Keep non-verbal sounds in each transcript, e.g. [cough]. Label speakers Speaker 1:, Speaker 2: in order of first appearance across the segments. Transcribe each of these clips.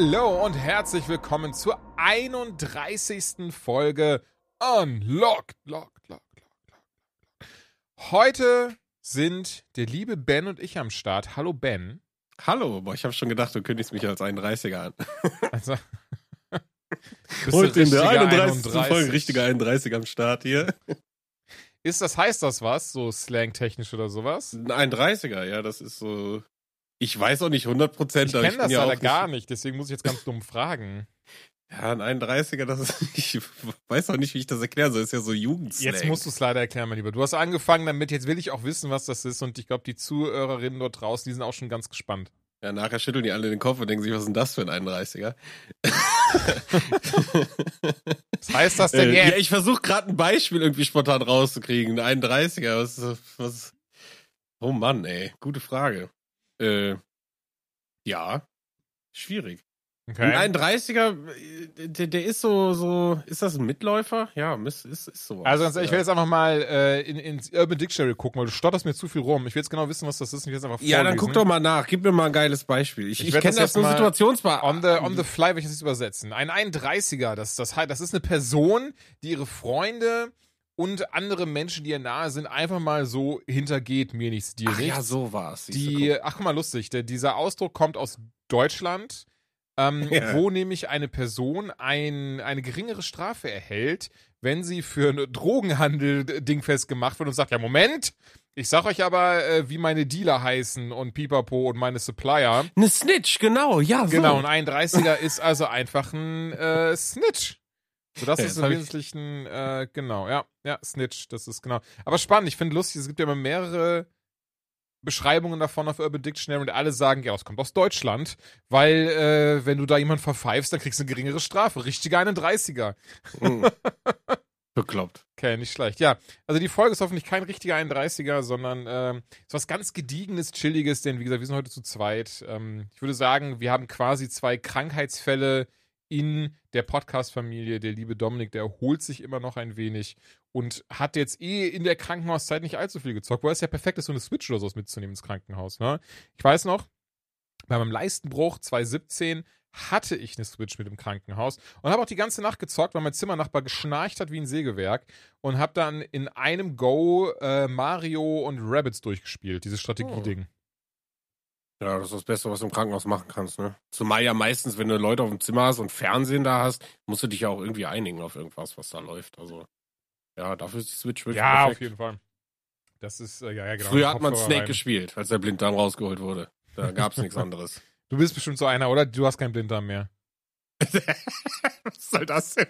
Speaker 1: Hallo und herzlich willkommen zur 31. Folge Unlocked. Locked, locked, locked, locked. Heute sind der liebe Ben und ich am Start. Hallo Ben.
Speaker 2: Hallo, boah, ich habe schon gedacht, du kündigst mich als 31er an. [laughs]
Speaker 1: Also, [laughs]
Speaker 2: Heute in der
Speaker 1: richtiger
Speaker 2: 31. Folge richtiger 31 am Start hier.
Speaker 1: Ist das, heißt das was? So slangtechnisch oder sowas?
Speaker 2: Ein 31er, ja, das ist so. Ich weiß auch nicht 100 Prozent,
Speaker 1: Ich kenne das
Speaker 2: ja
Speaker 1: leider gar nicht, deswegen muss ich jetzt ganz dumm fragen. [laughs]
Speaker 2: Ja, ein 31er, das ist. Ich weiß auch nicht, wie ich das erklären soll. Das ist ja so Jugendslang.
Speaker 1: Jetzt musst du es leider erklären, mein Lieber. Du hast angefangen damit, jetzt will ich auch wissen, was das ist und ich glaube, die Zuhörerinnen dort draußen, die sind auch schon ganz gespannt.
Speaker 2: Ja, nachher schütteln die alle den Kopf und denken sich, was ist denn das für ein 31er? [laughs]
Speaker 1: Was heißt das denn
Speaker 2: Äh,
Speaker 1: jetzt?
Speaker 2: ja, ich versuche gerade ein Beispiel irgendwie spontan rauszukriegen. Ein 31er, was, was. Oh Mann, ey, gute Frage. Äh, ja, schwierig.
Speaker 1: okay.
Speaker 2: Ein 31er, äh, der, der ist so, so, ist das ein Mitläufer? Ja, ist, ist, ist so.
Speaker 1: Also ganz ehrlich, ich will
Speaker 2: ja.
Speaker 1: jetzt einfach mal äh, in, ins Urban Dictionary gucken, weil du stotterst mir zu viel rum. Ich will jetzt genau wissen, was das ist ich jetzt einfach
Speaker 2: ja, dann guck doch mal nach. Gib mir mal ein geiles Beispiel. Ich,
Speaker 1: Ich
Speaker 2: ich, kenne
Speaker 1: das
Speaker 2: das, nur situationsbar.
Speaker 1: On the, on the fly will ich das jetzt übersetzen. Ein 31er, das, das, das ist eine Person, die ihre Freunde und andere Menschen, die ihr nahe sind, einfach mal so hintergeht, mir nichts, dir
Speaker 2: Ach
Speaker 1: nichts.
Speaker 2: ja, so war's.
Speaker 1: Die, ach guck mal, lustig, der, dieser Ausdruck kommt aus Deutschland, ähm, [laughs]
Speaker 2: Ja.
Speaker 1: wo nämlich eine Person ein, eine geringere Strafe erhält, wenn sie für ein Drogenhandel-Ding festgemacht wird und sagt, ja Moment, ich sag euch aber, äh, wie meine Dealer heißen und Pipapo und meine Supplier.
Speaker 2: Eine Snitch, genau, ja, so.
Speaker 1: Genau, ein 31er ist also einfach ein äh, Snitch. So, das
Speaker 2: Ja,
Speaker 1: ist im Wesentlichen, äh, genau, ja, ja, Snitch, das ist genau. Aber spannend, ich finde lustig, es gibt ja immer mehrere Beschreibungen davon auf Urban Dictionary und alle sagen, ja, das kommt aus Deutschland, weil äh, wenn du da jemanden verpfeifst, dann kriegst du eine geringere Strafe. Richtiger 31er.
Speaker 2: Hm. [laughs] Bekloppt.
Speaker 1: Okay, nicht schlecht. Ja, also die Folge ist hoffentlich kein richtiger 31er, sondern ähm, ist was ganz Gediegenes, Chilliges, denn wie gesagt, wir sind heute zu zweit. Ähm, ich würde sagen, wir haben quasi zwei Krankheitsfälle in der Podcast-Familie. Der liebe Dominik, der erholt sich immer noch ein wenig und hat jetzt eh in der Krankenhauszeit nicht allzu viel gezockt, weil es ja perfekt ist, so eine Switch oder sowas mitzunehmen ins Krankenhaus. Ne? Ich weiß noch, bei meinem Leistenbruch 2017 hatte ich eine Switch mit im Krankenhaus und habe auch die ganze Nacht gezockt, weil mein Zimmernachbar geschnarcht hat wie ein Sägewerk und habe dann in einem Go äh, Mario und Rabbits durchgespielt, dieses Strategieding.
Speaker 2: Ja, das ist das Beste, was du im Krankenhaus machen kannst, ne? Zumal ja meistens, wenn du Leute auf dem Zimmer hast und Fernsehen da hast, musst du dich ja auch irgendwie einigen auf irgendwas, was da läuft. Also, ja, dafür ist die Switch wirklich
Speaker 1: Ja,
Speaker 2: perfekt.
Speaker 1: auf jeden Fall. Das ist, äh, ja, ja, genau.
Speaker 2: Früher hat man Snake
Speaker 1: rein.
Speaker 2: gespielt, als der Blinddarm rausgeholt wurde. Da gab's nichts [laughs] anderes.
Speaker 1: Du bist bestimmt so einer, oder? Du hast keinen Blinddarm mehr. [laughs]
Speaker 2: Was soll das denn?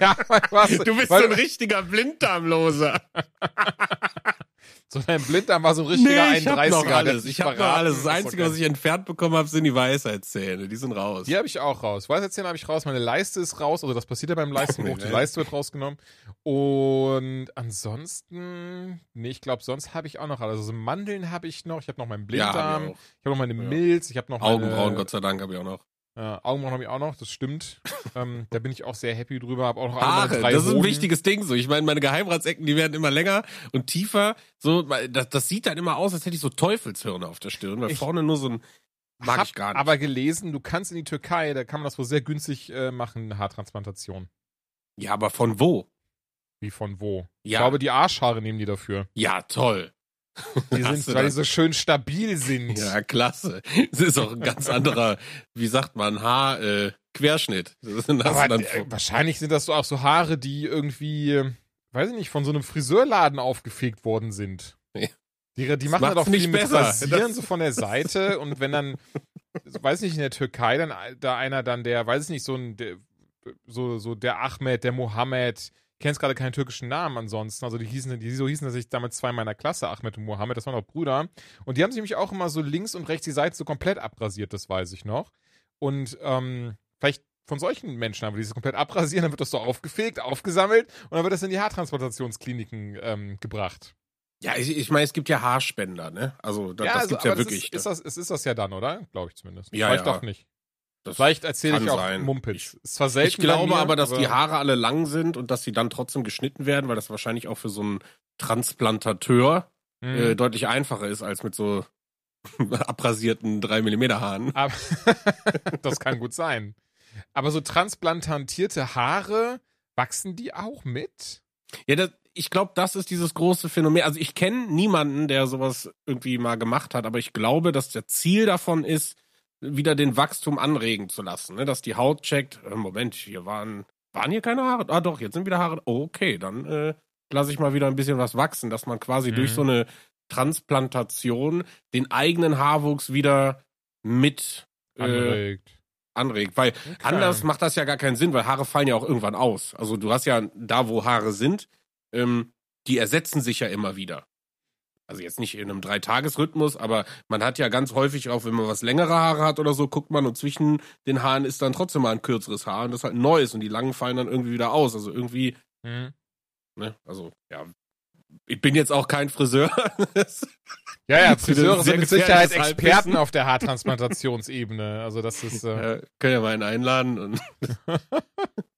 Speaker 1: ja, du, hast,
Speaker 2: Du bist so ein richtiger Blinddarmloser. [laughs]
Speaker 1: so ein Blinddarm war so ein richtiger
Speaker 2: ich hab
Speaker 1: 31er.
Speaker 2: noch
Speaker 1: der hat
Speaker 2: alles. Ich hab noch alles. Das
Speaker 1: Ist
Speaker 2: Einzige,
Speaker 1: okay.
Speaker 2: was ich entfernt bekommen habe, sind die Weisheitszähne. Die sind raus.
Speaker 1: Die habe ich auch raus. Weisheitszähne habe ich raus. Meine Leiste ist raus. Also das passiert ja beim Leistenbruch. Die
Speaker 2: Nee.
Speaker 1: Leiste wird rausgenommen. Und ansonsten, nee, ich glaube, sonst habe ich auch noch alles. Also Mandeln habe ich noch. Ich habe noch meinen
Speaker 2: Ja,
Speaker 1: Blinddarm.
Speaker 2: hab ich
Speaker 1: ich habe noch meine
Speaker 2: Ja.
Speaker 1: Milz. Ich habe noch meine
Speaker 2: Augenbrauen, Gott sei Dank, habe ich auch noch.
Speaker 1: Ja, Augenbrauen habe ich auch noch. Das stimmt. [laughs] ähm, da bin ich auch sehr happy drüber. Habe auch noch
Speaker 2: Haare,
Speaker 1: drei
Speaker 2: das ist ein
Speaker 1: Hoden.
Speaker 2: wichtiges Ding so. Ich meine, meine Geheimratsecken, die werden immer länger und tiefer. So, das, das sieht dann immer aus, als hätte ich so Teufelshirne auf der Stirn, weil
Speaker 1: Ich
Speaker 2: vorne nur so ein mag
Speaker 1: hab
Speaker 2: ich gar nicht.
Speaker 1: aber gelesen, du kannst in die Türkei, da kann man das wohl sehr günstig äh, machen, eine Haartransplantation.
Speaker 2: ja, aber von wo?
Speaker 1: Wie von wo? Ich
Speaker 2: Ja.
Speaker 1: glaube, die Arschhaare nehmen die dafür.
Speaker 2: Ja, toll.
Speaker 1: Die sind, weil die
Speaker 2: das?
Speaker 1: so schön stabil sind.
Speaker 2: Ja, klasse. Es ist auch ein ganz anderer, wie sagt man, Haar, äh, Querschnitt. Das das
Speaker 1: Aber äh, wahrscheinlich sind das so auch so Haare, die irgendwie, äh, weiß ich nicht, von so einem Friseurladen aufgefegt worden sind.
Speaker 2: Ja.
Speaker 1: Die, die
Speaker 2: Das
Speaker 1: machen
Speaker 2: macht's
Speaker 1: doch viel
Speaker 2: nicht
Speaker 1: mit
Speaker 2: besser.
Speaker 1: Rasieren
Speaker 2: Das-
Speaker 1: so von der Seite und wenn dann, weiß nicht, in der Türkei dann da einer dann der, weiß ich nicht, so ein, der, so, so der Ahmed, der Mohammed, Ich kenne jetzt gerade keinen türkischen Namen ansonsten. Also die hießen, die so hießen, dass ich damals zwei meiner Klasse, Ahmed und Mohammed, das waren auch Brüder. Und die haben sich nämlich auch immer so links und rechts die Seite so komplett abrasiert, das weiß ich noch. Und ähm, vielleicht von solchen Menschen haben wir dieses komplett abrasieren, dann wird das so aufgefegt, aufgesammelt und dann wird das in die Haartransplantationskliniken ähm, gebracht.
Speaker 2: Ja, ich, ich meine, es gibt ja Haarspender, ne? Also da, das
Speaker 1: also,
Speaker 2: gibt's ja wirklich.
Speaker 1: Ist, ist das, es ist das ja dann, oder? Glaube ich zumindest.
Speaker 2: Ja,
Speaker 1: Vielleicht
Speaker 2: ja.
Speaker 1: doch nicht.
Speaker 2: Das
Speaker 1: Vielleicht erzähle
Speaker 2: kann
Speaker 1: ich auch
Speaker 2: sein.
Speaker 1: Mumpitz. Ist zwar selten
Speaker 2: ich glaube
Speaker 1: mir,
Speaker 2: aber, dass die Haare alle lang sind und dass sie dann trotzdem geschnitten werden, weil das wahrscheinlich auch für so einen Transplantateur
Speaker 1: Mhm.
Speaker 2: äh, deutlich einfacher ist als mit so [laughs] abrasierten 3 mm Haaren.
Speaker 1: Aber [laughs] das kann gut sein. Aber so transplantierte Haare, wachsen die auch mit?
Speaker 2: Ja, das, ich glaube, das ist dieses große Phänomen. Also ich kenne niemanden, der sowas irgendwie mal gemacht hat, aber ich glaube, dass der Ziel davon ist, wieder den Wachstum anregen zu lassen. Ne? Dass die Haut checkt, äh, Moment, hier waren, waren hier keine Haare? Ah doch, jetzt sind wieder Haare. Oh, okay, dann äh, lasse ich mal wieder ein bisschen was wachsen, dass man quasi
Speaker 1: Mhm.
Speaker 2: durch so eine Transplantation den eigenen Haarwuchs wieder mit äh,
Speaker 1: Anregt.
Speaker 2: anregt. Weil
Speaker 1: Okay.
Speaker 2: Anders macht das ja gar keinen Sinn, weil Haare fallen ja auch irgendwann aus. Also du hast ja da, wo Haare sind, ähm, die ersetzen sich ja immer wieder. Also jetzt nicht in einem Dreitagesrhythmus, aber man hat ja ganz häufig auch, wenn man was längere Haare hat oder so, guckt man und zwischen den Haaren ist dann trotzdem mal ein kürzeres Haar und das ist halt ein neues und die langen fallen dann irgendwie wieder aus. Also irgendwie,
Speaker 1: Mhm.
Speaker 2: ne, also ja, ich bin jetzt auch kein Friseur. [laughs]
Speaker 1: Ja, ja, Friseure sind mit Sicherheit Experten
Speaker 2: Halbwissen.
Speaker 1: auf der Haartransplantationsebene. Also das ist äh,
Speaker 2: ja, können ja mal einen einladen und [laughs]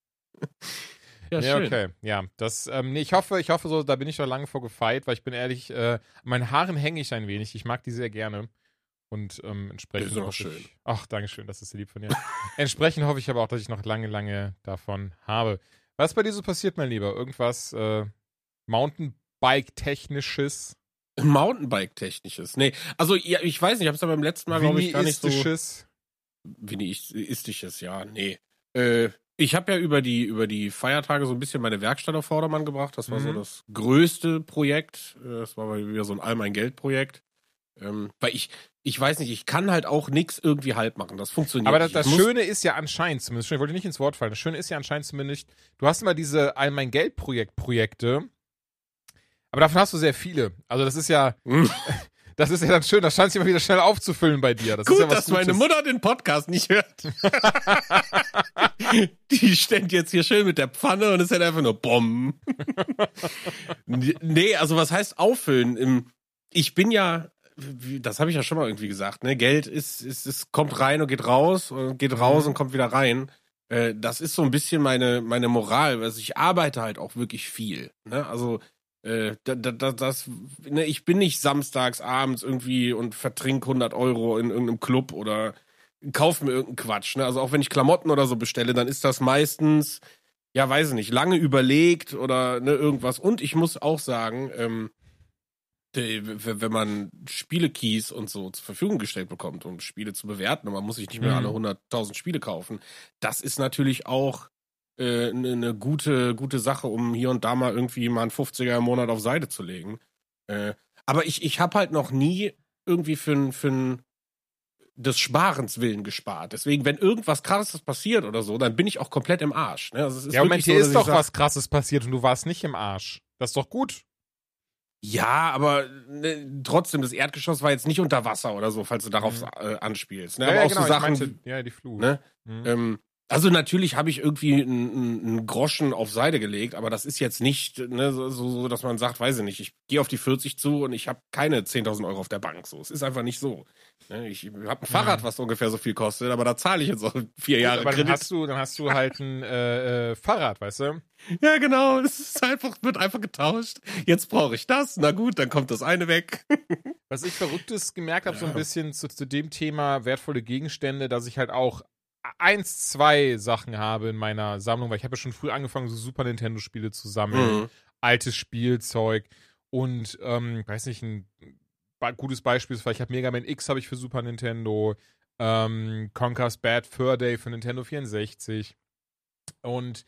Speaker 2: ja,
Speaker 1: ja,
Speaker 2: schön.
Speaker 1: okay. Ja, das, ähm, nee, ich hoffe, ich hoffe so, da bin ich noch lange vor gefeit, weil ich bin ehrlich, äh, an meinen Haaren hänge ich ein wenig. Ich mag die sehr gerne. Und ähm, entsprechend.
Speaker 2: Die sind auch
Speaker 1: hoffe
Speaker 2: schön.
Speaker 1: Ich, ach, Dankeschön, das ist sehr lieb von dir. entsprechend hoffe ich aber auch, dass ich noch lange, lange davon habe. Was ist bei dir so passiert, mein Lieber? Irgendwas äh, Mountainbike-technisches?
Speaker 2: Mountainbike-technisches. Nee, also ja, ich weiß nicht, ich habe es ja beim letzten Mal, glaube ich, gar nicht so.
Speaker 1: Winnieistisches?
Speaker 2: Winnieistisches, ja, nee. Äh, ich habe ja über die, über die Feiertage so ein bisschen meine Werkstatt auf Vordermann gebracht. Das war so
Speaker 1: Mhm.
Speaker 2: das größte Projekt. Äh, Das war wieder so ein All mein Geld-Projekt. Ähm, weil ich, ich weiß nicht, ich kann halt auch nichts irgendwie halb machen. Das funktioniert
Speaker 1: Aber das, das Schöne ist ja anscheinend zumindest, ich wollte nicht ins Wort fallen, das Schöne ist ja anscheinend zumindest, du hast immer diese All mein Geld Projekt Projekte, aber davon hast du sehr viele. Also das ist ja,
Speaker 2: Hm. [laughs]
Speaker 1: das ist ja dann schön, das scheint sich immer wieder schnell aufzufüllen bei dir. Das
Speaker 2: Gut,
Speaker 1: ist ja was
Speaker 2: dass meine
Speaker 1: Gutes.
Speaker 2: Mutter den Podcast nicht hört. [laughs] Die stellt jetzt hier schön mit der Pfanne und es hat einfach nur Bomben. [laughs] nee, also was heißt auffüllen? Ich bin ja, das habe ich ja schon mal irgendwie gesagt, ne? Geld ist, ist, es kommt rein und geht raus und geht raus
Speaker 1: Mhm.
Speaker 2: und kommt wieder rein. Äh, Das ist so ein bisschen meine, meine Moral. Also ich arbeite halt auch wirklich viel. Ne? Also äh, da, da, da, das, ne, ich bin nicht samstags abends irgendwie und vertrink 100 Euro in irgendeinem Club oder kauf mir irgendeinen Quatsch. Ne? Also auch wenn ich Klamotten oder so bestelle, dann ist das meistens, ja, weiß ich nicht, lange überlegt oder ne, irgendwas. Und ich muss auch sagen, ähm, wenn man Spielekeys und so zur Verfügung gestellt bekommt, um Spiele zu bewerten und man muss sich nicht mehr
Speaker 1: Mhm.
Speaker 2: alle 100.000 Spiele kaufen, das ist natürlich auch eine äh, ne- ne gute, gute Sache, um hier und da mal irgendwie mal einen 50er im Monat auf Seite zu legen. Äh, aber ich, ich habe halt noch nie irgendwie für, für des Sparens willen gespart. Deswegen, wenn irgendwas krasses passiert oder so, dann bin ich auch komplett im Arsch. Ne? Also
Speaker 1: Ja, Moment, hier
Speaker 2: so,
Speaker 1: ist doch
Speaker 2: sag,
Speaker 1: was krasses passiert und du warst nicht im Arsch. Das ist doch gut.
Speaker 2: Ja, aber ne, trotzdem, das Erdgeschoss war jetzt nicht unter Wasser oder so, falls du darauf
Speaker 1: Mhm.
Speaker 2: äh, anspielst. Ne?
Speaker 1: ja,
Speaker 2: aber
Speaker 1: ja,
Speaker 2: auch
Speaker 1: genau,
Speaker 2: so Sachen,
Speaker 1: meinte, ja, die Flut.
Speaker 2: ne?
Speaker 1: Mhm.
Speaker 2: Ähm, also natürlich habe ich irgendwie einen Groschen auf Seite gelegt, aber das ist jetzt nicht ne, so, so, dass man sagt, weiß ich nicht, ich gehe auf die 40 zu und ich habe keine 10.000 Euro auf der Bank. So, es ist einfach nicht so. Ne, ich habe ein Fahrrad, was ungefähr so viel kostet, aber da zahle ich jetzt auch vier Jahre
Speaker 1: aber dann
Speaker 2: Kredit.
Speaker 1: hast du, dann hast du halt ein äh, äh, Fahrrad, weißt du?
Speaker 2: Ja, genau. Es ist einfach, wird einfach getauscht. Jetzt brauche ich das. Na gut, dann kommt das eine weg.
Speaker 1: Was ich Verrücktes gemerkt habe, so ein
Speaker 2: Ja.
Speaker 1: bisschen zu, zu dem Thema wertvolle Gegenstände, dass ich halt auch eins, zwei Sachen habe in meiner Sammlung, weil ich habe ja schon früh angefangen, so Super Nintendo-Spiele zu sammeln,
Speaker 2: Mhm.
Speaker 1: altes Spielzeug und, ähm, weiß nicht, ein gutes Beispiel ist, weil ich habe Mega Man X habe ich für Super Nintendo, ähm, Conker's Bad Fur Day für Nintendo 64 und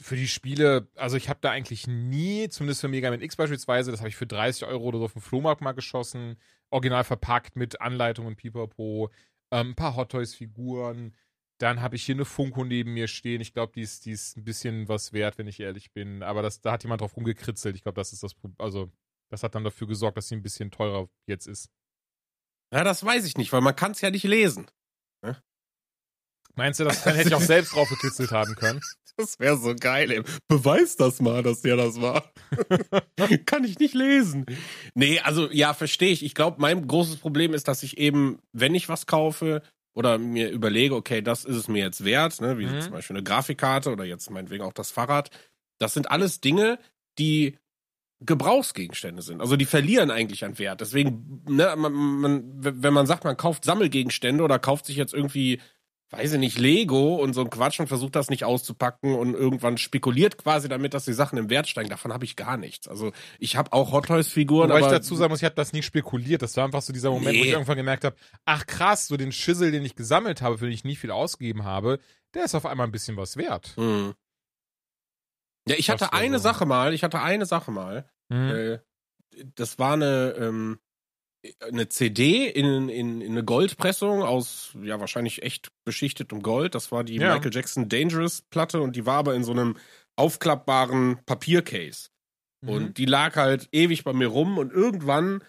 Speaker 1: für die Spiele, also ich habe da eigentlich nie, zumindest für Mega Man X beispielsweise, das habe ich für 30 Euro oder so auf dem Flohmarkt mal geschossen, original verpackt mit Anleitung und Pipapo, ähm, ein paar Hot Toys Figuren, Dann habe ich hier eine Funko neben mir stehen. Ich glaube, die ist, die ist ein bisschen was wert, wenn ich ehrlich bin. Aber das, da hat jemand drauf rumgekritzelt. Ich glaube, das ist das Problem. Also, das hat dann dafür gesorgt, dass sie ein bisschen teurer jetzt ist.
Speaker 2: Ja, das weiß ich nicht, weil man kann es ja nicht lesen.
Speaker 1: Meinst du, das hätte ich auch [laughs] selbst drauf gekritzelt haben können?
Speaker 2: Das wäre so geil. Ey. Beweis das mal, dass der das war. [laughs] Kann ich nicht lesen. Nee, also ja, verstehe ich. Ich glaube, mein großes Problem ist, dass ich eben, wenn ich was kaufe oder mir überlege, okay, das ist es mir jetzt wert, ne, wie
Speaker 1: Mhm.
Speaker 2: zum Beispiel eine Grafikkarte oder jetzt meinetwegen auch das Fahrrad, das sind alles Dinge, die Gebrauchsgegenstände sind. Also die verlieren eigentlich an Wert. Deswegen, ne, man, man, wenn man sagt, man kauft Sammelgegenstände oder kauft sich jetzt irgendwie weiß ich nicht, Lego und so ein Quatsch und versucht das nicht auszupacken und irgendwann spekuliert quasi damit, dass die Sachen im Wert steigen. Davon habe ich gar nichts. Also ich habe auch Hot Toys Figuren,
Speaker 1: Wobei ich
Speaker 2: aber
Speaker 1: dazu sagen muss, ich habe das nie spekuliert. Das war einfach so dieser Moment, wo
Speaker 2: Nee.
Speaker 1: ich irgendwann gemerkt habe, ach krass, so den Schissel, den ich gesammelt habe, für den ich nie viel ausgegeben habe, der ist auf einmal ein bisschen was wert.
Speaker 2: Hm. Ja, ich hatte eine. Sache mal, ich hatte eine Sache mal.
Speaker 1: Mhm.
Speaker 2: Äh, das war eine, ähm, eine CD in, in, in eine Goldpressung aus, ja, wahrscheinlich echt beschichtetem Gold. Das war die
Speaker 1: Ja.
Speaker 2: Michael Jackson Dangerous Platte und die war aber in so einem aufklappbaren Papiercase.
Speaker 1: Mhm.
Speaker 2: Und die lag halt ewig bei mir rum und irgendwann,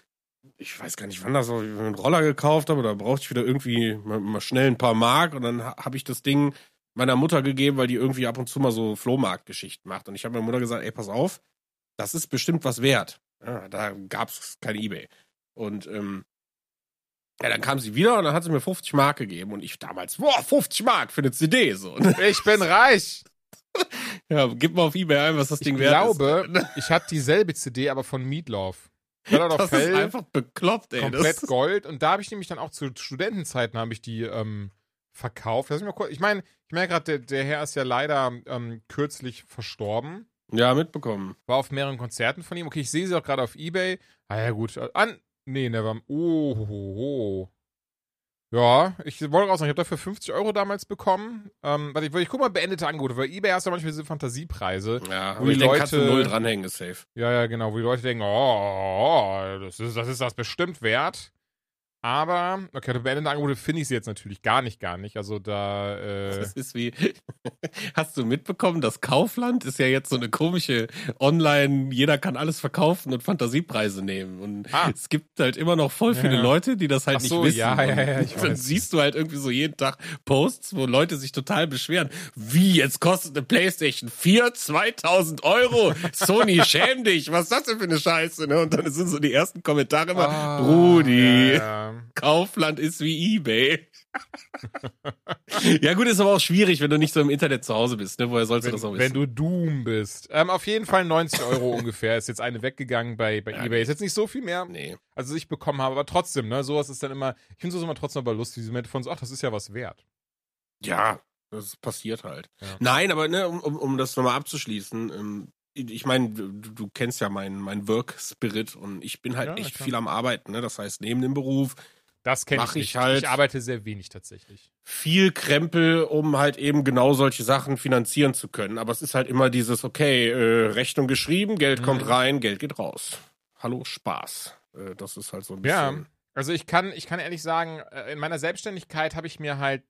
Speaker 2: ich weiß gar nicht, wann das war, ich einen Roller gekauft habe, da brauchte ich wieder irgendwie mal, mal schnell ein paar Mark und dann ha- habe ich das Ding meiner Mutter gegeben, weil die irgendwie ab und zu mal so Flohmarktgeschichten macht. Und ich habe meiner Mutter gesagt, ey, pass auf, das ist bestimmt was wert. Ja, da gab's kein Ebay. Und ähm, ja, dann kam sie wieder und dann hat sie mir 50 Mark gegeben und ich damals, boah, 50 Mark für eine CD so. [laughs]
Speaker 1: ich bin reich. [laughs]
Speaker 2: Ja, gib mal auf Ebay ein, was das
Speaker 1: Ich
Speaker 2: Ding wert
Speaker 1: glaube,
Speaker 2: ist. [laughs]
Speaker 1: ich habe dieselbe CD, aber von Meatloaf.
Speaker 2: Das ist
Speaker 1: Hell,
Speaker 2: einfach bekloppt, ey.
Speaker 1: komplett Gold. Und da habe ich nämlich dann auch zu Studentenzeiten habe ich die ähm, verkauft. Lass mich mal kurz, ich meine, ich merke gerade, der, der Herr ist ja leider ähm, kürzlich verstorben.
Speaker 2: ja, mitbekommen.
Speaker 1: War auf mehreren Konzerten von ihm. Okay, ich sehe sie auch gerade auf Ebay. Ah ja, gut. An. Nee, never. Oh, oh, oh. Ja, ich wollte sagen, ich habe dafür 50 Euro damals bekommen. Ähm, warte, ich, ich guck mal beendete Angebote, weil Ebay hast ja manchmal diese Fantasiepreise.
Speaker 2: Ja,
Speaker 1: Wo die
Speaker 2: denke, kannst du
Speaker 1: Leute-
Speaker 2: null dranhängen, ist safe.
Speaker 1: Ja, ja, genau, wo die Leute denken, oh, das ist das, ist das bestimmt wert. Aber, okay, beendete Angebote finde ich sie jetzt natürlich gar nicht, gar nicht. Also da, äh,
Speaker 2: Das ist wie, [laughs] hast du mitbekommen, das Kaufland ist ja jetzt so eine komische Online, jeder kann alles verkaufen und Fantasiepreise nehmen. Und
Speaker 1: Ah.
Speaker 2: es gibt halt immer noch voll viele
Speaker 1: Ja.
Speaker 2: Leute, die das halt
Speaker 1: Ach
Speaker 2: nicht
Speaker 1: so,
Speaker 2: wissen.
Speaker 1: ja, ja, ja, ich
Speaker 2: und dann
Speaker 1: weiß.
Speaker 2: siehst du halt irgendwie so jeden Tag Posts, wo Leute sich total beschweren. Wie, jetzt kostet eine Playstation 4 2000 Euro? Sony, [laughs] schäm dich, was ist das denn für eine Scheiße? Ne? Und dann sind so die ersten Kommentare immer,
Speaker 1: ah,
Speaker 2: Brudi.
Speaker 1: Ja, ja.
Speaker 2: Kaufland ist wie Ebay. [laughs] ja, gut, ist aber auch schwierig, wenn du nicht so im Internet zu Hause bist, ne? Woher sollst du das auch
Speaker 1: Wenn,
Speaker 2: wissen?
Speaker 1: wenn du Doom bist. Ähm, auf jeden Fall 90 Euro ungefähr. Ist jetzt eine weggegangen bei, bei
Speaker 2: Ja,
Speaker 1: Ebay. Ist jetzt nicht so viel mehr,
Speaker 2: nee.
Speaker 1: als ich bekommen habe, aber trotzdem, ne? Sowas ist dann immer, ich finde sowas immer trotzdem aber lustig, diese Momente von so, ach, das ist ja was wert.
Speaker 2: Ja, das passiert halt.
Speaker 1: Ja.
Speaker 2: Nein, aber ne, um, um, um das nochmal abzuschließen, ähm, ich meine, du, du kennst ja meinen mein Work-Spirit und ich bin halt
Speaker 1: Ja,
Speaker 2: echt
Speaker 1: klar.
Speaker 2: viel am Arbeiten, ne? Das heißt, neben dem Beruf
Speaker 1: Das kenne ich
Speaker 2: ich halt.
Speaker 1: Ich arbeite sehr wenig tatsächlich.
Speaker 2: viel Krempel, um halt eben genau solche Sachen finanzieren zu können. Aber es ist halt immer dieses, okay, äh, Rechnung geschrieben, Geld kommt
Speaker 1: Mhm.
Speaker 2: rein, Geld geht raus. Hallo, Spaß. Äh, das ist halt so ein
Speaker 1: Ja.
Speaker 2: bisschen.
Speaker 1: Also ich kann, ich kann ehrlich sagen, äh, in meiner Selbstständigkeit habe ich mir halt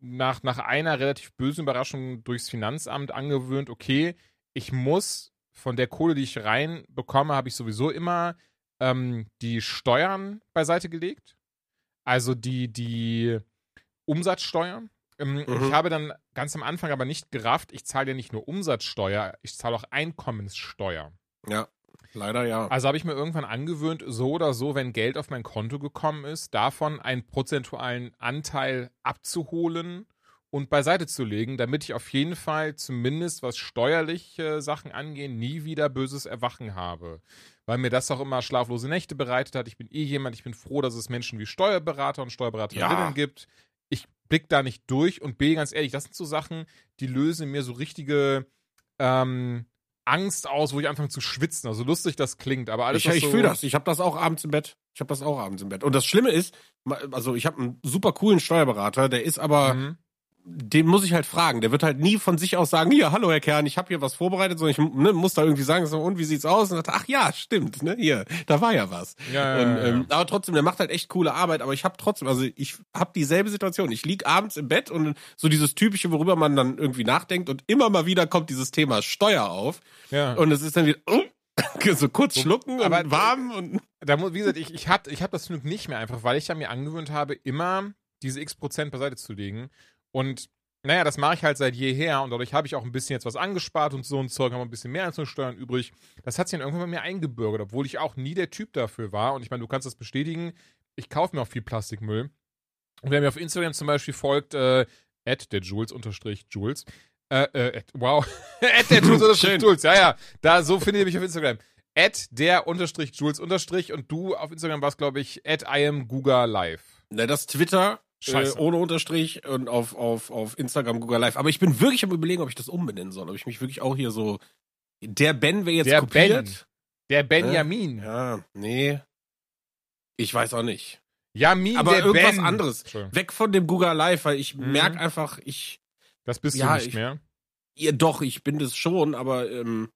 Speaker 1: nach, nach einer relativ bösen Überraschung durchs Finanzamt angewöhnt, okay, ich muss von der Kohle, die ich reinbekomme, habe ich sowieso immer ähm, die Steuern beiseite gelegt. Also die, die Umsatzsteuer. Ähm,
Speaker 2: Mhm.
Speaker 1: Ich habe dann ganz am Anfang aber nicht gerafft, ich zahle ja nicht nur Umsatzsteuer, ich zahle auch Einkommenssteuer.
Speaker 2: Ja, leider ja.
Speaker 1: Also habe ich mir irgendwann angewöhnt, so oder so, wenn Geld auf mein Konto gekommen ist, davon einen prozentualen Anteil abzuholen und beiseite zu legen, damit ich auf jeden Fall zumindest was steuerliche Sachen angehen, nie wieder böses Erwachen habe. Weil mir das auch immer schlaflose Nächte bereitet hat. Ich bin eh jemand, ich bin froh, dass es Menschen wie Steuerberater und Steuerberaterinnen
Speaker 2: Ja.
Speaker 1: gibt. Ich blick da nicht durch und B, ganz ehrlich, das sind so Sachen, die lösen mir so richtige ähm, Angst aus, wo ich anfange zu schwitzen. Also lustig das klingt, aber alles
Speaker 2: ich ich
Speaker 1: so,
Speaker 2: fühle das. Ich habe das auch abends im Bett. Ich habe das auch abends im Bett. Und das Schlimme ist, also ich habe einen super coolen Steuerberater, der ist aber
Speaker 1: Mhm.
Speaker 2: Den muss ich halt fragen. Der wird halt nie von sich aus sagen, hier, hallo Herr Kern, ich habe hier was vorbereitet, sondern ich ne, muss da irgendwie sagen, so, und wie sieht's aus? Und sagt, ach ja, stimmt, ne, hier, da war ja was.
Speaker 1: Ja, ja,
Speaker 2: und,
Speaker 1: ja,
Speaker 2: ähm, aber trotzdem, der macht halt echt coole Arbeit, aber ich habe trotzdem, also ich habe dieselbe Situation. Ich lieg abends im Bett und so dieses typische, worüber man dann irgendwie nachdenkt und immer mal wieder kommt dieses Thema Steuer auf
Speaker 1: ja.
Speaker 2: und es ist dann wieder, oh, [laughs] so kurz schlucken und
Speaker 1: Aber-
Speaker 2: warm und
Speaker 1: da muss, wie gesagt, ich, ich habe ich hab das Glück nicht mehr einfach, weil ich ja mir angewöhnt habe, immer diese x Prozent beiseite zu legen. Und naja, das mache ich halt seit jeher und dadurch habe ich auch ein bisschen jetzt was angespart und so ein Zeug, haben ein bisschen mehr Einzelsteuern übrig. Das hat sich dann irgendwann bei mir eingebürgert, obwohl ich auch nie der Typ dafür war. Und ich meine, du kannst das bestätigen, ich kaufe mir auch viel Plastikmüll. Und wer mir auf Instagram zum Beispiel folgt, äh, at der Jules unterstrich Jules, äh, äh, at, wow, [laughs] at der Jules [laughs] unterstrich. Jules, ja, ja, da, so findet ihr mich auf Instagram. At der unterstrich Jules unterstrich und du auf Instagram warst, glaube ich, at I am Guga Live.
Speaker 2: Na, das Twitter äh,
Speaker 1: Scheiße.
Speaker 2: ohne Unterstrich und auf, auf, auf Instagram, Google Live. Aber ich bin wirklich am überlegen, ob ich das umbenennen soll. Ob ich mich wirklich auch hier so. Der Ben wäre jetzt
Speaker 1: Der
Speaker 2: kopiert.
Speaker 1: Ben. Der Benjamin.
Speaker 2: Ja, nee. Ich weiß auch nicht.
Speaker 1: Jamin,
Speaker 2: Aber
Speaker 1: der
Speaker 2: irgendwas
Speaker 1: Ben.
Speaker 2: anderes. Weg von dem Google Live, weil ich
Speaker 1: Mhm.
Speaker 2: merk einfach, ich.
Speaker 1: Das bist
Speaker 2: Ja,
Speaker 1: du nicht
Speaker 2: ich-
Speaker 1: mehr.
Speaker 2: Ja, doch, ich bin das schon, aber ähm,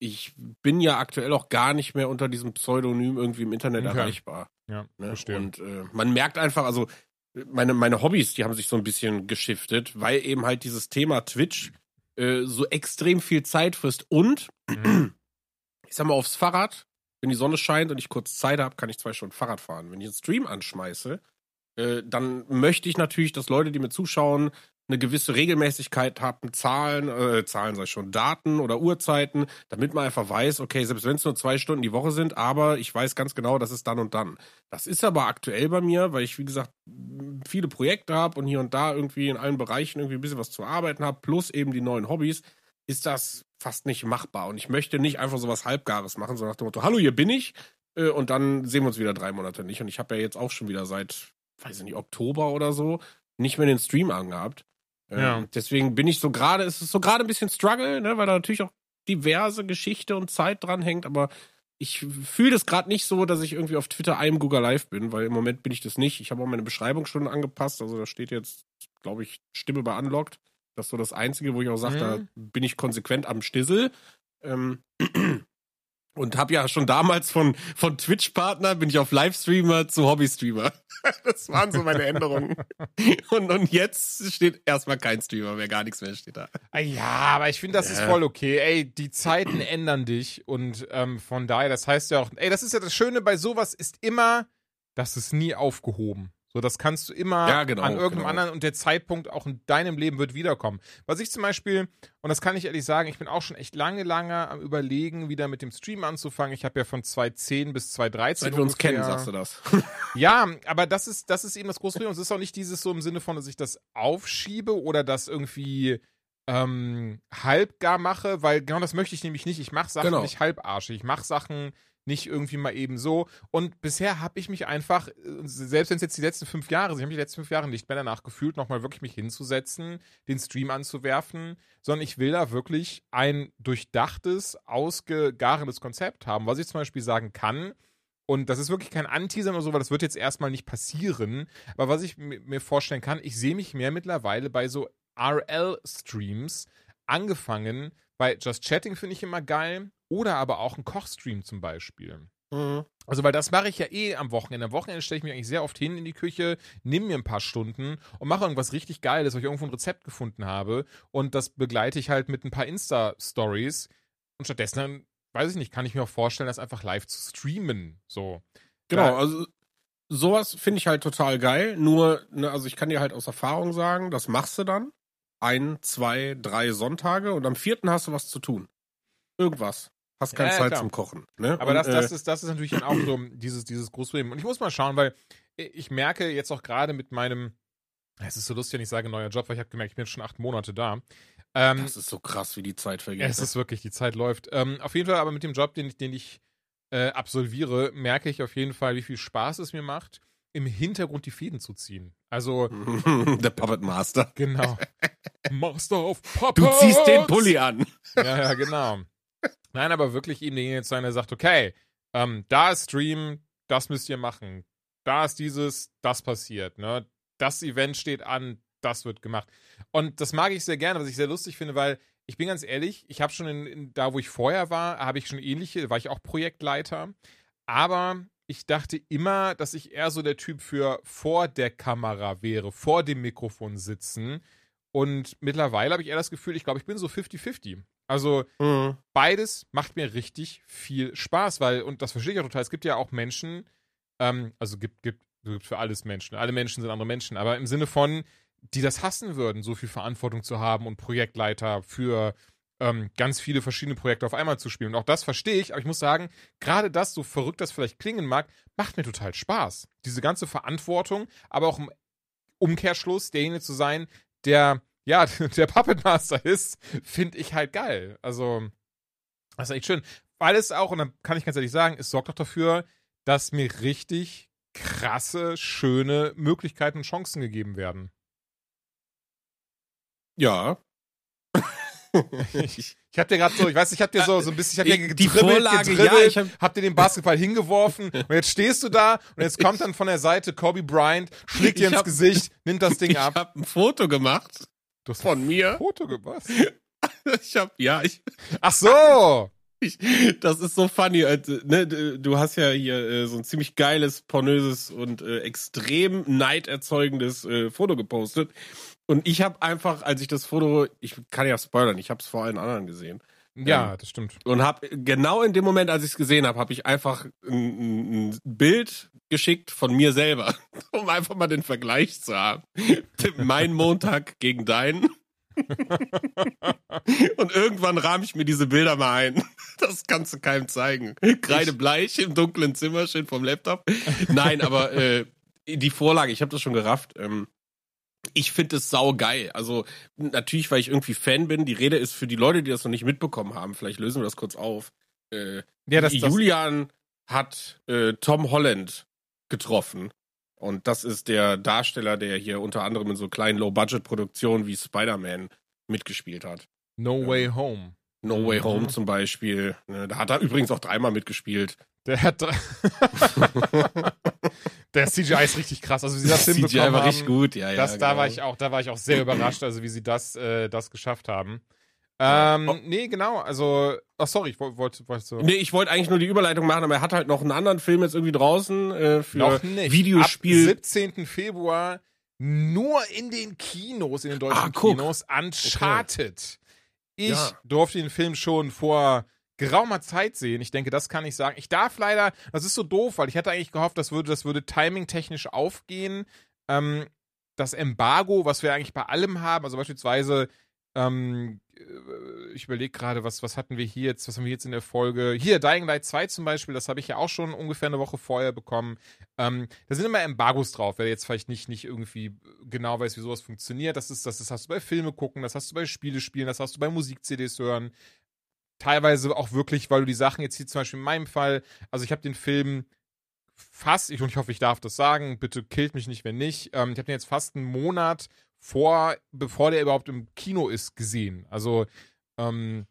Speaker 2: ich bin ja aktuell auch gar nicht mehr unter diesem Pseudonym irgendwie im Internet
Speaker 1: Okay.
Speaker 2: erreichbar.
Speaker 1: Ja,
Speaker 2: Ne?
Speaker 1: verstehe.
Speaker 2: Und äh, man merkt einfach, also meine, meine Hobbys, die haben sich so ein bisschen geschiftet, weil eben halt dieses Thema Twitch äh, so extrem viel Zeit frisst. Und
Speaker 1: Mhm. [clears throat]
Speaker 2: ich sag mal, aufs Fahrrad, wenn die Sonne scheint und ich kurz Zeit habe, kann ich zwei Stunden Fahrrad fahren. Wenn ich einen Stream anschmeiße, äh, dann möchte ich natürlich, dass Leute, die mir zuschauen, eine gewisse Regelmäßigkeit haben, Zahlen, äh, Zahlen sei schon, Daten oder Uhrzeiten, damit man einfach weiß, okay, selbst wenn es nur zwei Stunden die Woche sind, aber ich weiß ganz genau, das ist dann und dann. Das ist aber aktuell bei mir, weil ich, wie gesagt, viele Projekte habe und hier und da irgendwie in allen Bereichen irgendwie ein bisschen was zu arbeiten habe, plus eben die neuen Hobbys, ist das fast nicht machbar. Und ich möchte nicht einfach so was Halbgares machen, so nach dem Motto, hallo, hier bin ich, äh, und dann sehen wir uns wieder drei Monate nicht. Und ich habe ja jetzt auch schon wieder seit, weiß ich nicht, Oktober oder so, nicht mehr den Stream angehabt. Ähm,
Speaker 1: Ja.
Speaker 2: Deswegen bin ich so gerade, es ist so gerade ein bisschen Struggle, ne, weil da natürlich auch diverse Geschichte und Zeit dran hängt, aber ich fühle das gerade nicht so, dass ich irgendwie auf Twitter einem Google Live bin, weil im Moment bin ich das nicht. Ich habe auch meine Beschreibung schon angepasst, also da steht jetzt, glaube ich, Stimme bei Unlocked. Das ist so das Einzige, wo ich auch sage,
Speaker 1: Mhm.
Speaker 2: da bin ich konsequent am Stissel. Ähm, [clears throat] und habe ja schon damals von, von Twitch-Partner bin ich auf Livestreamer zu Hobby-Streamer. [laughs] Das waren so meine Änderungen. Und, und jetzt steht erstmal kein Streamer mehr, gar nichts mehr steht da.
Speaker 1: Ah, Ja, aber ich finde, das ist
Speaker 2: Ja.
Speaker 1: voll okay. Ey, die Zeiten [clears throat] ändern dich und ähm, von daher, das heißt ja auch, ey, das ist ja das Schöne bei sowas ist immer, das ist nie aufgehoben. So, das kannst du immer
Speaker 2: Ja, genau,
Speaker 1: an irgendeinem
Speaker 2: genau.
Speaker 1: anderen und der Zeitpunkt auch in deinem Leben wird wiederkommen. Was ich zum Beispiel, und das kann ich ehrlich sagen, ich bin auch schon echt lange, lange am überlegen, wieder mit dem Stream anzufangen. Ich habe ja von 2010 bis 2013
Speaker 2: Seit wir uns kennen, sagst du das. [laughs]
Speaker 1: ja, aber das ist, das ist eben das große Problem. Und es ist auch nicht dieses so im Sinne von, dass ich das aufschiebe oder das irgendwie ähm, halbgar mache, weil genau das möchte ich nämlich nicht. Ich mache Sachen
Speaker 2: Genau.
Speaker 1: nicht halbarschig. Ich mache Sachen nicht irgendwie mal eben so. Und bisher habe ich mich einfach, äh, selbst wenn es jetzt die letzten fünf Jahre ich habe mich die letzten fünf Jahre nicht mehr danach gefühlt, nochmal wirklich mich hinzusetzen, den Stream anzuwerfen, sondern ich will da wirklich ein durchdachtes, ausgegarenes Konzept haben. Was ich zum Beispiel sagen kann, und das ist wirklich kein Anteasern oder so, weil das wird jetzt erstmal nicht passieren. Aber was ich mi- mir vorstellen kann, ich sehe mich mehr mittlerweile bei so RL-Streams angefangen. Bei Just Chatting finde ich immer geil. Oder aber auch ein Kochstream zum Beispiel.
Speaker 2: Mhm.
Speaker 1: Also, weil das mache ich ja eh am Wochenende. Am Wochenende stelle ich mich eigentlich sehr oft hin in die Küche, nehme mir ein paar Stunden und mache irgendwas richtig Geiles, weil ich irgendwo ein Rezept gefunden habe. Und das begleite ich halt mit ein paar Insta-Stories. Und stattdessen, weiß ich nicht, kann ich mir auch vorstellen, das einfach live zu streamen. So.
Speaker 2: Genau, also sowas finde ich halt total geil. Nur, ne, also ich kann dir halt aus Erfahrung sagen, das machst du dann ein, zwei, drei Sonntage und am vierten hast du was zu tun. Irgendwas. Hast keine
Speaker 1: Ja,
Speaker 2: Zeit
Speaker 1: klar.
Speaker 2: zum Kochen. Ne?
Speaker 1: Aber
Speaker 2: und,
Speaker 1: das, das,
Speaker 2: äh,
Speaker 1: ist, das ist natürlich dann auch so dieses, dieses große Problem. Und ich muss mal schauen, weil ich merke jetzt auch gerade mit meinem, es ist so lustig, wenn ich sage neuer Job, weil ich habe gemerkt, ich bin jetzt schon acht Monate da. Ähm,
Speaker 2: das ist so krass, wie die Zeit vergeht.
Speaker 1: es ist wirklich, die Zeit läuft. Ähm, auf jeden Fall aber mit dem Job, den ich, den ich äh, absolviere, merke ich auf jeden Fall, wie viel Spaß es mir macht, im Hintergrund die Fäden zu ziehen. Also, [laughs]
Speaker 2: Der Puppet Master.
Speaker 1: genau. [laughs] Master of Puppets.
Speaker 2: Du ziehst den Pulli an.
Speaker 1: Ja, ja, genau. Nein, aber wirklich eben derjenige zu sein, der sagt, okay, ähm, da ist Stream, das müsst ihr machen. Da ist dieses, das passiert, ne? Das Event steht an, das wird gemacht. Und das mag ich sehr gerne, was ich sehr lustig finde, weil ich bin ganz ehrlich, ich habe schon in, in, da, wo ich vorher war, habe ich schon ähnliche, war ich auch Projektleiter. Aber ich dachte immer, dass ich eher so der Typ für vor der Kamera wäre, vor dem Mikrofon sitzen. Und mittlerweile habe ich eher das Gefühl, ich glaube, ich bin so 50-50. Also mhm. beides macht mir richtig viel Spaß, weil, und das verstehe ich auch total, es gibt ja auch Menschen, ähm, also gibt, gibt, gibt für alles Menschen. Alle Menschen sind andere Menschen, aber im Sinne von, die das hassen würden, so viel Verantwortung zu haben und Projektleiter für ähm, ganz viele verschiedene Projekte auf einmal zu spielen. Und auch das verstehe ich, aber ich muss sagen, gerade das, so verrückt das vielleicht klingen mag, macht mir total Spaß. Diese ganze Verantwortung, aber auch im Umkehrschluss derjenige zu sein, der, ja, [laughs] der Puppet Master ist, finde ich halt geil. Also, das ist echt schön. Weil es auch, und dann kann ich ganz ehrlich sagen, es sorgt auch dafür, dass mir richtig krasse, schöne Möglichkeiten und Chancen gegeben werden.
Speaker 2: Ja. [laughs]
Speaker 1: ich, ich hab dir gerade so, ich weiß, ich hab dir so, so ein bisschen, ich hab dir
Speaker 2: die Vorlage,
Speaker 1: gedribbelt,
Speaker 2: ja, ich
Speaker 1: hab, hab dir den Basketball hingeworfen [laughs] und jetzt stehst du da und jetzt kommt dann von der Seite Kobe Bryant, schlägt dir ins hab, Gesicht, nimmt das Ding ab.
Speaker 2: Ich hab ein Foto gemacht.
Speaker 1: Du hast
Speaker 2: von mir.
Speaker 1: Foto gemacht? [laughs]
Speaker 2: ich hab, ja, ich. [laughs]
Speaker 1: Ach so! [laughs]
Speaker 2: Ich, das ist so funny. Ne, du hast ja hier äh, so ein ziemlich geiles, pornöses und äh, extrem neiderzeugendes äh, Foto gepostet. Und ich habe einfach, als ich das Foto, ich kann ja spoilern, ich habe es vor allen anderen gesehen.
Speaker 1: Ja, ähm, das stimmt.
Speaker 2: Und habe genau in dem Moment, als ich es gesehen habe, habe ich einfach ein, ein, Bild geschickt von mir selber, [laughs] um einfach mal den Vergleich zu haben. mein Montag gegen deinen. [laughs] und irgendwann rahme ich mir diese Bilder mal ein. [laughs] Das kannst du keinem zeigen. Kreidebleich im dunklen Zimmer, schön vom Laptop. Nein, aber äh, die Vorlage, ich habe das schon gerafft. Ähm, ich finde es sau geil. Also natürlich, weil ich irgendwie Fan bin. Die Rede ist für die Leute, die das noch nicht mitbekommen haben. Vielleicht lösen wir das kurz auf. Äh, ja, das, Julian das... hat äh, Tom Holland getroffen. Und das ist der Darsteller, der hier unter anderem in so kleinen Low-Budget-Produktionen wie Spider-Man mitgespielt hat.
Speaker 1: No Way Home.
Speaker 2: No Way Home mhm. zum Beispiel. Ne, da hat er übrigens auch dreimal mitgespielt.
Speaker 1: Der hat. [laughs] der CGI ist richtig krass. Also wie sie das [laughs]
Speaker 2: CGI
Speaker 1: hinbekommen
Speaker 2: war
Speaker 1: haben,
Speaker 2: richtig gut, ja, ja.
Speaker 1: Das, genau. Da war ich auch, da war ich auch sehr [clears throat] überrascht, also wie sie das, äh, das geschafft haben. Ähm, oh. nee, genau, also, ach sorry, ich wollte, wollte so.
Speaker 2: Nee, ich wollte eigentlich nur die Überleitung machen, aber er hat halt noch einen anderen Film jetzt irgendwie draußen äh, für noch nicht. Videospiel.
Speaker 1: Ab 17. Februar nur in den Kinos, in den deutschen ah, Kinos, Uncharted. Okay. Ich ja. durfte den Film schon vor geraumer Zeit sehen. Ich denke, das kann ich sagen. Ich darf leider, das ist so doof, weil ich hätte eigentlich gehofft, das würde, das würde timing-technisch aufgehen. Ähm, das Embargo, was wir eigentlich bei allem haben, also beispielsweise ähm, äh, ich überlege gerade, was, was hatten wir hier jetzt, was haben wir jetzt in der Folge? Hier, Dying Light 2 zum Beispiel, das habe ich ja auch schon ungefähr eine Woche vorher bekommen. Ähm, da sind immer Embargos drauf, wer jetzt vielleicht nicht, nicht irgendwie genau weiß, wie sowas funktioniert. Das ist, das, das hast du bei Filme gucken, das hast du bei Spiele spielen, das hast du bei Musik-CDs hören teilweise auch wirklich, weil du die Sachen jetzt hier zum Beispiel in meinem Fall, also ich habe den Film fast, ich, und ich hoffe, ich darf das sagen, bitte killt mich nicht, wenn nicht. Ähm, ich habe den jetzt fast einen Monat vor, bevor der überhaupt im Kino ist, gesehen. Also, ähm,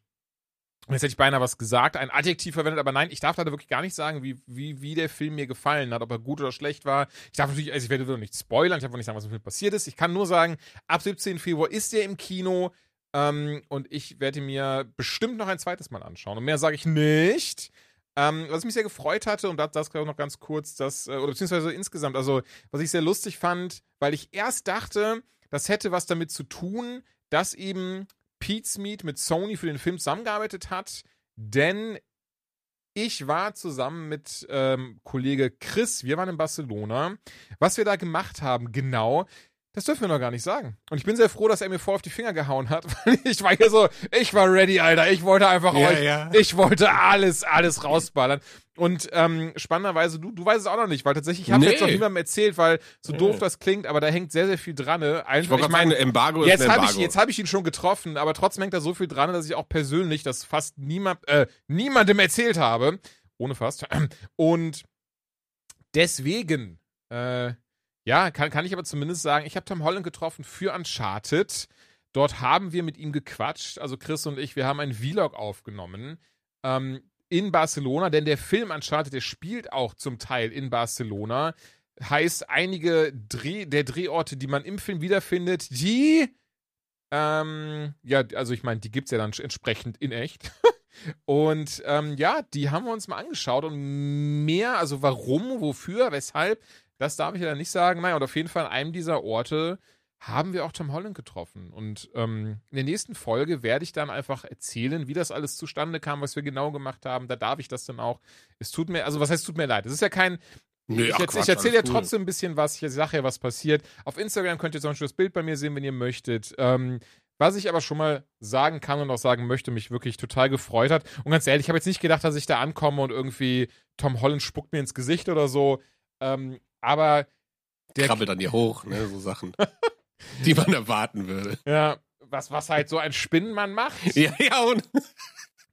Speaker 1: jetzt hätte ich beinahe was gesagt, ein Adjektiv verwendet, aber nein, ich darf leider wirklich gar nicht sagen, wie, wie, wie der Film mir gefallen hat, ob er gut oder schlecht war. Ich darf natürlich, also ich werde nicht spoilern, ich darf auch nicht sagen, was im Film passiert ist. Ich kann nur sagen, ab 17. Februar ist der im Kino. Ähm, und ich werde mir bestimmt noch ein zweites Mal anschauen. Und mehr sage ich nicht. Ähm, was mich sehr gefreut hatte, und das, das noch ganz kurz, dass, äh, oder beziehungsweise insgesamt, also was ich sehr lustig fand, weil ich erst dachte, das hätte was damit zu tun, dass eben Pete's Meat mit Sony für den Film zusammengearbeitet hat, denn ich war zusammen mit ähm, Kollege Chris, wir waren in Barcelona. Was wir da gemacht haben, genau, das dürfen wir noch gar nicht sagen. Und ich bin sehr froh, dass er mir voll auf die Finger gehauen hat, [laughs] weil ich war hier so, ich war ready, Alter. Ich wollte einfach ja, euch, ja. ich wollte alles, alles rausballern. Und ähm, spannenderweise, du, du weißt es auch noch nicht, weil tatsächlich, ich habe nee. jetzt noch niemandem erzählt, weil so doof das klingt, aber da hängt sehr, sehr viel dran. Ne?
Speaker 2: Einfach, ich, ich meine, Embargo
Speaker 1: jetzt Embargo. Ich, jetzt habe ich ihn schon getroffen, aber trotzdem hängt da so viel dran, dass ich auch persönlich das fast niemand, äh, niemandem erzählt habe. Ohne fast. [clears throat] Und deswegen, äh, ja, kann, kann ich aber zumindest sagen, ich habe Tom Holland getroffen für Uncharted. Dort haben wir mit ihm gequatscht, also Chris und ich, wir haben einen Vlog aufgenommen ähm, in Barcelona, denn der Film Uncharted, der spielt auch zum Teil in Barcelona. heißt einige Dreh, der Drehorte, die man im Film wiederfindet, die, ähm, ja, also ich meine, die gibt es ja dann entsprechend in echt. [laughs] und ähm, ja, die haben wir uns mal angeschaut und mehr, also warum, wofür, weshalb, das darf ich ja nicht sagen. Naja, und auf jeden Fall an einem dieser Orte haben wir auch Tom Holland getroffen. Und ähm, in der nächsten Folge werde ich dann einfach erzählen, wie das alles zustande kam, was wir genau gemacht haben. Da darf ich das dann auch. Es tut mir, also was heißt, tut mir leid. Es ist ja kein. Nee, ich, ich erzähle ja trotzdem ein bisschen was, ich sage ja, was passiert. Auf Instagram könnt ihr zum Beispiel das Bild bei mir sehen, wenn ihr möchtet. Ähm, was ich aber schon mal sagen kann und auch sagen möchte, mich wirklich total gefreut hat. Und ganz ehrlich, ich habe jetzt nicht gedacht, dass ich da ankomme und irgendwie Tom Holland spuckt mir ins Gesicht oder so. Ähm, aber
Speaker 2: der krabbelt dann hier hoch, ne, so Sachen, [laughs] die man erwarten würde.
Speaker 1: Ja, was, was halt so ein Spinnenmann macht.
Speaker 2: Ja, ja, und. [laughs]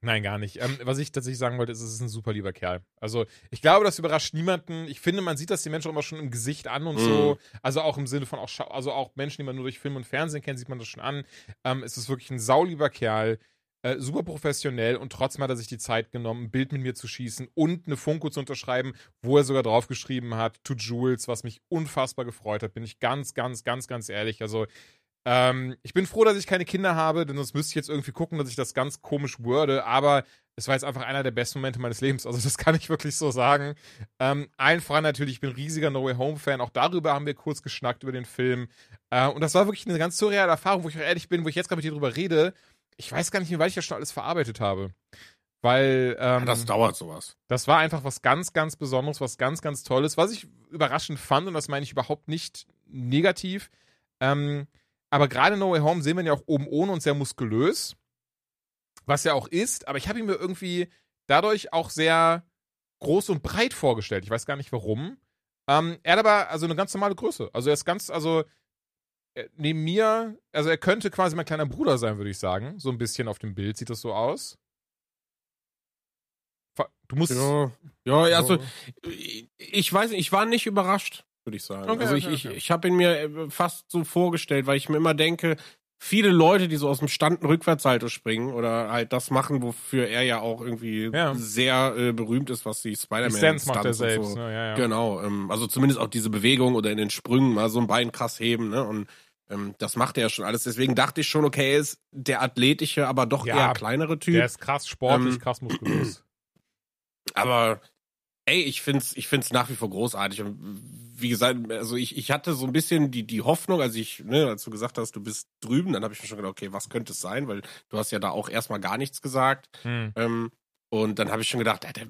Speaker 1: Nein, gar nicht. Ähm, was ich tatsächlich sagen wollte, ist, es ist ein super lieber Kerl. Also, ich glaube, das überrascht niemanden. Ich finde, man sieht das die Menschen auch immer schon im Gesicht an und mm. so. Also auch im Sinne von auch, also auch Menschen, die man nur durch Film und Fernsehen kennt, sieht man das schon an. Ähm, es ist wirklich ein saulieber Kerl. Äh, super professionell und trotzdem hat er sich die Zeit genommen, ein Bild mit mir zu schießen und eine Funko zu unterschreiben, wo er sogar draufgeschrieben hat, to Jules, was mich unfassbar gefreut hat, bin ich ganz, ganz, ganz, ganz ehrlich. Also, ähm, ich bin froh, dass ich keine Kinder habe, denn sonst müsste ich jetzt irgendwie gucken, dass ich das ganz komisch würde, aber es war jetzt einfach einer der besten Momente meines Lebens. Also, das [laughs] kann ich wirklich so sagen. Ähm, allen voran natürlich, ich bin riesiger No Way Home Fan. Auch darüber haben wir kurz geschnackt über den Film. Äh, und das war wirklich eine ganz surreale Erfahrung, wo ich auch ehrlich bin, wo ich jetzt gerade mit dir drüber rede ich weiß gar nicht, wie weit ich das schon alles verarbeitet habe. Weil. Ähm,
Speaker 2: ja, das dauert sowas.
Speaker 1: Das war einfach was ganz, ganz Besonderes, was ganz, ganz Tolles, was ich überraschend fand und das meine ich überhaupt nicht negativ. Ähm, aber gerade No Way Home sehen wir ja auch oben ohne und sehr muskulös. Was er auch ist, aber ich habe ihn mir irgendwie dadurch auch sehr groß und breit vorgestellt. Ich weiß gar nicht warum. Ähm, er hat aber also eine ganz normale Größe. Also er ist ganz, also neben mir, also er könnte quasi mein kleiner Bruder sein, würde ich sagen. So ein bisschen auf dem Bild sieht das so aus. Du musst.
Speaker 2: Ja, ja also ich weiß nicht, ich war nicht überrascht, würde ich sagen. Okay, also ich, okay, okay. ich, ich habe ihn mir äh, fast so vorgestellt, weil ich mir immer denke, viele Leute, die so aus dem Stand Rückwärtssalto springen oder halt das machen, wofür er ja auch irgendwie ja. sehr äh, berühmt ist, was die Spider-Man
Speaker 1: macht er selbst. So.
Speaker 2: Ne?
Speaker 1: Ja, ja.
Speaker 2: Genau, ähm, also zumindest auch diese Bewegung oder in den Sprüngen mal so ein Bein krass heben ne? und das macht er ja schon alles. Deswegen dachte ich schon, okay, er ist der athletische, aber doch ja, eher kleinere Typ.
Speaker 1: Der ist krass sportlich, ähm, krass muskulös. [clears throat]
Speaker 2: Aber ey, ich find's, ich find's nach wie vor großartig. Und wie gesagt, also ich, ich hatte so ein bisschen die, die Hoffnung, als ich, ne, als du gesagt hast, du bist drüben, dann habe ich mir schon gedacht, okay, was könnte es sein? Weil du hast ja da auch erstmal gar nichts gesagt. Hm. Ähm, und dann habe ich schon gedacht, der, der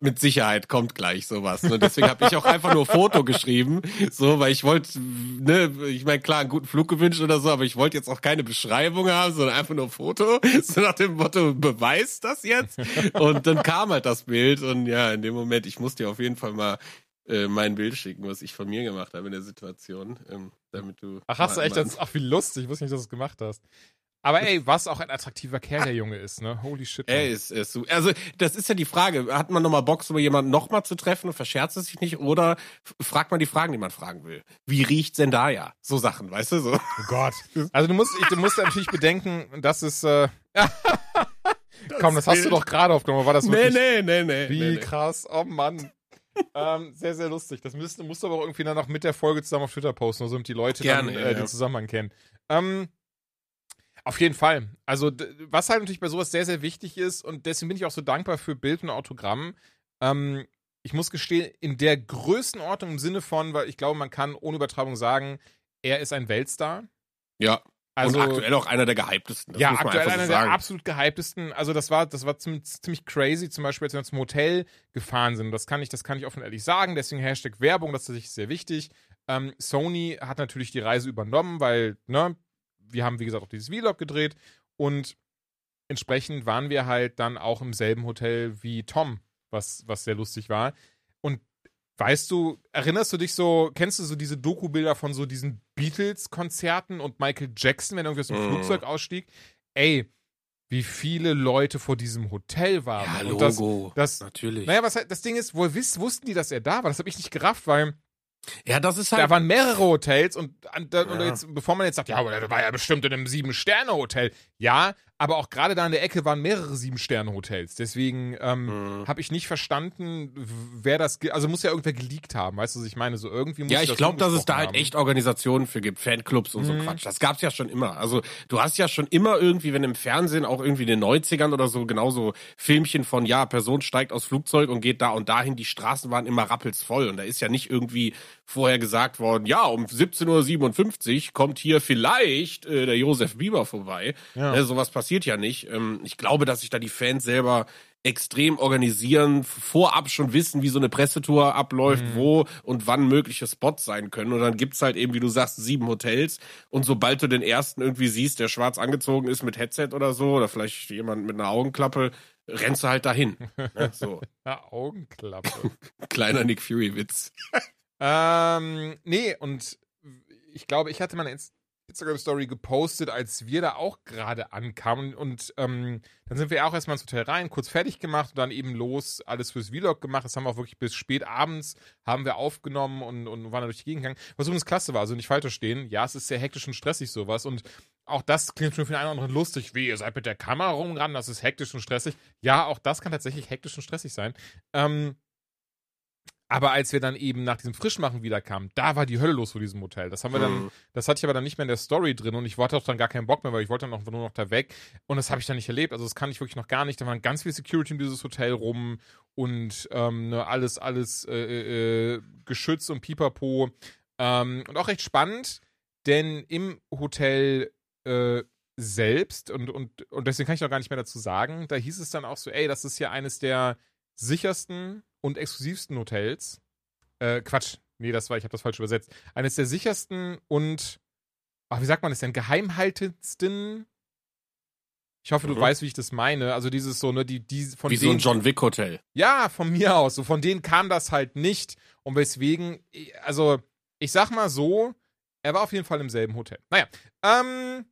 Speaker 2: mit Sicherheit kommt gleich sowas. Ne? Deswegen habe ich auch einfach nur Foto geschrieben, so, weil ich wollte, ne, ich meine, klar, einen guten Flug gewünscht oder so, aber ich wollte jetzt auch keine Beschreibung haben, sondern einfach nur Foto, [laughs] so nach dem Motto, beweis das jetzt. Und dann kam halt das Bild und ja, in dem Moment, ich musste dir auf jeden Fall mal äh, mein Bild schicken, was ich von mir gemacht habe in der Situation, ähm, damit du.
Speaker 1: Ach, hast du echt jetzt, ach, wie lustig, ich wusste nicht, dass du es gemacht hast. Aber ey, was auch ein attraktiver Kerl der Junge ist, ne? Holy shit.
Speaker 2: Er ist, ist so. Also, das ist ja die Frage. Hat man nochmal Bock, so jemanden nochmal zu treffen und verscherzt es sich nicht? Oder fragt man die Fragen, die man fragen will? Wie riecht Zendaya? So Sachen, weißt du? So.
Speaker 1: Oh Gott. Also, du musst, du musst natürlich bedenken, [laughs] das ist, äh, Komm, das hast du doch gerade aufgenommen. War das wirklich?
Speaker 2: Nee, nee, nee, nee.
Speaker 1: Wie
Speaker 2: nee, nee.
Speaker 1: krass. Oh Mann. ähm, sehr, sehr lustig. Das müsst, musst du aber auch irgendwie dann noch mit der Folge zusammen auf Twitter posten, so damit die Leute
Speaker 2: Gerne,
Speaker 1: dann
Speaker 2: äh,
Speaker 1: ja. den Zusammenhang kennen. Ähm, auf jeden Fall. Also, was halt natürlich bei sowas sehr, sehr wichtig ist, und deswegen bin ich auch so dankbar für Bild und Autogramm. Ähm, ich muss gestehen, in der Größenordnung im Sinne von, weil ich glaube, man kann ohne Übertreibung sagen, er ist ein Weltstar.
Speaker 2: Ja. Also, und aktuell auch einer der gehyptesten.
Speaker 1: ja, aktuell einer so der absolut gehyptesten. Also das war, das war ziemlich, ziemlich crazy, zum Beispiel, als wir zum Hotel gefahren sind. Das kann ich, das kann ich offen ehrlich sagen. Deswegen Hashtag Werbung, das ist sehr wichtig. Ähm, Sony hat natürlich die Reise übernommen, weil, ne, wir haben, wie gesagt, auch dieses Vlog gedreht und entsprechend waren wir halt dann auch im selben Hotel wie Tom, was, was sehr lustig war. Und weißt du, erinnerst du dich so, kennst du so diese Doku-Bilder von so diesen Beatles-Konzerten und Michael Jackson, wenn er irgendwie aus dem mm. Flugzeug ausstieg? Ey, wie viele Leute vor diesem Hotel waren.
Speaker 2: Ja, Logo.
Speaker 1: Das, das,
Speaker 2: natürlich.
Speaker 1: Naja, was das Ding ist, woher wussten die, dass er da war? Das habe ich nicht gerafft, weil
Speaker 2: ja, das ist halt.
Speaker 1: Da waren mehrere Hotels und, und, ja. jetzt, bevor man jetzt sagt, ja, aber der war ja bestimmt in einem Sieben-Sterne-Hotel. Ja, aber auch gerade da in der Ecke waren mehrere Sieben-Sterne-Hotels. Deswegen ähm,
Speaker 2: Mhm.
Speaker 1: habe ich nicht verstanden, wer das, also muss ja irgendwer geleakt haben, weißt du, was ich meine? So irgendwie muss
Speaker 2: Ja, ich
Speaker 1: das
Speaker 2: glaube, dass es da halt
Speaker 1: haben.
Speaker 2: echt Organisationen für gibt, Fanclubs und so
Speaker 1: Mhm.
Speaker 2: Quatsch. Das gab's ja schon immer. Also du hast ja schon immer irgendwie, wenn im Fernsehen auch irgendwie in den 90ern oder so genauso Filmchen von, ja, Person steigt aus Flugzeug und geht da und dahin, die Straßen waren immer rappelsvoll und da ist ja nicht irgendwie vorher gesagt worden, ja, um 17.57 Uhr kommt hier vielleicht äh, der Josef Bieber vorbei.
Speaker 1: Ja.
Speaker 2: Ne, sowas passiert ja nicht. Ähm, ich glaube, dass sich da die Fans selber extrem organisieren, vorab schon wissen, wie so eine Pressetour abläuft,
Speaker 1: Mhm.
Speaker 2: wo und wann mögliche Spots sein können. Und dann gibt's halt eben, wie du sagst, sieben Hotels. Und sobald du den ersten irgendwie siehst, der schwarz angezogen ist mit Headset oder so, oder vielleicht jemand mit einer Augenklappe, rennst du halt dahin. [laughs] ne? So,
Speaker 1: Augenklappe. [laughs]
Speaker 2: kleiner Nick Fury-Witz.
Speaker 1: Ähm, nee, und ich glaube, ich hatte meine Inst- Instagram-Story gepostet, als wir da auch gerade ankamen. Und ähm, dann sind wir auch erstmal ins Hotel rein, kurz fertig gemacht und dann eben los, alles fürs Vlog gemacht. Das haben wir auch wirklich bis spät abends haben wir aufgenommen und, und waren da durch die Gegend gegangen. Was übrigens klasse war, also nicht falsch verstehen. Ja, es ist sehr hektisch und stressig sowas. Und auch das klingt schon für den einen oder anderen lustig. Wie, ihr seid mit der Kamera rumgerannt, das ist hektisch und stressig. Ja, auch das kann tatsächlich hektisch und stressig sein. Ähm, aber als wir dann eben nach diesem Frischmachen wiederkamen, da war die Hölle los vor diesem Hotel. Das haben wir dann,
Speaker 2: Mhm.
Speaker 1: das hatte ich aber dann nicht mehr in der Story drin und ich wollte auch dann gar keinen Bock mehr, weil ich wollte dann auch nur noch da weg. Und das habe ich dann nicht erlebt. Also das kann ich wirklich noch gar nicht. Da waren ganz viel Security in dieses Hotel rum und ähm, ne, alles, alles äh, äh, geschützt und pipapo. Ähm, und auch recht spannend, denn im Hotel äh, selbst, und, und, und deswegen kann ich noch gar nicht mehr dazu sagen, da hieß es dann auch so, ey, das ist hier eines der sichersten und exklusivsten Hotels. Äh, Quatsch. Nee, das war, ich habe das falsch übersetzt. Eines der sichersten und, ach, wie sagt man das denn, geheimhaltendsten. Ich hoffe, du
Speaker 2: Mhm.
Speaker 1: weißt, wie ich das meine. Also dieses so, ne, die, die von
Speaker 2: Wie so ein
Speaker 1: denen-
Speaker 2: John Wick-Hotel.
Speaker 1: ja, von mir aus. So von denen kam das halt nicht. Und weswegen, also, ich sag mal so, er war auf jeden Fall im selben Hotel. Naja, ähm,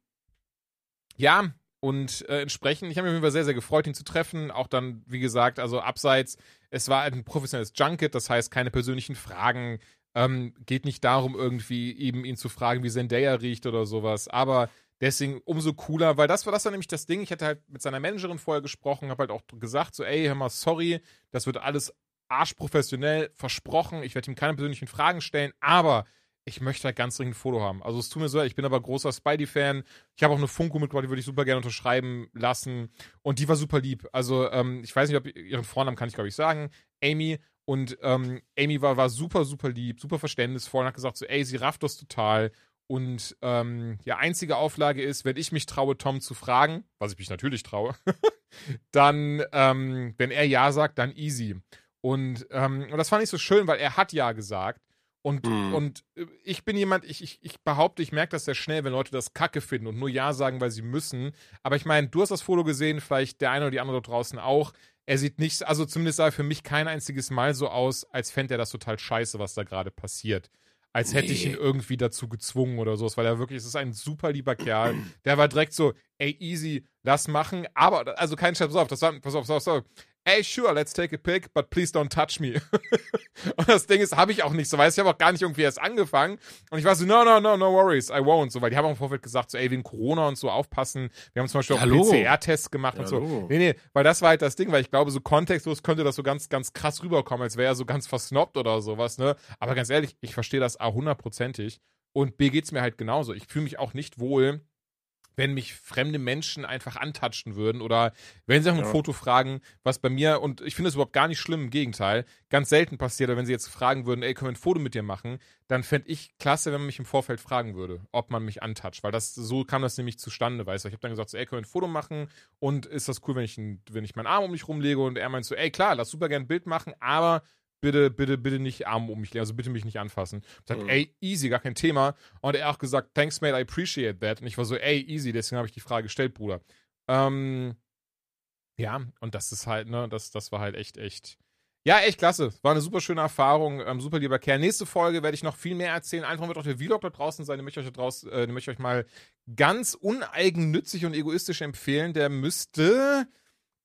Speaker 1: ja, und äh, entsprechend, ich habe mich auf jeden Fall sehr, sehr gefreut, ihn zu treffen. Auch dann, wie gesagt, also abseits, es war ein professionelles Junket, das heißt keine persönlichen Fragen. Ähm, geht nicht darum, irgendwie eben ihn zu fragen, wie Zendaya riecht oder sowas. Aber deswegen umso cooler, weil das war das war nämlich das Ding. Ich hatte halt mit seiner Managerin vorher gesprochen, habe halt auch gesagt, so, ey, hör mal, sorry, das wird alles arschprofessionell versprochen. Ich werde ihm keine persönlichen Fragen stellen, aber ich möchte halt ganz dringend ein Foto haben. Also es tut mir so, leid, ich bin aber großer Spidey-Fan. Ich habe auch eine Funko mitgebracht, die würde ich super gerne unterschreiben lassen. Und die war super lieb. Also ähm, ich weiß nicht, ob ihren Vornamen kann ich, glaube ich, sagen. Amy. Und ähm, Amy war, war super, super lieb, super verständnisvoll und hat gesagt so, ey, sie rafft das total. Und ähm, ja, einzige Auflage ist, wenn ich mich traue, Tom zu fragen, was ich mich natürlich traue, [laughs] dann, ähm, wenn er Ja sagt, dann easy. Und, ähm, und das fand ich so schön, weil er hat Ja gesagt. Und,
Speaker 2: Mhm.
Speaker 1: und äh, ich bin jemand, ich, ich, ich behaupte, ich merke das sehr schnell, wenn Leute das Kacke finden und nur Ja sagen, weil sie müssen. Aber ich meine, du hast das Foto gesehen, vielleicht der eine oder die andere dort draußen auch. Er sieht nicht, also zumindest sah er für mich kein einziges Mal so aus, als fände er das total scheiße, was da gerade passiert. Als hätte ich ihn irgendwie dazu gezwungen oder sowas, weil er wirklich, es ist ein super lieber Kerl. Der war direkt so, ey, easy, lass machen. Aber, also kein Scherz, pass auf, das war, pass auf, pass auf, pass auf. Ey, sure, let's take a pic, but please don't touch me. [laughs] und das Ding ist, habe ich auch nicht so, weißt du, ich habe auch gar nicht irgendwie erst angefangen. Und ich war so, no, no, no, no worries, I won't. So, weil die haben auch im Vorfeld gesagt, so, ey, wegen Corona und so aufpassen. Wir haben zum Beispiel auch
Speaker 2: Hallo.
Speaker 1: PCR-Tests gemacht und so.
Speaker 2: Hallo.
Speaker 1: Nee, nee, weil das war halt das Ding, weil ich glaube, so kontextlos könnte das so ganz, ganz krass rüberkommen, als wäre er so ganz versnobbt oder sowas, ne? Aber ganz ehrlich, ich verstehe das A hundertprozentig. Und B geht's mir halt genauso. Ich fühle mich auch nicht wohl, wenn mich fremde Menschen einfach antatschen würden oder wenn sie nach einem
Speaker 2: Ja.
Speaker 1: Foto fragen, was bei mir, und ich finde es überhaupt gar nicht schlimm, im Gegenteil, ganz selten passiert, aber wenn sie jetzt fragen würden, ey, können wir ein Foto mit dir machen, dann fände ich klasse, wenn man mich im Vorfeld fragen würde, ob man mich antatscht, weil das, so kam das nämlich zustande, weißt du. Ich habe dann gesagt, so, ey, können wir ein Foto machen und ist das cool, wenn ich, wenn ich meinen Arm um mich rumlege und er meint so, ey, klar, lass super gerne ein Bild machen, aber bitte, bitte, bitte nicht Arm um mich legen, also bitte mich nicht anfassen. Ich sag,
Speaker 2: Mhm.
Speaker 1: ey, easy, gar kein Thema. Und er auch gesagt, thanks, mate, I appreciate that. Und ich war so, ey, easy, deswegen habe ich die Frage gestellt, Bruder. Ähm, ja, und das ist halt, ne, das, das war halt echt, echt. Ja, echt klasse. War eine super schöne Erfahrung. Ähm, super lieber Kerl. Nächste Folge werde ich noch viel mehr erzählen. Einfach wird auch der Vlog da draußen sein. Den möchte ich euch, da draus, äh, den möchte ich euch mal ganz uneigennützig und egoistisch empfehlen. Der müsste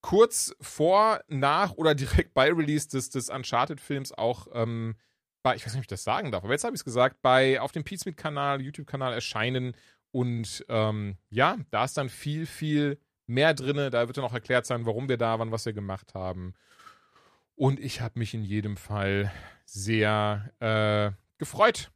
Speaker 1: kurz vor, nach oder direkt bei Release des, des Uncharted-Films auch ähm, bei, ich weiß nicht, ob ich das sagen darf, aber jetzt habe ich es gesagt, bei auf dem Pizmeet-Kanal, YouTube-Kanal erscheinen. Und ähm, ja, da ist dann viel, viel mehr drinne. Da wird dann auch erklärt sein, warum wir da waren, was wir gemacht haben. Und ich habe mich in jedem Fall sehr äh, gefreut.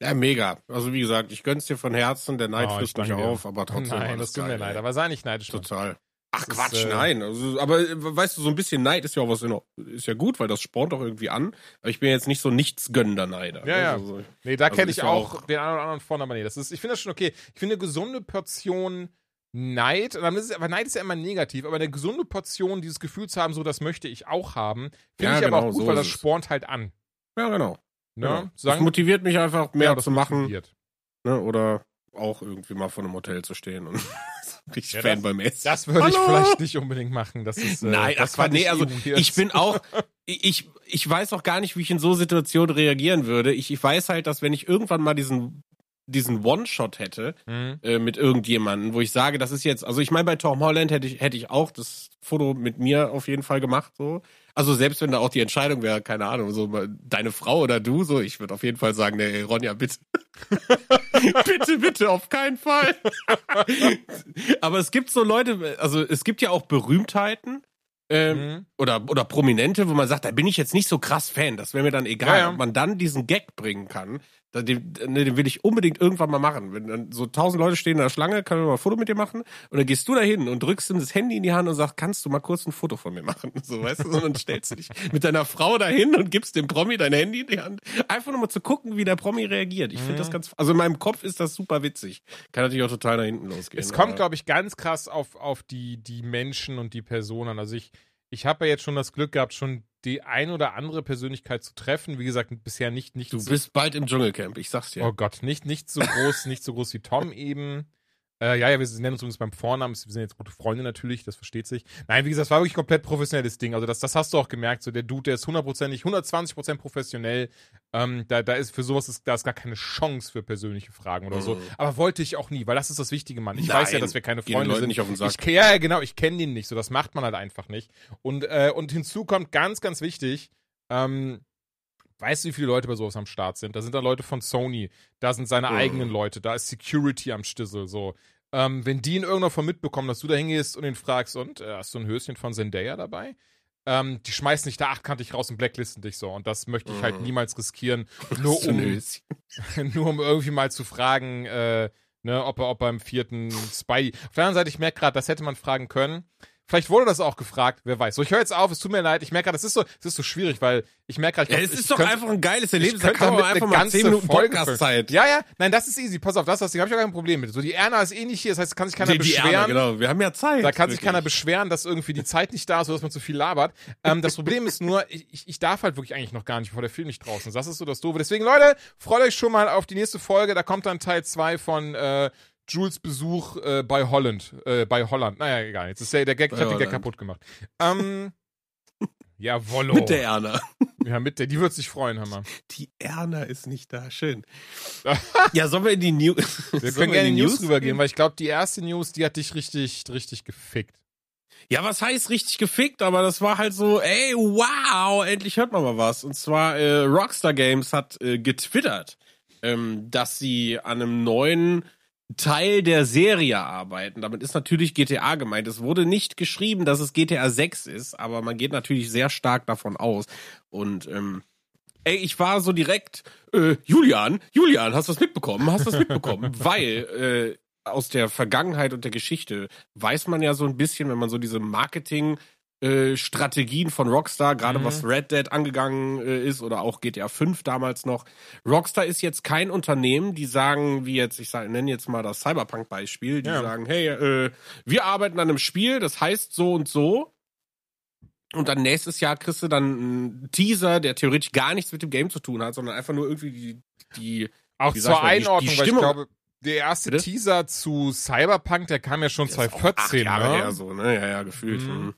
Speaker 2: Ja, mega. Also wie gesagt, ich gönn's dir von Herzen, der Neid
Speaker 1: Oh,
Speaker 2: frisst
Speaker 1: ich
Speaker 2: mich
Speaker 1: dir.
Speaker 2: auf, aber trotzdem.
Speaker 1: Nein, das tut mir leid, aber sei nicht neidisch.
Speaker 2: Total. Ach
Speaker 1: Das
Speaker 2: Quatsch,
Speaker 1: ist, äh,
Speaker 2: nein. Also, aber äh, weißt du, so ein bisschen Neid ist ja auch was ist ja gut, weil das spornt auch irgendwie an. Aber ich bin jetzt nicht so nichtsgönnender Neider.
Speaker 1: Ja, ja.
Speaker 2: Also,
Speaker 1: Nee, da
Speaker 2: Also
Speaker 1: kenne ich auch,
Speaker 2: auch-
Speaker 1: den einen oder anderen von, aber nee, das ist, ich finde das schon okay. Ich finde eine gesunde Portion Neid, und dann ist es, aber Neid ist ja immer negativ, aber eine gesunde Portion, dieses Gefühl zu haben, so das möchte ich auch haben, finde
Speaker 2: Ja,
Speaker 1: ich aber
Speaker 2: genau,
Speaker 1: auch gut,
Speaker 2: so
Speaker 1: weil das spornt halt an.
Speaker 2: ja, genau.
Speaker 1: Ne?
Speaker 2: genau. Das motiviert mich einfach mehr
Speaker 1: ja, das
Speaker 2: zu machen.
Speaker 1: motiviert.
Speaker 2: Ne? Oder auch irgendwie mal vor einem Hotel zu stehen und [laughs] richtig
Speaker 1: Ja,
Speaker 2: Fan
Speaker 1: das-
Speaker 2: beim Essen.
Speaker 1: Das würde ich vielleicht nicht unbedingt machen. Das ist, äh,
Speaker 2: Nein,
Speaker 1: das fand
Speaker 2: nee, also ich bin auch, ich, ich weiß auch gar nicht, wie ich in so Situationen reagieren würde. Ich, ich weiß halt, dass wenn ich irgendwann mal diesen, diesen One-Shot hätte
Speaker 1: Mhm.
Speaker 2: äh, mit irgendjemandem, wo ich sage, das ist jetzt, also ich meine, bei Tom Holland hätte ich, hätte ich auch das Foto mit mir auf jeden Fall gemacht, so. Also selbst wenn da auch die Entscheidung wäre, keine Ahnung, so deine Frau oder du, so, ich würde auf jeden Fall sagen, nee, Ronja, bitte. [laughs] bitte, bitte, auf keinen Fall. [laughs] Aber es gibt so Leute, also es gibt ja auch Berühmtheiten, ähm,
Speaker 1: Mhm.
Speaker 2: oder, oder Prominente, wo man sagt, da bin ich jetzt nicht so krass Fan. Das wäre mir dann egal.
Speaker 1: Ja, ja.
Speaker 2: Ob man dann diesen Gag bringen kann, den, ne, den will ich unbedingt irgendwann mal machen. Wenn dann so tausend Leute stehen in der Schlange, können wir mal ein Foto mit dir machen? Und dann gehst du da hin und drückst ihm das Handy in die Hand und sagst, kannst du mal kurz ein Foto von mir machen? [laughs] So, weißt du? Und dann stellst du dich mit deiner Frau dahin und gibst dem Promi dein Handy in die Hand. Einfach nur mal zu gucken, wie der Promi reagiert. Ich finde
Speaker 1: Mhm.
Speaker 2: das ganz, also in meinem Kopf ist das super witzig. Kann natürlich auch total nach hinten losgehen.
Speaker 1: Es kommt, glaube ich, ganz krass auf, auf die, die Menschen und die Personen. Also ich, ich habe ja jetzt schon das Glück gehabt, schon die ein oder andere Persönlichkeit zu treffen. Wie gesagt, bisher nicht, nicht
Speaker 2: Du
Speaker 1: so,
Speaker 2: bist bald im Dschungelcamp, ich sag's dir.
Speaker 1: oh Gott, nicht, nicht so groß, nicht so groß wie Tom eben. Äh, ja, ja, wir nennen uns übrigens beim Vornamen, wir sind jetzt gute Freunde natürlich, das versteht sich. Nein, wie gesagt, es war wirklich komplett professionelles Ding. Also das, das hast du auch gemerkt, so der Dude, der ist hundertprozentig, 120% professionell. Ähm, da, da ist für sowas ist, da ist gar keine Chance für persönliche Fragen oder so.
Speaker 2: Mhm.
Speaker 1: Aber wollte ich auch nie, weil das ist das Wichtige, Mann. Ich
Speaker 2: Nein,
Speaker 1: weiß ja, dass wir keine Freunde sind.
Speaker 2: nicht auf den Sack.
Speaker 1: Ich, ja, genau, ich kenne den nicht, so das macht man halt einfach nicht. Und, äh, und hinzu kommt ganz, ganz wichtig, ähm, weißt du, wie viele Leute bei sowas am Start sind? Da sind da Leute von Sony, da sind seine
Speaker 2: Mhm.
Speaker 1: eigenen Leute, da ist Security am Stissel, so. Ähm, wenn die in irgendeiner Form mitbekommen, dass du da hingehst und ihn fragst, und äh, hast du ein Höschen von Zendaya dabei? Ähm, die schmeißen dich da achtkantig raus und blacklisten dich so. Und das möchte ich halt
Speaker 2: Mhm.
Speaker 1: niemals riskieren, [laughs] nur um, [laughs] nur um irgendwie mal zu fragen, äh, ne, ob er, ob er im vierten Spidey. Auf der anderen Seite, ich merke gerade, das hätte man fragen können. Vielleicht wurde das auch gefragt, wer weiß. So, ich höre jetzt auf, es tut mir leid. Ich merke gerade, es ist so, es ist so schwierig, weil ich merke gerade, ich
Speaker 2: Ja,
Speaker 1: glaub,
Speaker 2: es
Speaker 1: ich
Speaker 2: ist doch
Speaker 1: könnte-
Speaker 2: einfach ein geiles Erlebnis. Da kann man einfach mal
Speaker 1: ganze
Speaker 2: 10 Minuten
Speaker 1: Folge
Speaker 2: Podcast-Zeit.
Speaker 1: Ja, ja, nein, das ist easy. Pass auf, das, das Ding habe ich auch kein Problem mit. So, die Erna ist eh nicht hier, das heißt, kann sich keiner
Speaker 2: Die- die
Speaker 1: beschweren.
Speaker 2: Erna, genau. Wir haben ja Zeit.
Speaker 1: Da kann sich
Speaker 2: Wirklich.
Speaker 1: keiner beschweren, dass irgendwie die Zeit nicht da ist, oder dass man zu viel labert. Ähm, das Problem ist nur, ich, ich- ich darf halt wirklich eigentlich noch gar nicht, bevor der Film nicht draußen ist. Das ist so das Doofe. Deswegen, Leute, freut euch schon mal auf die nächste Folge. Da kommt dann Teil 2 von äh, Jules Besuch äh, bei Holland. Äh, bei Holland. Naja, egal. Jetzt ist der, der Gag, ich
Speaker 2: Bei
Speaker 1: hab den Gag kaputt gemacht. Ähm, [laughs] Jawollo.
Speaker 2: Mit der Erna. [laughs]
Speaker 1: ja, mit der. Die wird sich freuen, Hammer.
Speaker 2: Die Erna ist nicht da. Schön. [laughs] ja, sollen wir in die News?
Speaker 1: Wir können gerne in die News rübergehen, weil ich glaube, die erste News, die hat dich richtig, richtig gefickt.
Speaker 2: Ja, was heißt richtig gefickt, aber das war halt so, ey, wow, endlich hört man mal was. Und zwar äh, Rockstar Games hat äh, getwittert, ähm, dass sie an einem neuen Teil der Serie arbeiten. Damit ist natürlich GTA gemeint. Es wurde nicht geschrieben, dass es GTA 6 ist, aber man geht natürlich sehr stark davon aus. Und ähm, ey, ich war so direkt, äh, Julian, Julian, hast du was mitbekommen? Hast du was mitbekommen? [laughs] Weil äh, aus der Vergangenheit und der Geschichte weiß man ja so ein bisschen, wenn man so diese Marketing äh, Strategien von Rockstar, gerade
Speaker 1: Mhm.
Speaker 2: was Red Dead angegangen äh, ist oder auch GTA 5 damals noch. Rockstar ist jetzt kein Unternehmen, die sagen, wie jetzt, ich nenne jetzt mal das Cyberpunk-Beispiel, die
Speaker 1: Ja.
Speaker 2: sagen, hey, äh, wir arbeiten an einem Spiel, das heißt so und so. Und dann nächstes Jahr kriegst du dann einen Teaser, der theoretisch gar nichts mit dem Game zu tun hat, sondern einfach nur irgendwie die, die
Speaker 1: Auch zur
Speaker 2: man, die- die
Speaker 1: Einordnung, weil ich glaube, der erste
Speaker 2: Bitte?
Speaker 1: Teaser zu Cyberpunk, der kam ja schon
Speaker 2: Der ist auch
Speaker 1: 2014,
Speaker 2: acht Jahre
Speaker 1: ne?
Speaker 2: her so, ne? Ja, ja, gefühlt.
Speaker 1: Mhm.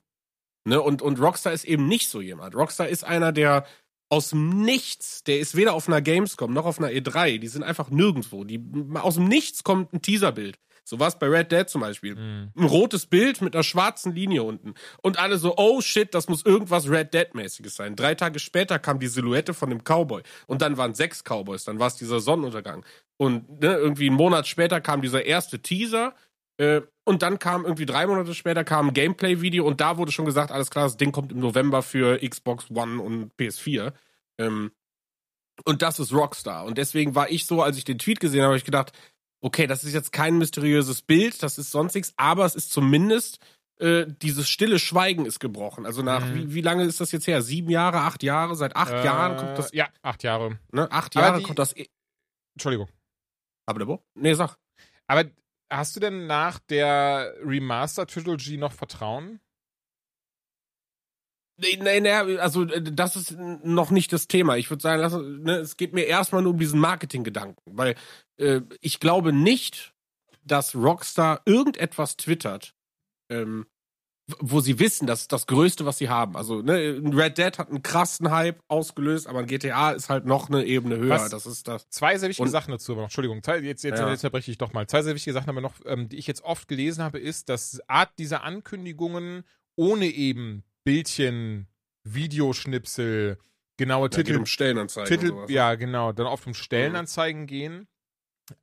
Speaker 2: Ne? Und, und Rockstar ist eben nicht so jemand. Rockstar ist einer, der aus dem Nichts, der ist weder auf einer Gamescom noch auf einer E3, die sind einfach nirgendwo. Die, aus dem Nichts kommt ein Teaserbild. So war es bei Red Dead zum Beispiel.
Speaker 1: Mhm.
Speaker 2: Ein rotes Bild mit einer schwarzen Linie unten. Und alle so, oh shit, das muss irgendwas Red Dead-mäßiges sein. Drei Tage später kam die Silhouette von dem Cowboy. Und dann waren sechs Cowboys. Dann war es dieser Sonnenuntergang. Und ne, irgendwie einen Monat später kam dieser erste Teaser. Äh, und dann kam irgendwie drei Monate später kam ein Gameplay-Video und da wurde schon gesagt, alles klar, das Ding kommt im November für Xbox One und PS4. Ähm, und das ist Rockstar. Und deswegen war ich so, als ich den Tweet gesehen habe, habe ich gedacht, okay, das ist jetzt kein mysteriöses Bild, das ist sonst nichts, aber es ist zumindest äh, dieses stille Schweigen ist gebrochen. Also nach,
Speaker 1: Mhm.
Speaker 2: wie, wie lange ist das jetzt her? Sieben Jahre, acht Jahre? Seit acht
Speaker 1: Äh,
Speaker 2: Jahren kommt das,
Speaker 1: Ja, acht Jahre.
Speaker 2: ne? Acht
Speaker 1: Aber
Speaker 2: Jahre
Speaker 1: die-
Speaker 2: kommt das. eh-
Speaker 1: Entschuldigung.
Speaker 2: Aber der Bo? Nee, sag.
Speaker 1: Aber hast du denn nach der Remaster-Trilogy noch Vertrauen?
Speaker 2: Nee, nee, also äh, das ist noch nicht das Thema. Ich würde sagen, lass, ne, es geht mir erstmal nur um diesen Marketinggedanken, weil äh, ich glaube nicht, dass Rockstar irgendetwas twittert, ähm, wo sie wissen, das ist das Größte, was sie haben. Also ne, ein Red Dead hat einen krassen Hype ausgelöst, aber ein GTA ist halt noch eine Ebene höher.
Speaker 1: Was?
Speaker 2: Das ist das.
Speaker 1: Zwei sehr wichtige
Speaker 2: Und-
Speaker 1: Sachen dazu aber noch. Entschuldigung, jetzt, jetzt,
Speaker 2: Ja.
Speaker 1: jetzt unterbreche ich doch mal. Zwei sehr wichtige Sachen aber noch, ähm, die ich jetzt oft gelesen habe, ist, dass Art dieser Ankündigungen ohne eben Bildchen, Videoschnipsel, genaue
Speaker 2: Ja,
Speaker 1: Titel,
Speaker 2: um Stellenanzeigen.
Speaker 1: Titel,
Speaker 2: ne?
Speaker 1: ja, genau, dann oft um Stellenanzeigen gehen.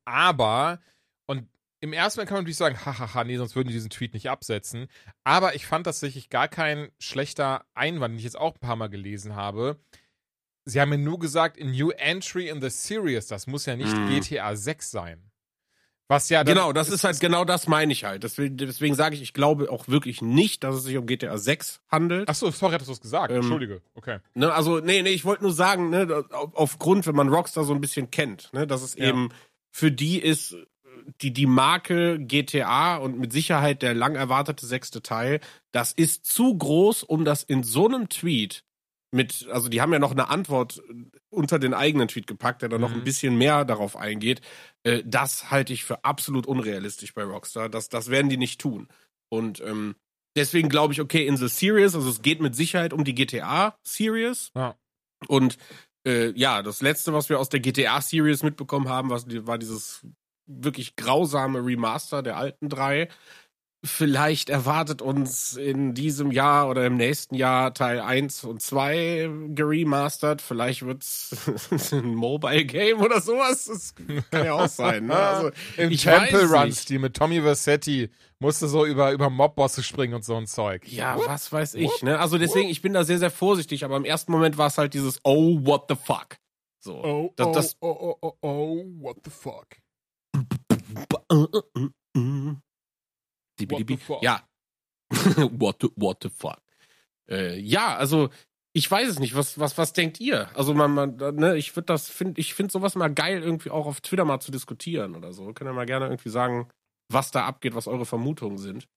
Speaker 1: Aber, und im ersten Mal kann man natürlich sagen, hahaha, nee, sonst würden die diesen Tweet nicht absetzen. Aber ich fand tatsächlich gar kein schlechter Einwand, den ich jetzt auch ein paar Mal gelesen habe. Sie haben mir nur gesagt, a new entry in the series, das muss ja nicht
Speaker 2: Mhm.
Speaker 1: GTA 6 sein. Was ja
Speaker 2: Genau, das ist halt genau das meine ich halt. Deswegen, deswegen sage ich, ich glaube auch wirklich nicht, dass es sich um GTA 6 handelt.
Speaker 1: Achso, sorry, hattest du es gesagt.
Speaker 2: Ähm,
Speaker 1: Entschuldige. Okay.
Speaker 2: Ne, also, nee, nee, ich wollte nur sagen, ne, auf, aufgrund, wenn man Rockstar so ein bisschen kennt, ne, dass es
Speaker 1: Ja.
Speaker 2: eben für die ist, die, die Marke GTA und mit Sicherheit der lang erwartete sechste Teil, das ist zu groß, um das in so einem Tweet mit, also die haben ja noch eine Antwort unter den eigenen Tweet gepackt, der dann noch
Speaker 1: Mhm.
Speaker 2: ein bisschen mehr darauf eingeht. Äh, das halte ich für absolut unrealistisch bei Rockstar. Das, das werden die nicht tun. Und ähm, deswegen glaube ich, okay, in the Series, also es geht mit Sicherheit um die GTA-Series.
Speaker 1: Ja.
Speaker 2: Und äh, ja, das letzte, was wir aus der GTA-Series mitbekommen haben, was, war dieses wirklich grausame Remaster der alten drei. Vielleicht erwartet uns in diesem Jahr oder im nächsten Jahr Teil 1 und 2 geremastert. Vielleicht wird's [laughs] ein Mobile Game oder sowas. Das kann ja auch sein. Ne? Also, [laughs]
Speaker 1: Im
Speaker 2: ich
Speaker 1: Temple Run. Stil mit Tommy Versetti musste so über, über Mobbosse springen und so ein Zeug.
Speaker 2: Ja, was weiß ich, ne? Also deswegen, ich bin da sehr, sehr vorsichtig, aber im ersten Moment war es halt dieses Oh, what the fuck. So.
Speaker 1: Oh,
Speaker 2: Das-
Speaker 1: oh,
Speaker 2: das-
Speaker 1: oh, oh, oh, oh, what the fuck. What?
Speaker 2: Ja. [laughs] what, the, what the fuck. Äh, ja, also ich weiß es nicht. Was, was, was denkt ihr? Also man, man ne, ich würde das finde ich finde sowas mal geil irgendwie auch auf Twitter mal zu diskutieren oder so. Könnt ihr mal gerne irgendwie sagen, was da abgeht, was eure Vermutungen sind.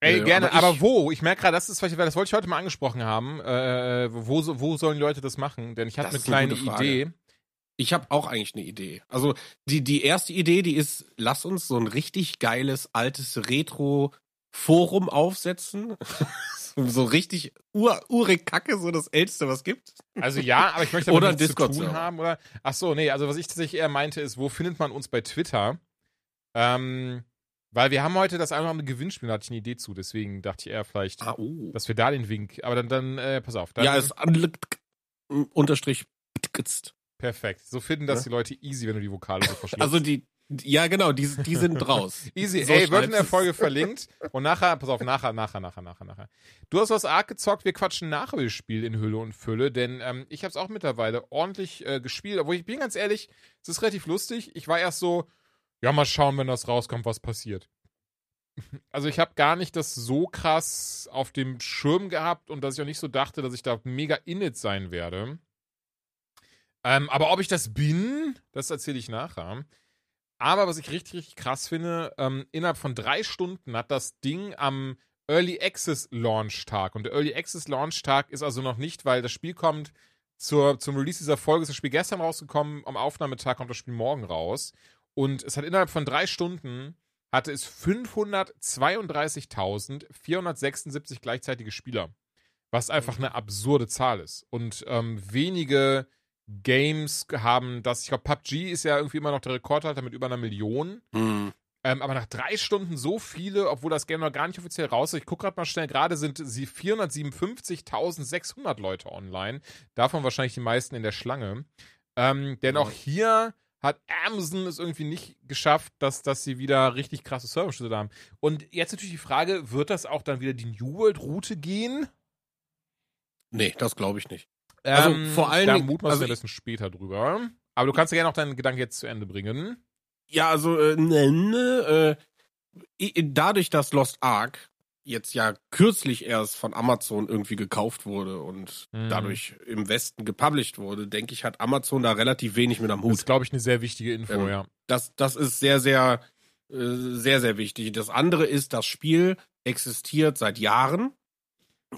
Speaker 1: Ey,
Speaker 2: Äh,
Speaker 1: gerne,
Speaker 2: aber
Speaker 1: aber,
Speaker 2: ich-
Speaker 1: wo? Ich merke gerade, das ist, das wollte ich heute mal angesprochen haben. Äh, wo, wo sollen die Leute das machen? Denn ich hatte eine
Speaker 2: eine
Speaker 1: kleine
Speaker 2: Frage.
Speaker 1: Idee.
Speaker 2: Ich habe auch eigentlich eine Idee. Also die, die erste Idee, die ist, lass uns so ein richtig geiles, altes Retro-Forum aufsetzen. [laughs] so, richtig ur, urig Kacke, so das älteste, was gibt.
Speaker 1: Also ja, aber ich möchte aber
Speaker 2: Oder
Speaker 1: nichts zu tun haben. Oder? Ach so, nee, also was ich tatsächlich eher meinte, ist, wo findet man uns bei Twitter? Ähm, weil wir haben heute das einfach ein Gewinnspiel, da hatte ich eine Idee zu, deswegen dachte ich eher vielleicht,
Speaker 2: Ah, oh.
Speaker 1: dass wir da den Wink, aber dann, dann äh, pass auf. Dann,
Speaker 2: ja, es unterstrich
Speaker 1: perfekt. So finden das
Speaker 2: Ja.
Speaker 1: die Leute easy, wenn du die Vokale so verschließt.
Speaker 2: Also die, ja genau, die, die sind [laughs] raus.
Speaker 1: Easy,
Speaker 2: So
Speaker 1: ey, wird in der Folge [laughs] verlinkt. Und nachher, pass auf, nachher, nachher, nachher, nachher, nachher. Du hast was arg gezockt, wir quatschen nach über das Spiel in Hülle und Fülle, denn ähm, ich habe es auch mittlerweile ordentlich äh, gespielt, obwohl ich bin ganz ehrlich, es ist relativ lustig. Ich war erst so, ja, mal schauen, wenn das rauskommt, was passiert. [laughs] Also ich habe gar nicht das so krass auf dem Schirm gehabt und dass ich auch nicht so dachte, dass ich da mega in it sein werde. Ähm, aber ob ich das bin, das erzähle ich nachher. Aber was ich richtig, richtig krass finde, ähm, innerhalb von drei Stunden hat das Ding am Early Access Launch Tag. Und der Early Access Launch Tag ist also noch nicht, weil das Spiel kommt zur, zum Release dieser Folge, ist das Spiel gestern rausgekommen, am Aufnahmetag kommt das Spiel morgen raus. Und es hat innerhalb von drei Stunden hatte es 532.476 gleichzeitige Spieler. Was einfach eine absurde Zahl ist. Und ähm, wenige Games haben das. Ich glaube, PUBG ist ja irgendwie immer noch der Rekordhalter mit über einer Million.
Speaker 2: Hm.
Speaker 1: Ähm, aber nach drei Stunden so viele, obwohl das Game noch gar nicht offiziell raus ist. Ich gucke gerade mal schnell, gerade sind sie 457.600 Leute online. Davon wahrscheinlich die meisten in der Schlange. Ähm, denn auch hier hat Amazon es irgendwie nicht geschafft, dass, dass sie wieder richtig krasse Serverschlüssel haben. Und jetzt natürlich die Frage, wird das auch dann wieder die New World Route gehen?
Speaker 2: Nee, das glaube ich nicht. Also
Speaker 1: Ähm,
Speaker 2: vor allen
Speaker 1: da
Speaker 2: Dingen-
Speaker 1: mutmaßen
Speaker 2: also
Speaker 1: wir ein bisschen später drüber. Aber du kannst ja gerne noch deinen Gedanken jetzt zu Ende bringen.
Speaker 2: Ja, also äh, ne, ne, äh, dadurch, dass Lost Ark jetzt ja kürzlich erst von Amazon irgendwie gekauft wurde und
Speaker 1: Mhm.
Speaker 2: dadurch im Westen gepublished wurde, denke ich, hat Amazon da relativ wenig mit am
Speaker 1: Das
Speaker 2: Hut.
Speaker 1: ist, glaube ich, eine sehr wichtige Info,
Speaker 2: Ähm,
Speaker 1: ja.
Speaker 2: Das, das ist sehr, sehr, äh, sehr, sehr wichtig. Das andere ist, das Spiel existiert seit Jahren.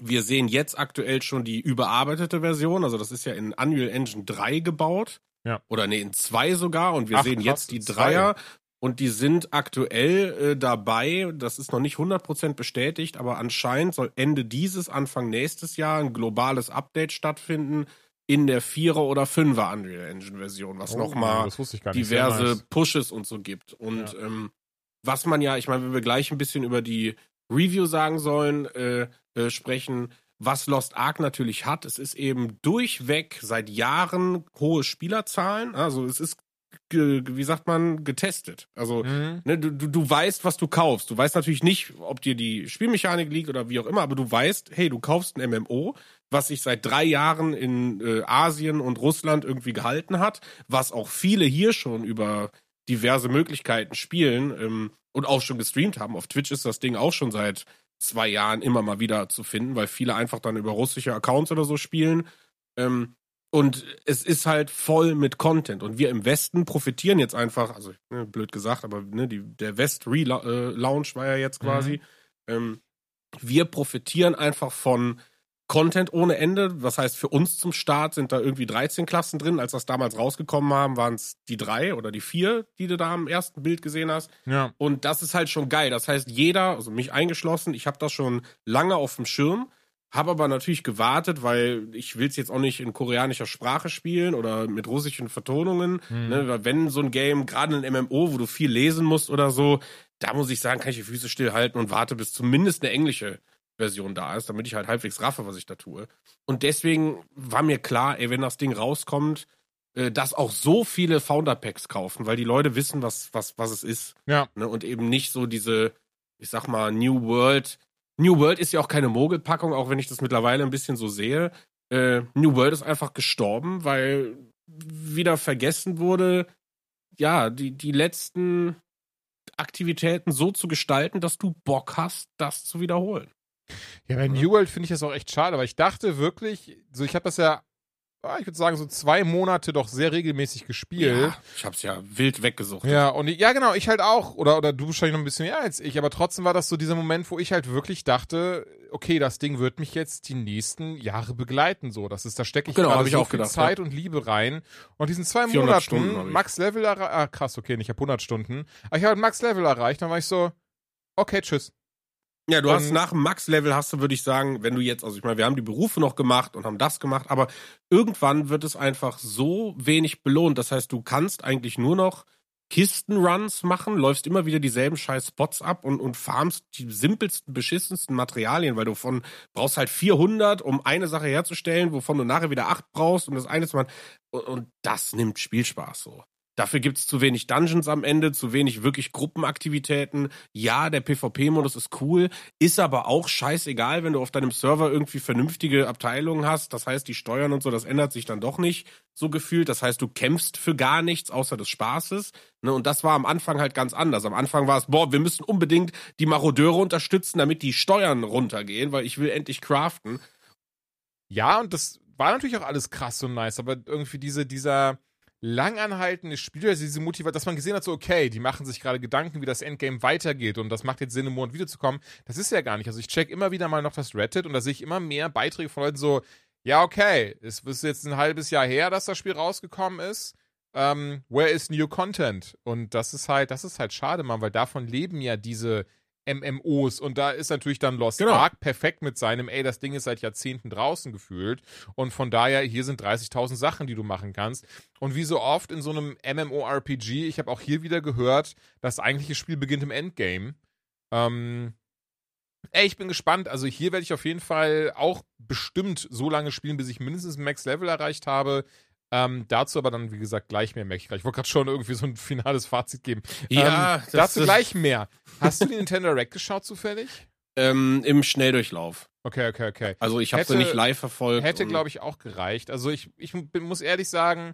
Speaker 2: Wir sehen jetzt aktuell schon die überarbeitete Version. Also das ist ja in Unreal Engine 3 gebaut.
Speaker 1: Ja.
Speaker 2: Oder nee, in 2 sogar. Und wir
Speaker 1: Ach,
Speaker 2: sehen
Speaker 1: krass,
Speaker 2: jetzt die
Speaker 1: in zwei.
Speaker 2: Dreier. Und die sind aktuell äh, dabei, das ist noch nicht 100% bestätigt, aber anscheinend soll Ende dieses, Anfang nächstes Jahr ein globales Update stattfinden in der 4er oder 5er Unreal Engine Version, was
Speaker 1: Oh,
Speaker 2: nochmal diverse
Speaker 1: nice.
Speaker 2: Pushes und so gibt. Und ähm, was man ja, ich meine, wenn wir gleich ein bisschen über die Review sagen sollen, äh, äh, sprechen, was Lost Ark natürlich hat, es ist eben durchweg seit Jahren hohe Spielerzahlen. Also es ist, wie sagt man, getestet. Also
Speaker 1: Mhm.
Speaker 2: ne, du, du, du weißt, was du kaufst. Du weißt natürlich nicht, ob dir die Spielmechanik liegt oder wie auch immer, aber du weißt, hey, du kaufst ein MMO, was sich seit drei Jahren in äh, Asien und Russland irgendwie gehalten hat, was auch viele hier schon über diverse Möglichkeiten spielen ähm, und auch schon gestreamt haben. Auf Twitch ist das Ding auch schon seit zwei Jahren immer mal wieder zu finden, weil viele einfach dann über russische Accounts oder so spielen. Ähm, und es ist halt voll mit Content. Und wir im Westen profitieren jetzt einfach, also ne, blöd gesagt, aber ne, die, der West-Relaunch war ja jetzt quasi. Ähm, wir profitieren einfach von Content ohne Ende. Was heißt, für uns zum Start sind da irgendwie 13 Klassen drin. Als das damals rausgekommen haben, waren es die drei oder die vier, die du da am ersten Bild gesehen hast.
Speaker 1: Ja.
Speaker 2: Und das ist halt schon geil. Das heißt, jeder, also mich eingeschlossen, ich habe das schon lange auf dem Schirm, habe aber natürlich gewartet, weil ich will es jetzt auch nicht in koreanischer Sprache spielen oder mit russischen Vertonungen.
Speaker 1: Mhm.
Speaker 2: Ne, weil wenn so ein Game, gerade ein MMO, wo du viel lesen musst oder so, da muss ich sagen, kann ich die Füße stillhalten und warte, bis zumindest eine englische Version da ist, damit ich halt halbwegs raffe, was ich da tue. Und deswegen war mir klar, ey, wenn das Ding rauskommt, äh, dass auch so viele Founder-Packs kaufen, weil die Leute wissen, was, was, was es ist.
Speaker 1: Ja.
Speaker 2: Ne? Und eben nicht so diese, ich sag mal, New World. New World ist ja auch keine Mogelpackung, auch wenn ich das mittlerweile ein bisschen so sehe. Äh, New World ist einfach gestorben, weil wieder vergessen wurde, ja, die, die letzten Aktivitäten so zu gestalten, dass du Bock hast, das zu wiederholen.
Speaker 1: Ja, bei New World finde ich das auch echt schade, weil ich dachte wirklich, so ich habe das ja, ah, ich würde sagen, so zwei Monate doch sehr regelmäßig gespielt.
Speaker 2: Ja, ich hab's ja wild weggesucht.
Speaker 1: Ja, und ich, ja, genau, ich halt auch. Oder, oder du wahrscheinlich noch ein bisschen mehr als ich. Aber trotzdem war das so dieser Moment, wo ich halt wirklich dachte, okay, das Ding wird mich jetzt die nächsten Jahre begleiten. So, das ist, da stecke ich
Speaker 2: Genau,
Speaker 1: gerade
Speaker 2: hab ich
Speaker 1: so
Speaker 2: auch
Speaker 1: viel
Speaker 2: gedacht,
Speaker 1: Zeit und Liebe rein. Und diesen zwei
Speaker 2: 400
Speaker 1: Monaten. Max Level erreicht. Ah, krass, okay, ich habe 100 Stunden. Aber ich habe halt Max Level erreicht. Dann war ich so, okay, tschüss.
Speaker 2: Ja, du hast nach dem Max-Level hast du, würde ich sagen, wenn du jetzt, also ich meine, wir haben die Berufe noch gemacht und haben das gemacht, aber irgendwann wird es einfach so wenig belohnt. Das heißt, du kannst eigentlich nur noch Kistenruns machen, läufst immer wieder dieselben scheiß Spots ab und, und farmst die simpelsten, beschissensten Materialien, weil du von, brauchst halt 400, um eine Sache herzustellen, wovon du nachher wieder acht brauchst, um das eine zu machen. Und, und das nimmt Spielspaß so. Dafür gibt's zu wenig Dungeons am Ende, zu wenig wirklich Gruppenaktivitäten. Ja, der PvP-Modus ist cool, ist aber auch scheißegal, wenn du auf deinem Server irgendwie vernünftige Abteilungen hast. Das heißt, die Steuern und so, das ändert sich dann doch nicht so gefühlt. Das heißt, du kämpfst für gar nichts außer des Spaßes. Ne? Und das war am Anfang halt ganz anders. Am Anfang war es, boah, wir müssen unbedingt die Marodeure unterstützen, damit die Steuern runtergehen, weil ich will endlich craften.
Speaker 1: Ja, und das war natürlich auch alles krass und nice, aber irgendwie diese, dieser langanhaltende Spiel, also diese Motivation, dass man gesehen hat, so, okay, die machen sich gerade Gedanken, wie das Endgame weitergeht und das macht jetzt Sinn, im Monat wiederzukommen. Das ist ja gar nicht. Also ich check immer wieder mal noch das Reddit und da sehe ich immer mehr Beiträge von Leuten so, ja, okay, es ist jetzt ein halbes Jahr her, dass das Spiel rausgekommen ist. Ähm, where is new content? Und das ist halt, das ist halt schade, Mann, weil davon leben ja diese MMOs und da ist natürlich dann Lost
Speaker 2: Genau.
Speaker 1: Ark perfekt mit seinem, ey, das Ding ist seit Jahrzehnten draußen gefühlt und von daher, hier sind 30.000 Sachen, die du machen kannst und wie so oft in so einem MMORPG, ich habe auch hier wieder gehört, das eigentliche Spiel beginnt im Endgame. Ähm, ey, ich bin gespannt, also hier werde ich auf jeden Fall auch bestimmt so lange spielen, bis ich mindestens Max Level erreicht habe. Ähm, dazu aber dann, wie gesagt, gleich mehr merke ich gleich. Ich wollte gerade schon irgendwie so ein finales Fazit geben.
Speaker 2: Ja,
Speaker 1: ähm, dazu gleich mehr. Hast du die Nintendo Direct geschaut zufällig?
Speaker 2: Ähm, Im Schnelldurchlauf.
Speaker 1: Okay, okay, okay.
Speaker 2: Also ich habe sie nicht live verfolgt.
Speaker 1: Hätte, glaube ich, auch gereicht. Also ich, ich bin- muss ehrlich sagen,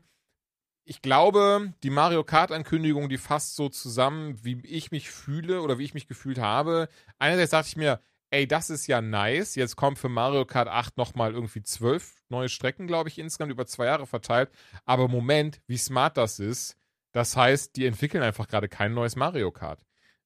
Speaker 1: ich glaube, die Mario Kart-Ankündigung, die fasst so zusammen, wie ich mich fühle oder wie ich mich gefühlt habe. Einerseits dachte ich mir, ey, das ist ja nice. Jetzt kommen für Mario Kart 8 nochmal irgendwie zwölf neue Strecken, glaube ich, insgesamt über zwei Jahre verteilt. Aber Moment, wie smart das ist. Das heißt, die entwickeln einfach gerade kein neues Mario Kart.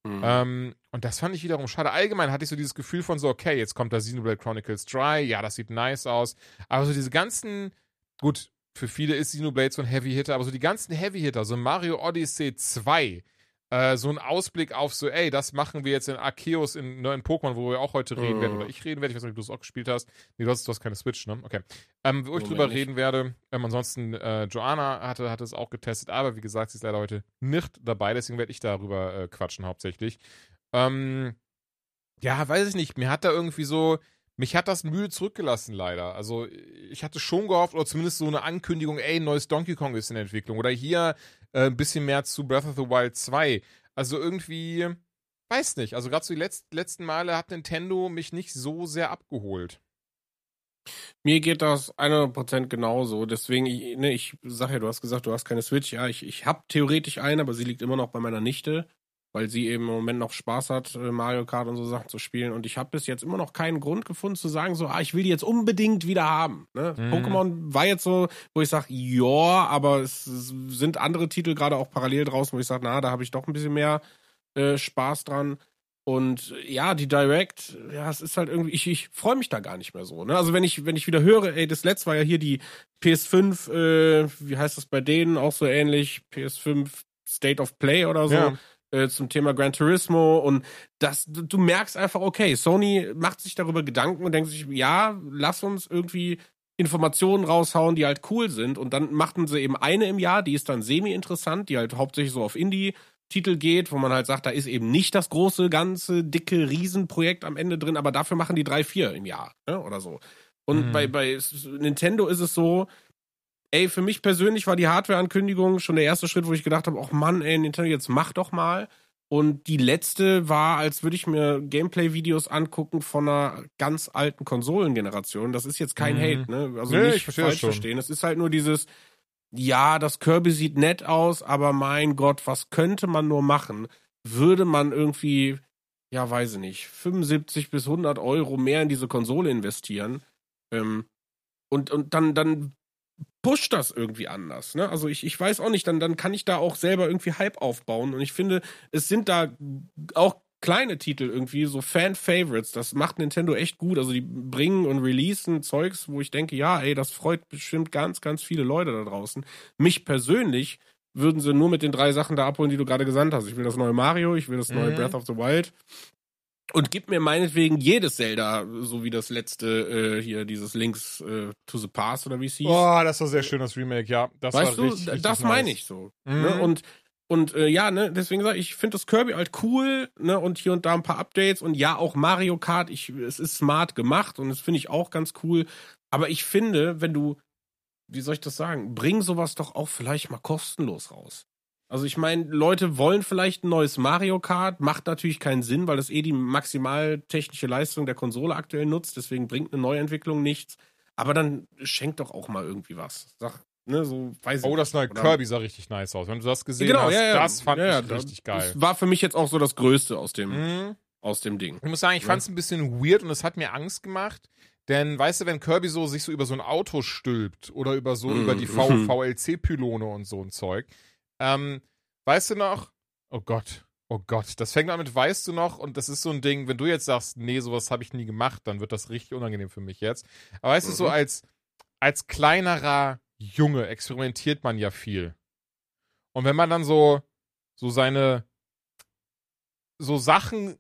Speaker 2: Mhm.
Speaker 1: Ähm, und das fand ich wiederum schade. Allgemein hatte ich so dieses Gefühl von so, okay, jetzt kommt da Xenoblade Chronicles 3, ja, das sieht nice aus. Aber so diese ganzen, gut, für viele ist Xenoblade so ein Heavy Hitter, aber so die ganzen Heavy Hitter, so Mario Odyssey 2, äh, so ein Ausblick auf so, ey, das machen wir jetzt in Arceus in neuen Pokémon, wo wir auch heute reden
Speaker 2: Mhm.
Speaker 1: werden, oder ich reden werde, ich weiß nicht, ob du es auch gespielt hast. Nee, du hast, du hast keine Switch, ne? Okay. Ähm, wo ich
Speaker 2: Moment
Speaker 1: drüber
Speaker 2: nicht.
Speaker 1: reden werde. Ähm, ansonsten, äh, Joanna hatte, hatte es auch getestet, aber wie gesagt, sie ist leider heute nicht dabei, deswegen werde ich darüber äh, quatschen hauptsächlich. Ähm, ja, weiß ich nicht. Mir hat da irgendwie so, mich hat das müde zurückgelassen, leider. Also, ich hatte schon gehofft, oder zumindest so eine Ankündigung, ey, ein neues Donkey Kong ist in Entwicklung. Oder hier äh, ein bisschen mehr zu Breath of the Wild 2. Also irgendwie, weiß nicht. Also, gerade so die letzt, letzten Male hat Nintendo mich nicht so sehr abgeholt.
Speaker 2: Mir geht das 100% genauso. Deswegen, ich, ne, ich sag ja, du hast gesagt, du hast keine Switch. Ja, ich, ich habe theoretisch eine, aber sie liegt immer noch bei meiner Nichte, weil sie eben im Moment noch Spaß hat, äh, Mario Kart und so Sachen zu spielen. Und ich habe bis jetzt immer noch keinen Grund gefunden zu sagen, so, ah, ich will die jetzt unbedingt wieder haben. Ne?
Speaker 1: Mhm.
Speaker 2: Pokémon war jetzt so, wo ich sage, ja, aber es sind andere Titel gerade auch parallel draußen, wo ich sage, na, da habe ich doch ein bisschen mehr äh, Spaß dran. Und äh, ja, die Direct, ja, es ist halt irgendwie, ich, ich freue mich da gar nicht mehr so. Ne? Also wenn ich, wenn ich wieder höre, ey, das letzte war ja hier die PS5, äh, wie heißt das bei denen, auch so ähnlich, PS5 State of Play oder so,
Speaker 1: Ja.
Speaker 2: Äh, zum Thema Gran Turismo und das, du, merkst einfach, okay, Sony macht sich darüber Gedanken und denkt sich, ja, lass uns irgendwie Informationen raushauen, die halt cool sind und dann machten sie eben eine im Jahr, die ist dann semi-interessant, die halt hauptsächlich so auf Indie Titel geht, wo man halt sagt, da ist eben nicht das große, ganze, dicke Riesenprojekt am Ende drin, aber dafür machen die drei, vier im Jahr ne? oder so. Und
Speaker 1: Mhm.
Speaker 2: bei, bei Nintendo ist es so, ey, für mich persönlich war die Hardware-Ankündigung schon der erste Schritt, wo ich gedacht habe, ach Mann, ey, Nintendo, jetzt mach doch mal. Und die letzte war, als würde ich mir Gameplay-Videos angucken von einer ganz alten Konsolengeneration. Das ist jetzt kein
Speaker 1: Mhm.
Speaker 2: Hate, ne? Also
Speaker 1: Nee, ich
Speaker 2: nicht falsch
Speaker 1: schon.
Speaker 2: verstehen. Es ist halt nur dieses, ja, das Kirby sieht nett aus, aber mein Gott, was könnte man nur machen? Würde man irgendwie, ja, weiß ich nicht, 75 bis 100 Euro mehr in diese Konsole investieren? Ähm, und, und dann, dann pusht das irgendwie anders. Ne? Also ich, ich weiß auch nicht, dann, dann kann ich da auch selber irgendwie Hype aufbauen. Und ich finde, es sind da auch kleine Titel irgendwie, so Fan-Favorites. Das macht Nintendo echt gut. Also die bringen und releasen Zeugs, wo ich denke, ja, ey, das freut bestimmt ganz, ganz viele Leute da draußen. Mich persönlich würden sie nur mit den drei Sachen da abholen, die du gerade gesagt hast. Ich will das neue Mario, ich will das neue
Speaker 1: Mhm.
Speaker 2: Breath of the Wild. Und gib mir meinetwegen jedes Zelda, so wie das letzte äh, hier, dieses Links äh, to the Past oder wie es hieß.
Speaker 1: Oh, das war sehr schön, das Remake, ja. Das
Speaker 2: weißt
Speaker 1: war
Speaker 2: du,
Speaker 1: richtig, richtig
Speaker 2: das
Speaker 1: nice.
Speaker 2: meine ich so.
Speaker 1: Mhm.
Speaker 2: Ne? Und und äh, ja, ne, deswegen sage ich, ich finde das Kirby halt cool, ne, und hier und da ein paar Updates und ja, auch Mario Kart, ich, es ist smart gemacht und das finde ich auch ganz cool. Aber ich finde, wenn du, wie soll ich das sagen, bring sowas doch auch vielleicht mal kostenlos raus. Also ich meine, Leute wollen vielleicht ein neues Mario Kart, macht natürlich keinen Sinn, weil das eh die maximal technische Leistung der Konsole aktuell nutzt, deswegen bringt eine Neuentwicklung nichts. Aber dann schenkt doch auch mal irgendwie was. Sag, ne, so weiß
Speaker 1: Oh, das neue Kirby sah richtig nice aus. Wenn du das gesehen
Speaker 2: Genau,
Speaker 1: hast,
Speaker 2: ja, ja.
Speaker 1: das fand
Speaker 2: ja,
Speaker 1: ich richtig geil.
Speaker 2: Das war für mich jetzt auch so das Größte aus dem,
Speaker 1: Mhm.
Speaker 2: aus dem Ding.
Speaker 1: Ich muss sagen, ich
Speaker 2: Ja.
Speaker 1: fand es ein bisschen weird und es hat mir Angst gemacht. Denn weißt du, wenn Kirby so sich so über so ein Auto stülpt oder über so
Speaker 2: Mhm.
Speaker 1: über die
Speaker 2: Mhm.
Speaker 1: VLC-Pylone und so ein Zeug, ähm, weißt du noch? Oh Gott, oh Gott, das fängt an mit weißt du noch und das ist so ein Ding, wenn du jetzt sagst, nee, sowas habe ich nie gemacht, dann wird das richtig unangenehm für mich jetzt. Aber weißt du, so
Speaker 2: Mhm.
Speaker 1: als als kleinerer Junge experimentiert man ja viel. Und wenn man dann so so seine so Sachen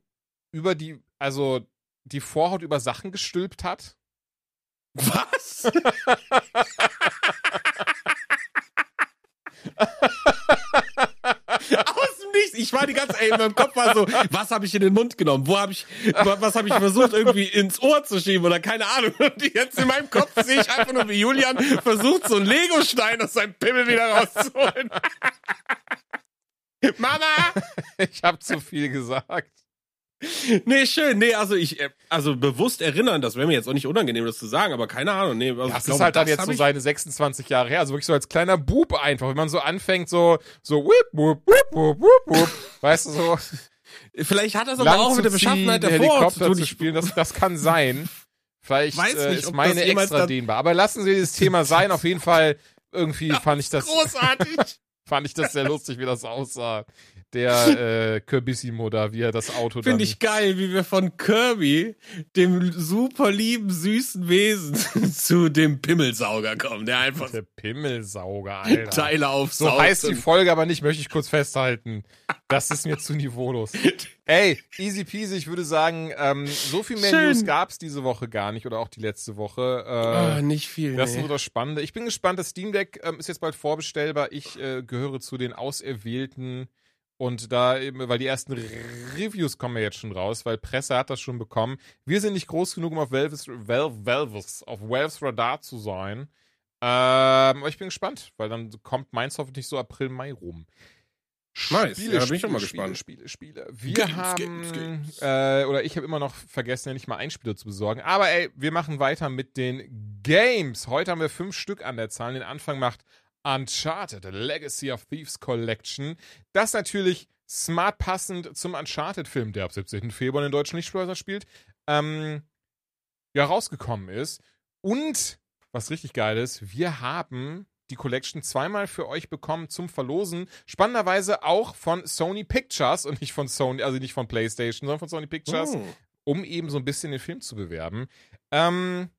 Speaker 1: über die, also die Vorhaut über Sachen gestülpt hat.
Speaker 2: Was? [laughs] [laughs] Aus dem Nichts. ich war die ganze, ey, in meinem Kopf war so, was habe ich in den Mund genommen? Wo habe ich, was habe ich versucht irgendwie ins Ohr zu schieben oder keine Ahnung. Und jetzt in meinem Kopf sehe ich einfach nur, wie Julian versucht, so einen Lego-Stein aus seinem Pimmel wieder rauszuholen. Mama!
Speaker 1: Ich habe zu viel gesagt.
Speaker 2: Nee, schön. Nee, also ich, äh, also bewusst erinnern, das wäre mir jetzt auch nicht unangenehm, das zu sagen, aber keine Ahnung. Nee, also
Speaker 1: Das
Speaker 2: ich
Speaker 1: ist halt dann jetzt so seine 26 Jahre her. Also wirklich so als kleiner Bub einfach. Wenn man so anfängt, so, so, whip, whip, whip, whip, whip, whip. Weißt du, so, [laughs]
Speaker 2: Vielleicht hat das aber auch mit der Beschaffenheit der
Speaker 1: Helikopter
Speaker 2: zu
Speaker 1: zu spielen, das, das kann sein. Vielleicht
Speaker 2: Weiß
Speaker 1: äh,
Speaker 2: nicht,
Speaker 1: ist meine extra dehnbar. Aber lassen Sie dieses Thema sein. Auf jeden Fall, irgendwie [laughs] fand ich das,
Speaker 2: Großartig. [laughs]
Speaker 1: fand ich das sehr lustig, wie das aussah. Der [laughs] äh, Kirbissimo da, wie er das Auto.
Speaker 2: Finde ich geil, wie wir von Kirby, dem super lieben, süßen Wesen, [laughs] zu dem Pimmelsauger kommen, der einfach
Speaker 1: der Pimmelsauger, [laughs] Alter.
Speaker 2: Teile
Speaker 1: So
Speaker 2: aufsaugt.
Speaker 1: heißt die Folge aber nicht, möchte ich kurz festhalten. Das ist mir zu niveaulos. Ey, easy peasy, ich würde sagen, ähm, so viel mehr
Speaker 2: Schön.
Speaker 1: News gab's diese Woche gar nicht oder auch die letzte Woche. Äh,
Speaker 2: nicht viel.
Speaker 1: das ist
Speaker 2: nee.
Speaker 1: nur das Spannende. Ich bin gespannt, das Steam Deck ähm, ist jetzt bald vorbestellbar. Ich äh, gehöre zu den Auserwählten und da eben, weil die ersten Reviews kommen ja jetzt schon raus, weil Presse hat das schon bekommen. Wir sind nicht groß genug, um auf Valves, Valve, Valves, auf Valves Radar zu sein. Ähm, aber ich bin gespannt, weil dann kommt meins hoffentlich so April, Mai rum.
Speaker 2: Nice, ja, da bin ich auch mal gespannt.
Speaker 1: Spiele, Spiele, Spiele. Wir
Speaker 2: Games,
Speaker 1: haben,
Speaker 2: Games, Games.
Speaker 1: Äh, oder ich habe immer noch vergessen, ja nicht mal ein Spieler zu besorgen. Aber ey, wir machen weiter mit den Games. Heute haben wir fünf Stück an der Zahl. Den Anfang macht Uncharted, Legacy of Thieves Collection. Das natürlich smart passend zum Uncharted-Film, der ab 17. Februar in den deutschen Lichtspeiser spielt, ähm, ja, rausgekommen ist. Und, was richtig geil ist, wir haben die Collection zweimal für euch bekommen zum Verlosen. Spannenderweise auch von Sony Pictures und nicht von Sony, also nicht von PlayStation, sondern von Sony Pictures
Speaker 2: Oh.
Speaker 1: um eben so ein bisschen den Film zu bewerben. Ähm,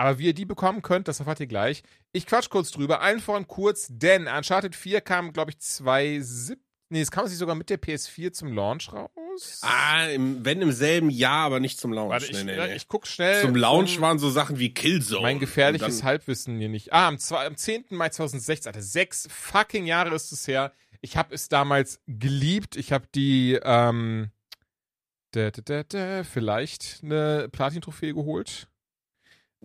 Speaker 1: aber wie ihr die bekommen könnt, das erfahrt ihr gleich. Ich quatsch kurz drüber, allen voran kurz, denn Uncharted 4 kam, glaube ich, 2017. Nee, es kam sich sogar mit der PS4 zum Launch raus.
Speaker 2: Ah, im, wenn im selben Jahr, aber nicht zum Launch.
Speaker 1: Warte, ich,
Speaker 2: nee, nee,
Speaker 1: ich guck schnell.
Speaker 2: Zum Launch
Speaker 1: um
Speaker 2: waren so Sachen wie Killzone.
Speaker 1: mein gefährliches Halbwissen hier nicht. Ah, am, am 10. Mai 2016, Alter, sechs fucking Jahre ist es her. Ich habe es damals geliebt. Ich habe die, ähm, da, da, da, vielleicht eine Platin-Trophäe geholt.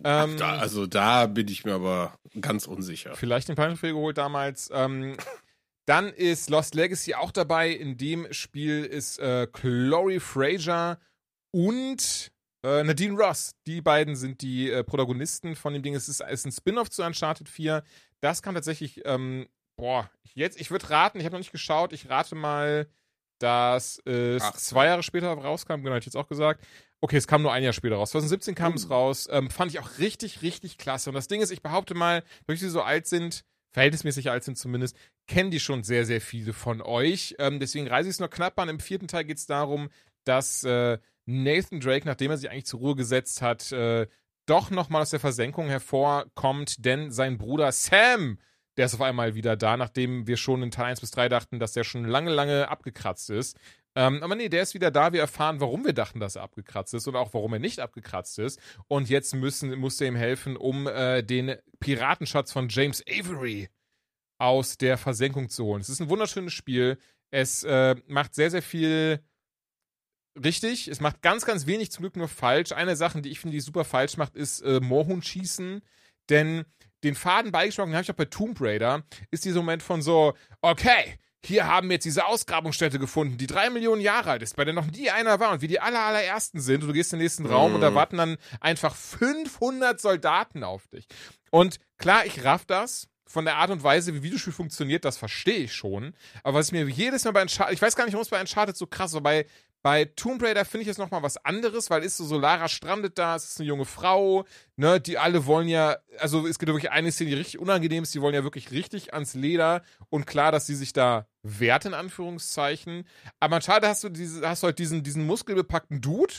Speaker 1: Ähm,
Speaker 2: Da, also da bin ich mir aber ganz unsicher.
Speaker 1: vielleicht den Platin-Trophäe geholt damals. Ähm, dann ist Lost Legacy auch dabei. In dem Spiel ist äh, Chloe Fraser und äh, Nadine Ross. Die beiden sind die äh, Protagonisten von dem Ding. Es ist, ist ein Spin-off zu Uncharted 4. Das kam tatsächlich, ähm, boah, jetzt, ich würde raten, ich habe noch nicht geschaut, ich rate mal, dass es
Speaker 2: Ach.
Speaker 1: zwei Jahre später rauskam, genau, hätte ich jetzt auch gesagt. Okay, es kam nur ein Jahr später raus. 2017 kam es raus. Ähm, fand ich auch richtig, richtig klasse. Und das Ding ist, ich behaupte mal, durch sie so alt sind, verhältnismäßig alt sind zumindest, kennen die schon sehr, sehr viele von euch. Ähm, deswegen reise ich es nur knapp an. Im vierten Teil geht es darum, dass äh, Nathan Drake, nachdem er sich eigentlich zur Ruhe gesetzt hat, äh, doch nochmal aus der Versenkung hervorkommt, denn sein Bruder Sam, der ist auf einmal wieder da, nachdem wir schon in Teil 1 bis 3 dachten, dass der schon lange, lange abgekratzt ist. Ähm, aber nee, der ist wieder da. Wir erfahren, warum wir dachten, dass er abgekratzt ist und auch warum er nicht abgekratzt ist. Und jetzt müssen, muss er ihm helfen, um äh, den Piratenschatz von James Avery aus der Versenkung zu holen. Es ist ein wunderschönes Spiel. Es äh, macht sehr, sehr viel richtig. Es macht ganz, ganz wenig zum Glück nur falsch. Eine Sache, die ich finde, die super falsch macht, ist äh, Moorhuhn schießen. Denn den Faden beigeschlagen habe ich auch bei Tomb Raider, ist dieser Moment von so, okay, hier haben wir jetzt diese Ausgrabungsstätte gefunden, die drei Millionen Jahre alt ist, bei der noch nie einer war und wir die aller, allerersten sind und du gehst in den nächsten Raum und da
Speaker 2: Mhm.
Speaker 1: warten dann einfach 500 Soldaten auf dich. Und klar, ich raff das. Von der Art und Weise, wie Videospiel funktioniert, das verstehe ich schon. Aber was mir jedes Mal bei Uncharted, ich weiß gar nicht, warum es bei Uncharted so krass war, bei, bei Tomb Raider finde ich es nochmal was anderes, weil ist so, so Lara strandet da, es ist eine junge Frau, ne, die alle wollen ja, also es gibt wirklich eine Szene, die richtig unangenehm ist, die wollen ja wirklich richtig ans Leder und klar, dass sie sich da wehrt, in Anführungszeichen. Aber schade hast du diese, hast du halt diesen, diesen muskelbepackten Dude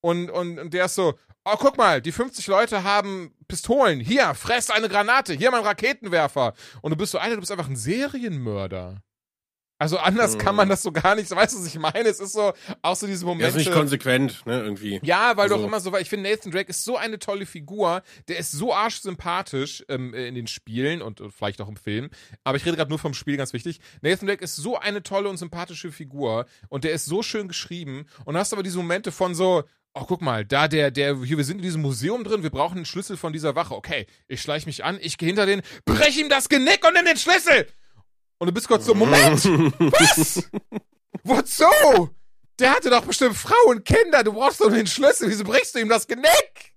Speaker 1: und, und, und der ist so, oh, guck mal, die 50 Leute haben Pistolen. Hier, fress eine Granate. Hier, mein Raketenwerfer. Und du bist so, Alter, du bist einfach ein Serienmörder. Also anders
Speaker 2: Mhm.
Speaker 1: kann man das so gar nicht, weißt du, was ich meine? Es ist so, auch so diese
Speaker 2: Er
Speaker 1: Momente.
Speaker 2: ist nicht konsequent, ne, irgendwie.
Speaker 1: Ja, weil du
Speaker 2: Also-
Speaker 1: auch immer so, weil ich finde, Nathan Drake ist so eine tolle Figur. Der ist so arschsympathisch ähm, in den Spielen und äh, vielleicht auch im Film. Aber ich rede gerade nur vom Spiel, ganz wichtig. Nathan Drake ist so eine tolle und sympathische Figur und der ist so schön geschrieben. Und hast aber diese Momente von so, oh, guck mal, da der, der, hier, wir sind in diesem Museum drin, wir brauchen einen Schlüssel von dieser Wache. Okay, ich schleiche mich an, ich gehe hinter den, brech ihm das Genick und nimm den Schlüssel! Und du bist kurz so, Moment! [laughs] Was? Wozu? Der hatte doch bestimmt Frauen, Kinder, du brauchst doch nur den Schlüssel, wieso brichst du ihm das Genick?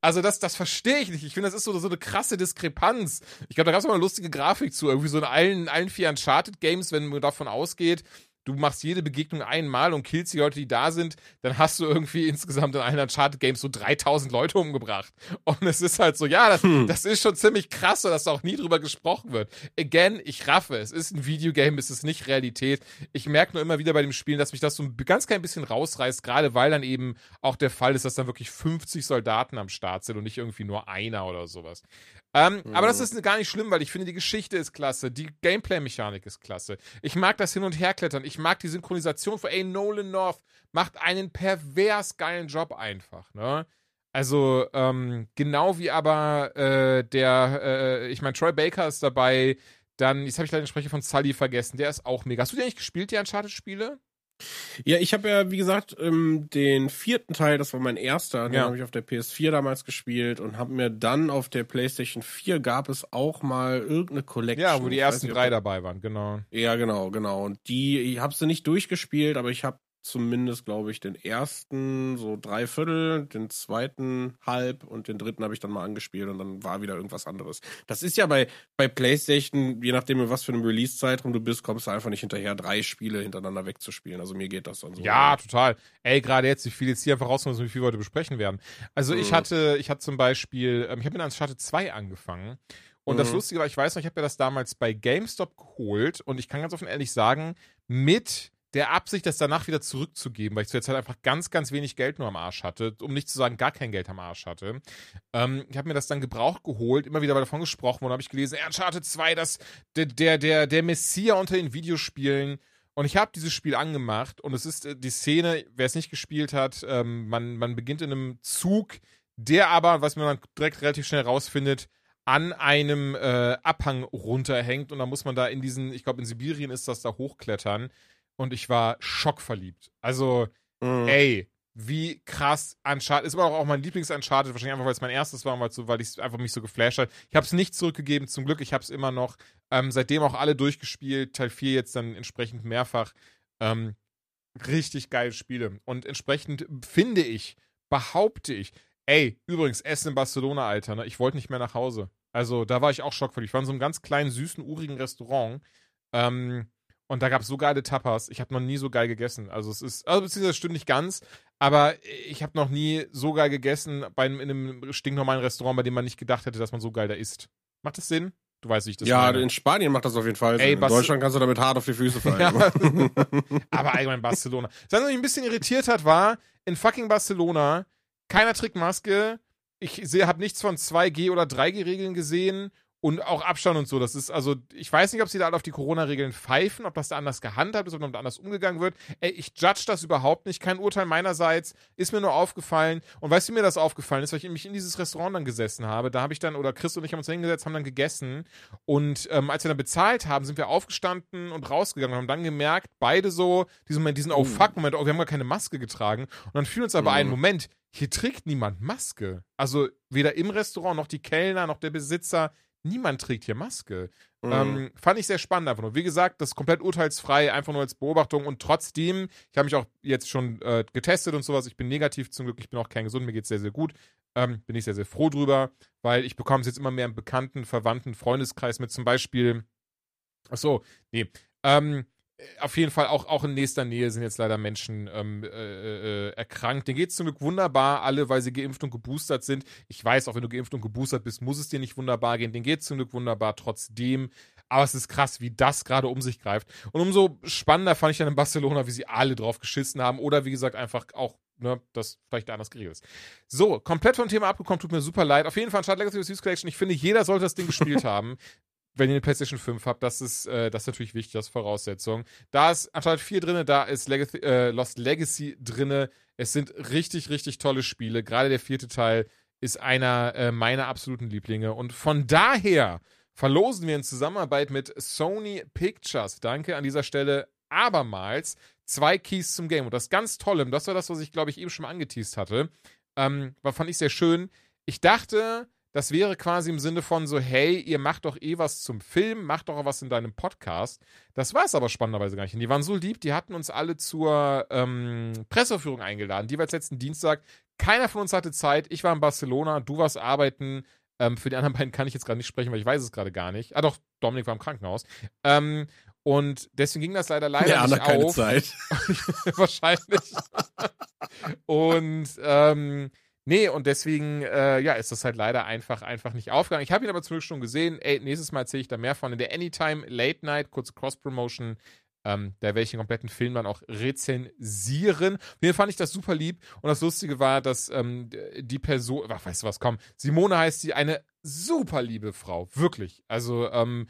Speaker 1: Also das, das verstehe ich nicht. Ich finde, das ist so, so eine krasse Diskrepanz. Ich glaube, da gab es mal eine lustige Grafik zu. Irgendwie so in allen, allen vier Uncharted-Games, wenn man davon ausgeht, du machst jede Begegnung einmal und killst die Leute, die da sind, dann hast du irgendwie insgesamt in allen Uncharted-Games so 3000 Leute umgebracht. Und es ist halt so, ja, das, das ist schon ziemlich krass, dass da auch nie drüber gesprochen wird. Again, ich raffe, es ist ein Videogame, es ist nicht Realität. Ich merke nur immer wieder bei dem Spielen, dass mich das so ein ganz klein bisschen rausreißt, gerade weil dann eben auch der Fall ist, dass dann wirklich 50 Soldaten am Start sind und nicht irgendwie nur einer oder sowas. Ähm, Aber das ist gar nicht schlimm, weil ich finde, die Geschichte ist klasse, die Gameplay-Mechanik ist klasse. Ich mag das Hin- und Herklettern, ich mag die Synchronisation von, ey, Nolan North macht einen pervers geilen Job einfach, ne? Also, ähm, genau wie aber äh, der, äh, ich meine, Troy Baker ist dabei, dann, jetzt habe ich leider den Sprecher von Sully vergessen, der ist auch mega. Hast du die eigentlich gespielt, die Uncharted-Spiele?
Speaker 2: Ja, ich habe ja, wie gesagt, ähm, den vierten Teil, das war mein erster, den
Speaker 1: Ja.
Speaker 2: habe ich auf der PS4 damals gespielt und habe mir dann auf der PlayStation 4 gab es auch mal irgendeine Collection.
Speaker 1: Ja, wo die ersten
Speaker 2: nicht,
Speaker 1: drei dabei waren, genau.
Speaker 2: Ja, genau, genau. Und die, ich habe sie nicht durchgespielt, aber ich habe zumindest, glaube ich, den ersten so drei Viertel, den zweiten halb und den dritten habe ich dann mal angespielt und dann war wieder irgendwas anderes. Das ist ja bei, bei PlayStation, je nachdem, was für einem Release-Zeitraum du bist, kommst du einfach nicht hinterher, drei Spiele hintereinander wegzuspielen. Also mir geht das dann so.
Speaker 1: Ja, total. Ey, gerade jetzt, ich will jetzt hier einfach rauskommen, wie viel wir heute besprechen werden. Also ich
Speaker 2: Mhm.
Speaker 1: hatte, ich hatte zum Beispiel, ähm, ich habe mit Uncharted 2 angefangen. Und das
Speaker 2: Mhm.
Speaker 1: Lustige war, ich weiß noch, ich habe mir das damals bei GameStop geholt und ich kann ganz offen ehrlich sagen, mit der Absicht, das danach wieder zurückzugeben, weil ich zu der Zeit einfach ganz, ganz wenig Geld nur am Arsch hatte, um nicht zu sagen, gar kein Geld am Arsch hatte. Ähm, ich habe mir das dann gebraucht geholt, immer wieder davon gesprochen und habe ich gelesen, Uncharted 2, das, der, der, der, der Messias unter den Videospielen. Und ich habe dieses Spiel angemacht und es ist äh, die Szene, wer es nicht gespielt hat, ähm, man, man beginnt in einem Zug, der aber, was man dann direkt relativ schnell rausfindet, an einem äh, Abhang runterhängt und dann muss man da in diesen, ich glaube in Sibirien ist das da hochklettern und ich war schockverliebt. Also,
Speaker 2: Mhm.
Speaker 1: ey, wie krass Uncharted, ist immer auch mein Lieblings-Uncharted, wahrscheinlich einfach, weil es mein erstes war, und weil, so, weil ich einfach mich so geflasht hat. Ich habe es nicht zurückgegeben, zum Glück, ich habe es immer noch. Ähm, seitdem auch alle durchgespielt, Teil 4 jetzt dann entsprechend mehrfach. Ähm, richtig geile Spiele. Und entsprechend finde ich, behaupte ich, ey, übrigens, Essen in Barcelona, Alter, ne? ich wollte nicht mehr nach Hause. Also, da war ich auch schockverliebt. Ich war in so einem ganz kleinen, süßen, urigen Restaurant. Ähm, und da gab es so geile Tapas. Ich habe noch nie so geil gegessen. Also es ist, also beziehungsweise stimmt nicht ganz, aber ich habe noch nie so geil gegessen bei einem, in einem stinknormalen Restaurant, bei dem man nicht gedacht hätte, dass man so geil da isst. Macht das Sinn? Du weißt, wie ich das
Speaker 2: ja,
Speaker 1: meine.
Speaker 2: in Spanien macht das auf jeden Fall
Speaker 1: Ey,
Speaker 2: Sinn. In Deutschland kannst du damit hart auf die Füße fallen.
Speaker 1: Ja. aber allgemein Barcelona. Was mich ein bisschen irritiert hat, war, in fucking Barcelona, keiner trägt Maske. Ich habe nichts von 2G oder 3G-Regeln gesehen und auch Abstand und so. Das ist, also, ich weiß nicht, ob sie da alle auf die Corona-Regeln pfeifen, ob das da anders gehandhabt ist, ob damit anders umgegangen wird. Ey, ich judge das überhaupt nicht. Kein Urteil meinerseits. Ist mir nur aufgefallen. Und weißt du, wie mir das aufgefallen ist? Weil ich mich in dieses Restaurant dann gesessen habe. Da habe ich dann, oder Chris und ich haben uns da hingesetzt, haben dann gegessen. Und ähm, als wir dann bezahlt haben, sind wir aufgestanden und rausgegangen und haben dann gemerkt, beide so, diesen Moment, diesen Oh fuck Moment, oh, wir haben gar keine Maske getragen. Und dann fiel uns aber
Speaker 2: Mhm.
Speaker 1: ein Moment, hier trägt niemand Maske. Also weder im Restaurant noch die Kellner noch der Besitzer. Niemand trägt hier Maske.
Speaker 2: Mhm.
Speaker 1: Ähm, fand ich sehr spannend einfach nur. Wie gesagt, das ist komplett urteilsfrei, einfach nur als Beobachtung und trotzdem, ich habe mich auch jetzt schon äh, getestet und sowas. Ich bin negativ zum Glück, ich bin auch kein gesund, mir geht's sehr, sehr gut. Ähm, bin ich sehr, sehr froh drüber, weil ich bekomme es jetzt immer mehr im bekannten, verwandten Freundeskreis mit zum Beispiel. Ach so, nee. Ähm, auf jeden Fall auch, auch in nächster Nähe sind jetzt leider Menschen ähm, äh, äh, erkrankt. Denen geht es zum Glück wunderbar, alle, weil sie geimpft und geboostert sind. Ich weiß, auch wenn du geimpft und geboostert bist, muss es dir nicht wunderbar gehen. Denen geht es zum Glück wunderbar trotzdem. Aber es ist krass, wie das gerade um sich greift. Und umso spannender fand ich dann in Barcelona, wie sie alle drauf geschissen haben. Oder wie gesagt, einfach auch, ne, das vielleicht anders geregelt ist. So, komplett vom Thema abgekommen, tut mir super leid. Auf jeden Fall, Uncharted Legacy of the Collection. Ich finde, jeder sollte das Ding gespielt [laughs] haben wenn ihr eine PlayStation 5 habt, das ist, äh, das ist natürlich wichtig, ist Voraussetzung. Da ist anstatt 4 drin, da ist Legacy, äh, Lost Legacy drin. Es sind richtig, richtig tolle Spiele. Gerade der vierte Teil ist einer äh, meiner absoluten Lieblinge. Und von daher verlosen wir in Zusammenarbeit mit Sony Pictures. Danke an dieser Stelle abermals zwei Keys zum Game. Und das ganz Tolle, das war das, was ich, glaube ich, eben schon mal angeteased hatte, ähm, war, fand ich sehr schön. Ich dachte, das wäre quasi im Sinne von so, hey, ihr macht doch eh was zum Film, macht doch was in deinem Podcast. Das war es aber spannenderweise gar nicht. Und die waren so lieb, die hatten uns alle zur ähm, Presseführung eingeladen. Die war jetzt letzten Dienstag. Keiner von uns hatte Zeit. Ich war in Barcelona, du warst arbeiten. Ähm, für die anderen [laughs] beiden kann ich jetzt gerade nicht sprechen, weil ich weiß es gerade gar nicht. Ah doch, Dominik war im Krankenhaus. Ähm, und deswegen ging das leider leider
Speaker 2: ja,
Speaker 1: nicht
Speaker 2: keine
Speaker 1: auf.
Speaker 2: Zeit. [laughs]
Speaker 1: Wahrscheinlich. und ähm, nee, und deswegen, äh, ja, ist das halt leider einfach, einfach nicht aufgegangen. Ich habe ihn aber zumindest schon gesehen. Ey, nächstes Mal erzähle ich da mehr von. In der Anytime Late Night, kurze Cross-Promotion, ähm, da werde ich den kompletten Film dann auch rezensieren. Mir fand ich das super lieb. Und das Lustige war, dass ähm, die Person, ach, weißt du was, komm, Simone heißt sie, eine super liebe Frau. Wirklich. Also, ähm,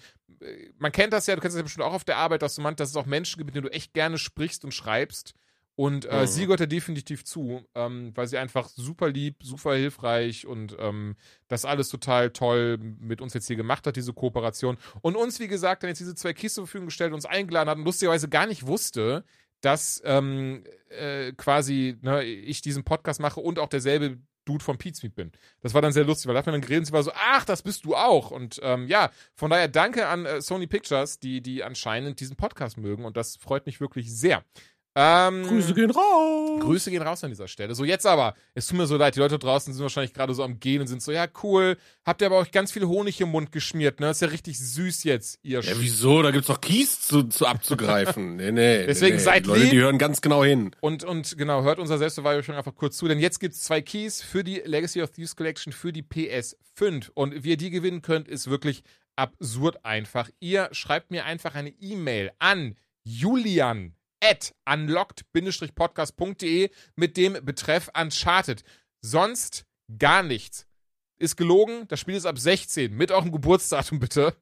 Speaker 1: man kennt das ja, du kennst das ja bestimmt auch auf der Arbeit, dass du meinst, dass es auch Menschen gibt, mit denen du echt gerne sprichst und schreibst. Und äh,
Speaker 2: Mhm.
Speaker 1: sie gehört da definitiv zu, ähm, weil sie einfach super lieb, super hilfreich und ähm, das alles total toll mit uns jetzt hier gemacht hat, diese Kooperation. Und uns, wie gesagt, dann jetzt diese zwei Keys zur Verfügung gestellt, uns eingeladen hat und lustigerweise gar nicht wusste, dass ähm, äh, quasi ne, ich diesen Podcast mache und auch derselbe Dude von Meat bin. Das war dann sehr lustig, weil da hat man dann geredet und sie war so, ach, das bist du auch. Und ähm, ja, von daher danke an äh, Sony Pictures, die, die anscheinend diesen Podcast mögen und das freut mich wirklich sehr. Ähm,
Speaker 2: Grüße gehen raus.
Speaker 1: Grüße gehen raus an dieser Stelle. So, jetzt aber, es tut mir so leid, die Leute draußen sind wahrscheinlich gerade so am Gehen und sind so, ja, cool, habt ihr aber auch ganz viel Honig im Mund geschmiert, ne? Ist ja richtig süß jetzt, ihr
Speaker 2: Ja, wieso? Da gibt's doch Kies zu, zu abzugreifen. [laughs] Nee, nee.
Speaker 1: Deswegen
Speaker 2: nee, nee.
Speaker 1: seid
Speaker 2: Leute,
Speaker 1: lieb.
Speaker 2: die hören ganz genau hin.
Speaker 1: Und, und genau, hört unser Selbstbeweihung einfach kurz zu, denn jetzt gibt es zwei Keys für die Legacy of Thieves Collection für die PS5. Und wie ihr die gewinnen könnt, ist wirklich absurd einfach. Ihr schreibt mir einfach eine E-Mail an julian at unlocked-podcast.de mit dem Betreff Uncharted. Sonst gar nichts. Ist gelogen, das Spiel ist ab 16, mit dem Geburtsdatum bitte.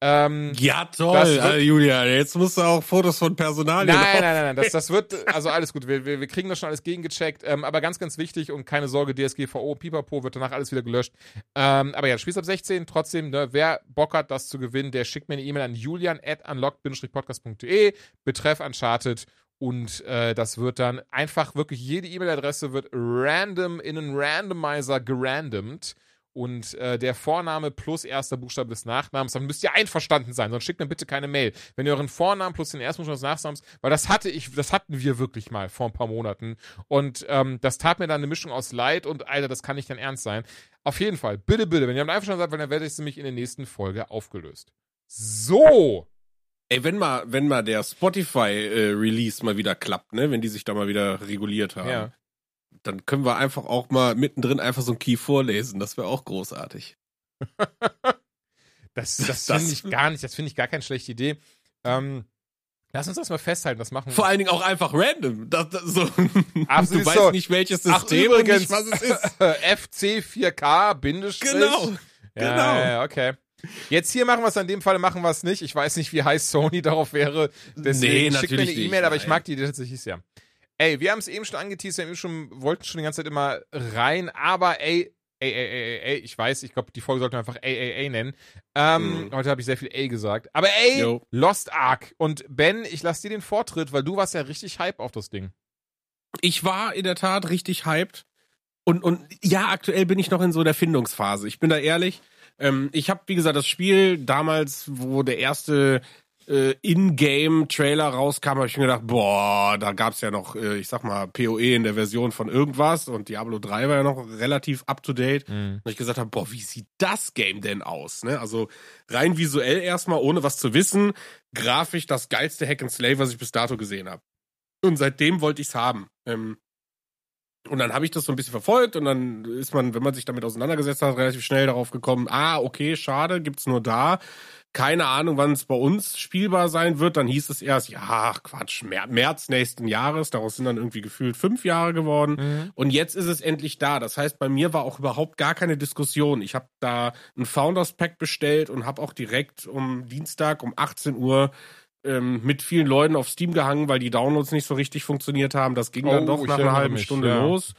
Speaker 1: Ähm,
Speaker 2: Ja, toll,
Speaker 1: wird-
Speaker 2: Alter, Julia. Jetzt musst du auch Fotos von Personalien
Speaker 1: Nein, nein, nein, nein, das, das wird, also alles gut, wir, wir, wir kriegen das schon alles gegengecheckt, ähm, aber ganz, ganz wichtig und keine Sorge, DSGVO, Pipapo wird danach alles wieder gelöscht. Ähm, aber ja, Spiel ab 16, trotzdem, ne, wer Bock hat, das zu gewinnen, der schickt mir eine E-Mail an julian at unlocked-podcast.de, betreff Uncharted. Und äh, das wird dann einfach wirklich, jede E-Mail-Adresse wird random in einen Randomizer gerandomt und äh, der Vorname plus erster Buchstabe des Nachnamens, dann müsst ihr einverstanden sein, sonst schickt mir bitte keine Mail. Wenn ihr euren Vornamen plus den ersten Buchstaben des Nachnamens, weil das hatte ich, das hatten wir wirklich mal vor ein paar Monaten und ähm, das tat mir dann eine Mischung aus Leid und Alter, das kann nicht dein Ernst sein. Auf jeden Fall, bitte, bitte, wenn ihr damit einverstanden seid, weil dann werde ich nämlich in der nächsten Folge aufgelöst. So,
Speaker 2: Ey, wenn mal, wenn mal der Spotify-Release mal wieder klappt, ne, wenn die sich da mal wieder reguliert haben,
Speaker 1: Ja.
Speaker 2: Dann können wir einfach auch mal mittendrin einfach so ein Key vorlesen. Das wäre auch großartig. [laughs]
Speaker 1: das, das, [laughs]
Speaker 2: Das-
Speaker 1: finde ich gar nicht, das finde ich gar keine schlechte Idee. Ähm, lass uns das mal festhalten, das machen wir.
Speaker 2: Vor allen Dingen auch einfach random. Das, das, so. [laughs]
Speaker 1: Absolut
Speaker 2: du weißt
Speaker 1: so.
Speaker 2: nicht, welches
Speaker 1: Ach,
Speaker 2: System und
Speaker 1: übrigens,
Speaker 2: nicht, was es ist.
Speaker 1: FC4K, Bindestrich.
Speaker 2: Genau.
Speaker 1: Ja,
Speaker 2: Genau.
Speaker 1: Ja, ja, okay. Jetzt hier machen wir es, in dem Fall machen wir es nicht. Ich weiß nicht, wie heiß Sony darauf wäre. Deswegen
Speaker 2: Nee,
Speaker 1: schickt mir eine
Speaker 2: natürlich
Speaker 1: E-Mail, aber ich mag die Idee tatsächlich sehr. Ey, wir haben es eben schon angeteasert, wir haben eben schon, wollten schon die ganze Zeit immer rein, aber ey, ey, ey, ey, ey, ey ich weiß, ich glaube, die Folge sollten wir einfach ey, ey, ey nennen. Ähm,
Speaker 2: Mhm.
Speaker 1: Heute habe ich sehr viel ey gesagt. Aber ey,
Speaker 2: Jo.
Speaker 1: Lost Ark. Und Ben, ich lass dir den Vortritt, weil du warst ja richtig hype auf das Ding.
Speaker 2: Ich war in der Tat richtig hyped. Und, und ja, aktuell bin ich noch in so der Findungsphase. Ich bin da ehrlich. Ähm, ich habe, wie gesagt, das Spiel damals, wo der erste äh, In-Game-Trailer rauskam, habe ich mir gedacht, boah, da gab's ja noch, äh, ich sag mal, PoE in der Version von irgendwas und Diablo 3 war ja noch relativ up-to-date. Und ich gesagt habe, boah, wie sieht das Game denn aus? Ne? Also rein visuell erstmal, ohne was zu wissen, grafisch das geilste Hack and Slay, was ich bis dato gesehen habe. Und seitdem wollte ich's haben. Ähm, Und dann habe ich das so ein bisschen verfolgt und dann ist man, wenn man sich damit auseinandergesetzt hat, relativ schnell darauf gekommen, ah, okay, schade, gibt's nur da. Keine Ahnung, wann es bei uns spielbar sein wird. Dann hieß es erst, ja, Quatsch, März nächsten Jahres. Daraus sind dann irgendwie gefühlt fünf Jahre geworden. Mhm. Und jetzt ist es endlich da. Das heißt, bei mir war auch überhaupt gar keine Diskussion. Ich habe da ein Founders Pack bestellt und habe auch direkt um Dienstag um 18 Uhr ähm, mit vielen Leuten auf Steam gehangen, weil die Downloads nicht so richtig funktioniert haben. Das ging oh, dann doch nach einer halben mich, Stunde ja. los.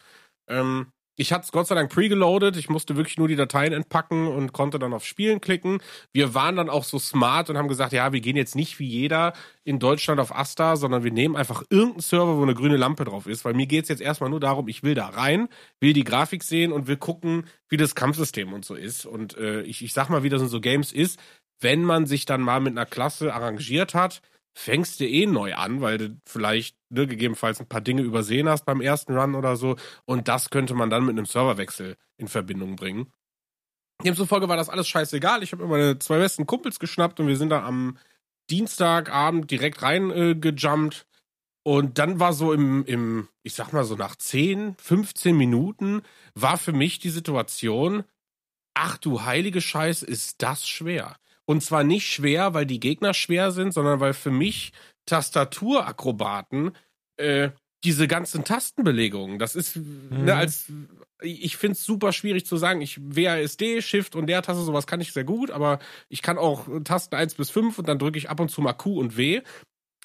Speaker 2: Ähm, ich hatte es Gott sei Dank pregeloadet. Ich musste wirklich nur die Dateien entpacken und konnte dann auf Spielen klicken. Wir waren dann auch so smart und haben gesagt, ja, wir gehen jetzt nicht wie jeder in Deutschland auf Asta, sondern wir nehmen einfach irgendeinen Server, wo eine grüne Lampe drauf ist. Weil mir geht's jetzt erstmal nur darum, ich will da rein, will die Grafik sehen und will gucken, wie das Kampfsystem und so ist. Und äh, ich, ich sag mal, wie das in so Games ist wenn man sich dann mal mit einer Klasse arrangiert hat, fängst du eh neu an, weil du vielleicht ne, gegebenenfalls ein paar Dinge übersehen hast beim ersten Run oder so. Und das könnte man dann mit einem Serverwechsel in Verbindung bringen. Demzufolge war das alles scheißegal. Ich habe immer meine zwei besten Kumpels geschnappt und wir sind da am Dienstagabend direkt reingejumpt. Äh, und dann war so im, im, ich sag mal so nach 10, 15 Minuten, war für mich die Situation, ach du heilige Scheiße, ist das schwer. Und zwar nicht schwer, weil die Gegner schwer sind, sondern weil für mich Tastaturakrobaten äh, diese ganzen Tastenbelegungen, das ist, ne, mhm. ne, als ich finde es super schwierig zu sagen. Ich WASD, Shift und der Taste, sowas kann ich sehr gut, aber ich kann auch Tasten 1 bis 5 und dann drücke ich ab und zu mal Q und W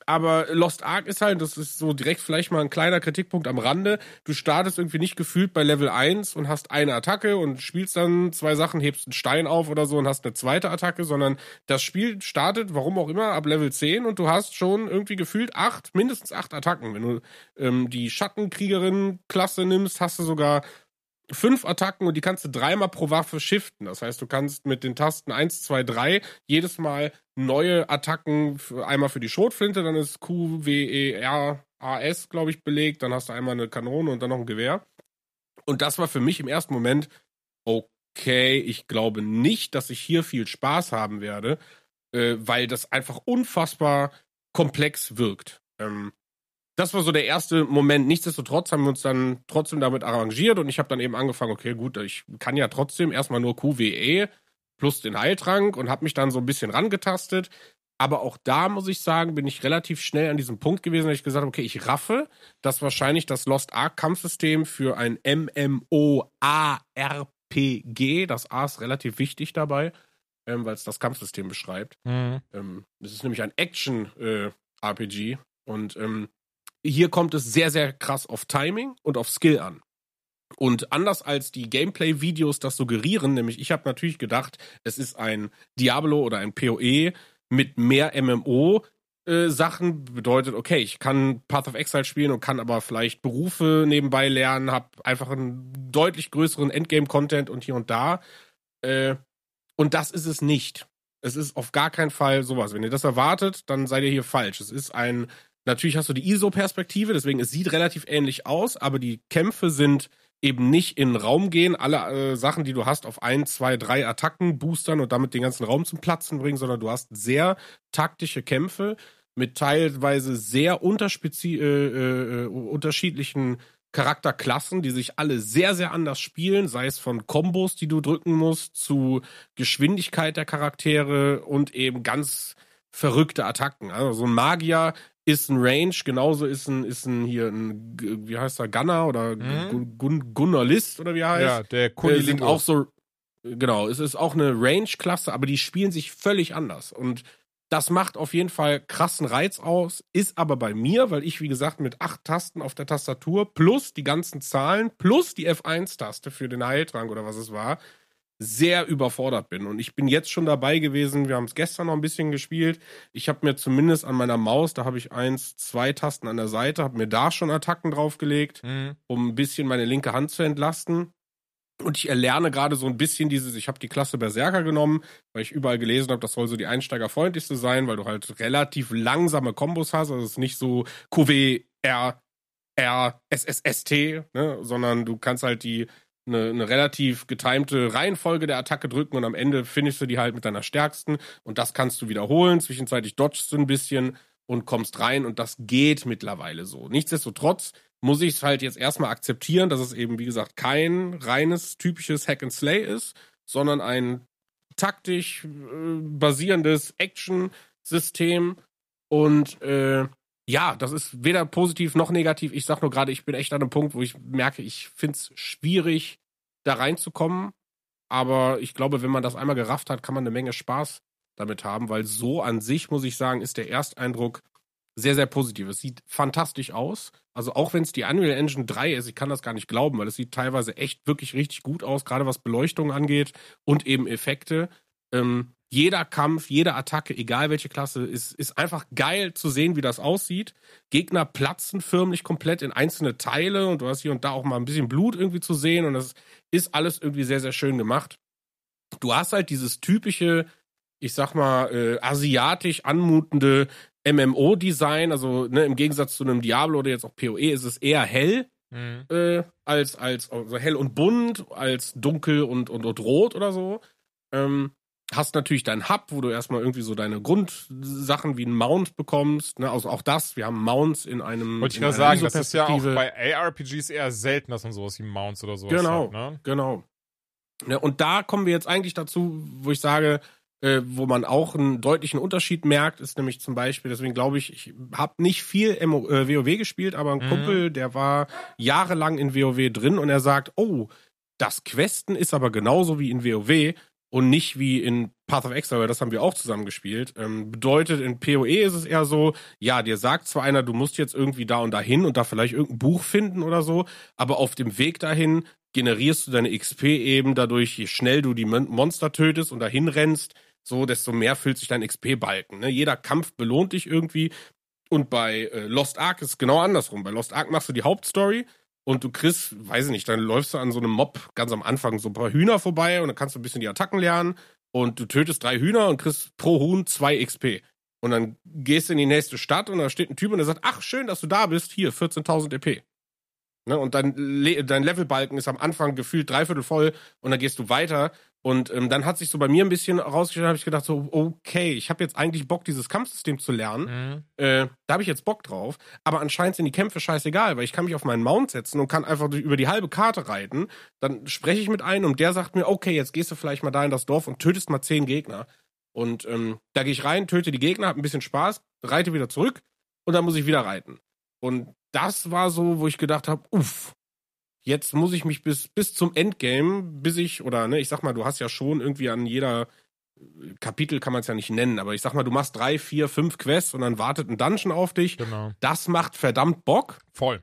Speaker 2: aber Lost Ark ist halt, das ist so direkt vielleicht mal ein kleiner Kritikpunkt am Rande. Du startest irgendwie nicht gefühlt bei Level 1 und hast eine Attacke und spielst dann zwei Sachen, hebst einen Stein auf oder so und hast eine zweite Attacke, sondern das Spiel startet, warum auch immer, ab Level 10 und du hast schon irgendwie gefühlt acht, mindestens acht Attacken. Wenn du ähm, die Schattenkriegerin-Klasse nimmst, hast du sogar fünf Attacken und die kannst du dreimal pro Waffe shiften. Das heißt, du kannst mit den Tasten 1, 2, 3 jedes Mal neue Attacken, einmal für die Schrotflinte, dann ist Q, W, E, R, A, S, glaube ich, belegt. Dann hast du einmal eine Kanone und dann noch ein Gewehr. Und das war für mich im ersten Moment, okay, ich glaube nicht, dass ich hier viel Spaß haben werde, äh, weil das einfach unfassbar komplex wirkt. Ähm, das war so der erste Moment. Nichtsdestotrotz haben wir uns dann trotzdem damit arrangiert und ich habe dann eben angefangen, okay, gut, ich kann ja trotzdem erstmal nur QWE plus den Heiltrank und habe mich dann so ein bisschen rangetastet. Aber auch da muss ich sagen, bin ich relativ schnell an diesem Punkt gewesen, dass ich gesagt habe, okay, ich raffe, dass wahrscheinlich das Lost Ark Kampfsystem für ein MMOARPG, das A ist relativ wichtig dabei, ähm, weil es das Kampfsystem beschreibt. Mhm. Ähm, es ist nämlich ein Action-RPG äh, und ähm, hier kommt es sehr, sehr krass auf Timing und auf Skill an. Und anders als die Gameplay-Videos das suggerieren, nämlich ich habe natürlich gedacht, es ist ein Diablo oder ein PoE mit mehr MMO. Äh, Sachen bedeutet, okay, ich kann Path of Exile spielen und kann aber vielleicht Berufe nebenbei lernen, habe einfach einen deutlich größeren Endgame-Content und hier und da. Äh, und das ist es nicht. Es ist auf gar keinen Fall sowas. Wenn ihr das erwartet, dann seid ihr hier falsch. Es ist ein Natürlich hast du die ISO-Perspektive, deswegen es sieht relativ ähnlich aus, aber die Kämpfe sind eben nicht in den Raum gehen, alle äh, Sachen, die du hast, auf ein, zwei, drei Attacken boostern und damit den ganzen Raum zum Platzen bringen, sondern du hast sehr taktische Kämpfe mit teilweise sehr äh, äh, unterschiedlichen Charakterklassen, die sich alle sehr, sehr anders spielen, sei es von Kombos, die du drücken musst, zu Geschwindigkeit der Charaktere und eben ganz verrückte Attacken. Also so ein Magier ist ein Range, genauso ist ein, ist ein hier ein, wie heißt er, Gunner oder mhm. Gun, Gunnar List oder wie er heißt. Ja,
Speaker 1: der Kuni
Speaker 2: sind auch so, genau, es ist auch eine Range-Klasse, aber die spielen sich völlig anders und das macht auf jeden Fall krassen Reiz aus, ist aber bei mir, weil ich, wie gesagt, mit acht Tasten auf der Tastatur plus die ganzen Zahlen plus die F1-Taste für den Heiltrank oder was es war, sehr überfordert bin. Und ich bin jetzt schon dabei gewesen, wir haben es gestern noch ein bisschen gespielt. Ich habe mir zumindest an meiner Maus, da habe ich eins, zwei Tasten an der Seite, habe mir da schon Attacken draufgelegt, mhm. um ein bisschen meine linke Hand zu entlasten. Und ich erlerne gerade so ein bisschen dieses, ich habe die Klasse Berserker genommen, weil ich überall gelesen habe, das soll so die einsteigerfreundlichste sein, weil du halt relativ langsame Kombos hast. Also es ist nicht so QW, R, R, S, S, S, T, ne? sondern du kannst halt die eine, eine relativ getimte Reihenfolge der Attacke drücken und am Ende finishst du die halt mit deiner stärksten und das kannst du wiederholen. Zwischenzeitlich dodgst du ein bisschen und kommst rein und das geht mittlerweile so. Nichtsdestotrotz muss ich es halt jetzt erstmal akzeptieren, dass es eben, wie gesagt, kein reines, typisches Hack and Slay ist, sondern ein taktisch äh, basierendes Action-System. Und äh, ja, das ist weder positiv noch negativ. Ich sag nur gerade, ich bin echt an einem Punkt, wo ich merke, ich find's schwierig, da reinzukommen. Aber ich glaube, wenn man das einmal gerafft hat, kann man eine Menge Spaß damit haben, weil so an sich, muss ich sagen, ist der Ersteindruck sehr, sehr positiv. Es sieht fantastisch aus. Also auch wenn es die Unreal Engine 3 ist, ich kann das gar nicht glauben, weil es sieht teilweise echt wirklich richtig gut aus, gerade was Beleuchtung angeht und eben Effekte. Ähm, jeder Kampf, jede Attacke, egal welche Klasse, ist, ist einfach geil zu sehen, wie das aussieht. Gegner platzen förmlich komplett in einzelne Teile und du hast hier und da auch mal ein bisschen Blut irgendwie zu sehen und das ist alles irgendwie sehr, sehr schön gemacht. Du hast halt dieses typische, ich sag mal, äh, asiatisch anmutende MMO-Design, also ne, im Gegensatz zu einem Diablo oder jetzt auch PoE ist es eher hell mhm. äh, als, als also hell und bunt, als dunkel und, und, und rot oder so. Ähm, hast natürlich deinen Hub, wo du erstmal irgendwie so deine Grundsachen wie ein Mount bekommst. Ne? Also auch das, wir haben Mounts in einem.
Speaker 1: Wollte ich gerade sagen, das ist ja auch bei ARPGs eher selten, dass man sowas wie Mounts oder sowas
Speaker 2: Genau, hat, ne? genau. Ja, und da kommen wir jetzt eigentlich dazu, wo ich sage, äh, wo man auch einen deutlichen Unterschied merkt, ist nämlich zum Beispiel, deswegen glaube ich, ich habe nicht viel MO, äh, WoW gespielt, aber ein mhm. Kumpel, der war jahrelang in WoW drin und er sagt, oh, das Questen ist aber genauso wie in WoW und nicht wie in Path of Exile, das haben wir auch zusammen gespielt. Ähm, bedeutet, in PoE ist es eher so, ja, dir sagt zwar einer, du musst jetzt irgendwie da und dahin und da vielleicht irgendein Buch finden oder so, aber auf dem Weg dahin generierst du deine XP eben dadurch, je schnell du die Monster tötest und dahin rennst, so, desto mehr füllt sich dein XP-Balken. Ne? Jeder Kampf belohnt dich irgendwie. Und bei äh, Lost Ark ist es genau andersrum. Bei Lost Ark machst du die Hauptstory und du kriegst, weiß ich nicht, dann läufst du an so einem Mob ganz am Anfang so ein paar Hühner vorbei und dann kannst du ein bisschen die Attacken lernen und du tötest drei Hühner und kriegst pro Huhn zwei XP. Und dann gehst du in die nächste Stadt und da steht ein Typ und der sagt, ach, schön, dass du da bist, hier, 14.000 EP. Ne, und dein, Le dein Levelbalken ist am Anfang gefühlt dreiviertel voll und dann gehst du weiter und ähm, dann hat sich so bei mir ein bisschen rausgestellt, habe ich gedacht so, okay, ich habe jetzt eigentlich Bock, dieses Kampfsystem zu lernen. Mhm. Äh, da habe ich jetzt Bock drauf. Aber anscheinend sind die Kämpfe scheißegal, weil ich kann mich auf meinen Mount setzen und kann einfach über die halbe Karte reiten. Dann spreche ich mit einem und der sagt mir, okay, jetzt gehst du vielleicht mal da in das Dorf und tötest mal zehn Gegner. Und ähm, da gehe ich rein, töte die Gegner, habe ein bisschen Spaß, reite wieder zurück und dann muss ich wieder reiten. Und das war so, wo ich gedacht habe, uff, jetzt muss ich mich bis, bis zum Endgame, bis ich, oder ne, ich sag mal, du hast ja schon irgendwie an jeder äh, Kapitel kann man es ja nicht nennen, aber ich sag mal, du machst drei, vier, fünf Quests und dann wartet ein Dungeon auf dich.
Speaker 1: Genau.
Speaker 2: Das macht verdammt Bock.
Speaker 1: Voll.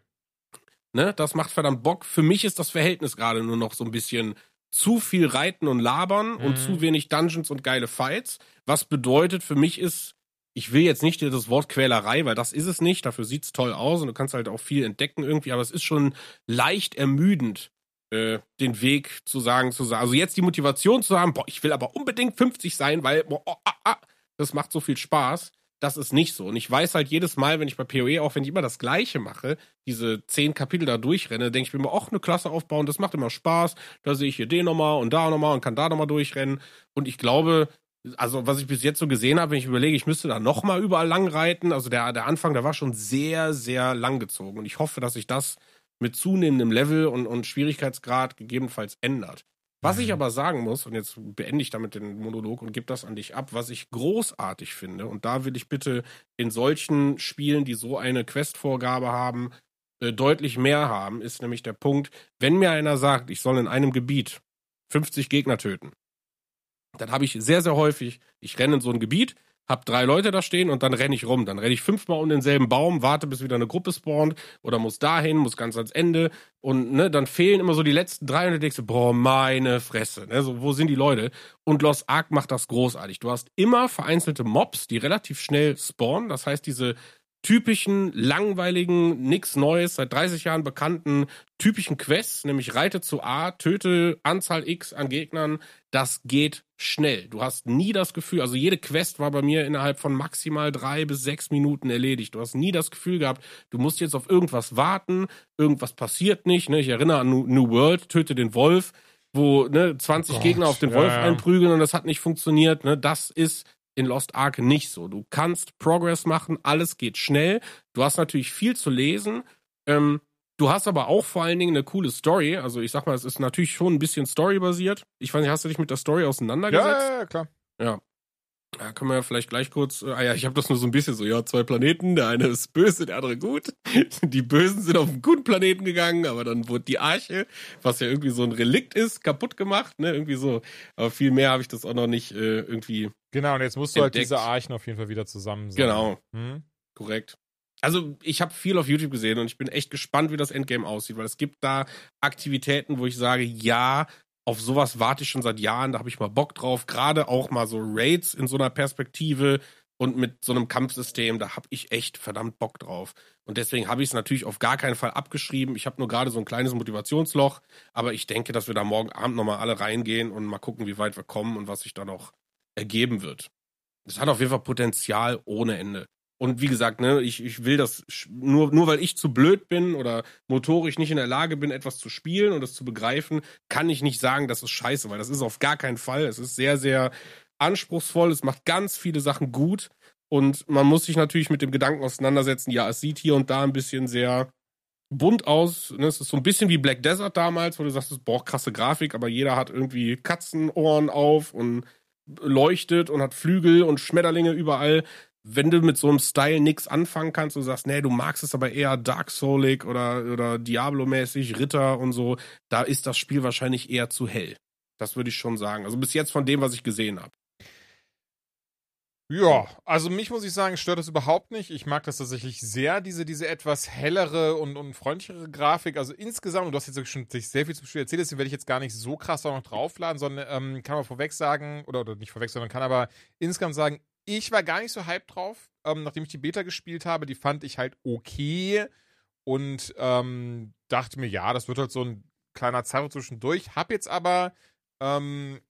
Speaker 2: Ne, das macht verdammt Bock. Für mich ist das Verhältnis gerade nur noch so ein bisschen zu viel Reiten und Labern mhm. und zu wenig Dungeons und geile Fights. Was bedeutet, für mich ist ich will jetzt nicht das Wort Quälerei, weil das ist es nicht. Dafür sieht's toll aus und du kannst halt auch viel entdecken irgendwie, aber es ist schon leicht ermüdend, äh, den Weg zu sagen, zu sagen. Also jetzt die Motivation zu haben, boah, ich will aber unbedingt 50 sein, weil, boah, oh, ah, ah, das macht so viel Spaß. Das ist nicht so. Und ich weiß halt jedes Mal, wenn ich bei PoE, auch wenn ich immer das Gleiche mache, diese zehn Kapitel da durchrenne, denke ich mir immer, auch eine Klasse aufbauen, das macht immer Spaß. Da sehe ich hier den nochmal und da nochmal und kann da nochmal durchrennen. Und ich glaube, also was ich bis jetzt so gesehen habe, wenn ich überlege, ich müsste da nochmal überall lang reiten. Also der, der Anfang, der war schon sehr, sehr lang gezogen. Und ich hoffe, dass sich das mit zunehmendem Level und, und Schwierigkeitsgrad gegebenenfalls ändert. Was ich mhm. aber sagen muss, und jetzt beende ich damit den Monolog und gebe das an dich ab, was ich großartig finde, und da will ich bitte in solchen Spielen, die so eine Questvorgabe haben, äh, deutlich mehr haben, ist nämlich der Punkt, wenn mir einer sagt, ich soll in einem Gebiet 50 Gegner töten, dann habe ich sehr, sehr häufig, ich renne in so ein Gebiet, habe drei Leute da stehen und dann renne ich rum. Dann renne ich fünfmal um denselben Baum, warte, bis wieder eine Gruppe spawnt oder muss dahin, muss ganz ans Ende. Und ne, dann fehlen immer so die letzten drei und du denkst, boah, meine Fresse. Ne, so, wo sind die Leute? Und Lost Ark macht das großartig. Du hast immer vereinzelte Mobs, die relativ schnell spawnen. Das heißt, diese typischen, langweiligen, nix Neues, seit 30 Jahren bekannten, typischen Quests, nämlich reite zu A, töte Anzahl X an Gegnern, das geht schnell. Du hast nie das Gefühl, also jede Quest war bei mir innerhalb von maximal drei bis sechs Minuten erledigt. Du hast nie das Gefühl gehabt, du musst jetzt auf irgendwas warten, irgendwas passiert nicht. Ne? Ich erinnere an New World, töte den Wolf, wo ne, 20 oh Gegner auf den Wolf ja. einprügeln und das hat nicht funktioniert. Ne? Das ist in Lost Ark nicht so. Du kannst Progress machen, alles geht schnell. Du hast natürlich viel zu lesen. Ähm, Du hast aber auch vor allen Dingen eine coole Story. Also ich sag mal, es ist natürlich schon ein bisschen storybasiert. Ich weiß nicht, hast du dich mit der Story auseinandergesetzt?
Speaker 1: Ja, ja, ja, klar.
Speaker 2: Ja. Ja, können wir ja vielleicht gleich kurz. Äh, ah ja, ich habe das nur so ein bisschen so, ja, zwei Planeten, der eine ist böse, der andere gut. [laughs] Die Bösen sind auf einen guten Planeten gegangen, aber dann wurde die Arche, was ja irgendwie so ein Relikt ist, kaputt gemacht, ne? Irgendwie so. Aber viel mehr habe ich das auch noch nicht äh, irgendwie.
Speaker 1: Genau, und jetzt musst du halt diese Archen auf jeden Fall wieder zusammen sein.
Speaker 2: Genau. Hm? Korrekt. Also, ich habe viel auf YouTube gesehen und ich bin echt gespannt, wie das Endgame aussieht, weil es gibt da Aktivitäten, wo ich sage, ja, auf sowas warte ich schon seit Jahren, da habe ich mal Bock drauf. Gerade auch mal so Raids in so einer Perspektive und mit so einem Kampfsystem, da habe ich echt verdammt Bock drauf. Und deswegen habe ich es natürlich auf gar keinen Fall abgeschrieben. Ich habe nur gerade so ein kleines Motivationsloch, aber ich denke, dass wir da morgen Abend nochmal alle reingehen und mal gucken, wie weit wir kommen und was sich da noch ergeben wird. Es hat auf jeden Fall Potenzial ohne Ende. Und wie gesagt, ne, ich, ich will das nur, nur weil ich zu blöd bin oder motorisch nicht in der Lage bin, etwas zu spielen und das zu begreifen, kann ich nicht sagen, das ist scheiße, weil das ist auf gar keinen Fall. Es ist sehr, sehr anspruchsvoll, es macht ganz viele Sachen gut und man muss sich natürlich mit dem Gedanken auseinandersetzen, ja, es sieht hier und da ein bisschen sehr bunt aus. Ne? Es ist so ein bisschen wie Black Desert damals, wo du sagst, braucht krasse Grafik, aber jeder hat irgendwie Katzenohren auf und leuchtet und hat Flügel und Schmetterlinge überall wenn du mit so einem Style nix anfangen kannst und sagst, nee, du magst es aber eher Dark Soulig oder, oder Diablo-mäßig, Ritter und so, da ist das Spiel wahrscheinlich eher zu hell. Das würde ich schon sagen. Also bis jetzt von dem, was ich gesehen habe.
Speaker 1: Ja, also mich muss ich sagen, stört das überhaupt nicht. Ich mag das tatsächlich sehr, diese, diese etwas hellere und, und freundlichere Grafik. Also insgesamt, und du hast jetzt schon sehr viel zum Spiel erzählt, deswegen werde ich jetzt gar nicht so krass auch noch draufladen, sondern ähm, kann man vorweg sagen, oder, oder nicht vorweg, sondern kann aber insgesamt sagen, ich war gar nicht so hyped drauf, ähm, nachdem ich die Beta gespielt habe. Die fand ich halt okay und ähm, dachte mir, ja, das wird halt so ein kleiner Zeitraum zwischendurch. Hab jetzt aber ähm,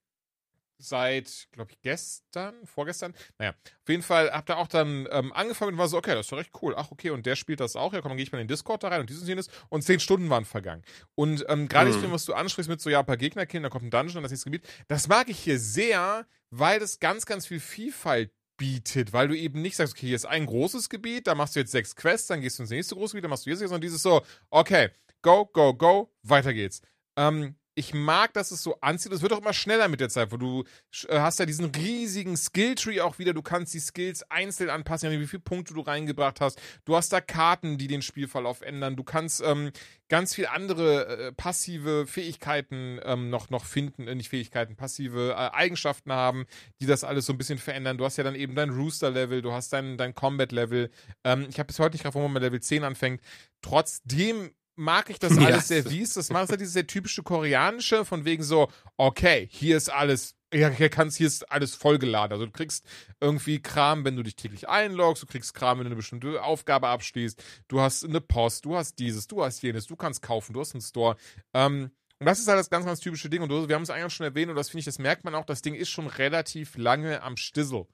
Speaker 1: seit, glaube ich, gestern, vorgestern, naja, auf jeden Fall hab da auch dann ähm, angefangen und war so, okay, das ist doch recht cool. Ach, okay, und der spielt das auch. Ja, komm, dann gehe ich mal in den Discord da rein und dieses und jenes. Und zehn Stunden waren vergangen. Und ähm, gerade mhm. das was du ansprichst mit so, ja, ein paar Gegner killen, da kommt ein Dungeon und das nächste Gebiet, das mag ich hier sehr, weil das ganz, ganz viel Vielfalt bietet, weil du eben nicht sagst, okay, hier ist ein großes Gebiet, da machst du jetzt sechs Quests, dann gehst du ins nächste große Gebiet, dann machst du jetzt, sondern dieses so, okay, go, go, go, weiter geht's. Ähm, ich mag, dass es so anzieht. Es wird auch immer schneller mit der Zeit, wo du äh, hast ja diesen riesigen Skilltree auch wieder. Du kannst die Skills einzeln anpassen, wie viele Punkte du reingebracht hast. Du hast da Karten, die den Spielverlauf ändern. Du kannst ähm, ganz viel andere äh, passive Fähigkeiten ähm, noch, noch finden, äh, nicht Fähigkeiten, passive äh, Eigenschaften haben, die das alles so ein bisschen verändern. Du hast ja dann eben dein Rooster-Level, du hast dein, dein Combat-Level. Ähm, ich habe bis heute nicht drauf, wo man mit Level 10 anfängt. Trotzdem mag ich das alles sehr wies. Das macht halt dieses sehr typische koreanische, von wegen so, okay, hier ist alles, ja, hier kannst, hier ist alles vollgeladen. Also du kriegst irgendwie Kram, wenn du dich täglich einloggst, du kriegst Kram, wenn du eine bestimmte Aufgabe abschließt, du hast eine Post, du hast dieses, du hast jenes, du kannst kaufen, du hast einen Store. Ähm, und das ist halt das ganz, ganz typische Ding. Und wir haben es eigentlich schon erwähnt, und das finde ich, das merkt man auch, das Ding ist schon relativ lange am Stissel.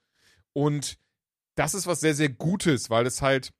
Speaker 1: Und das ist was sehr, sehr Gutes, weil es halt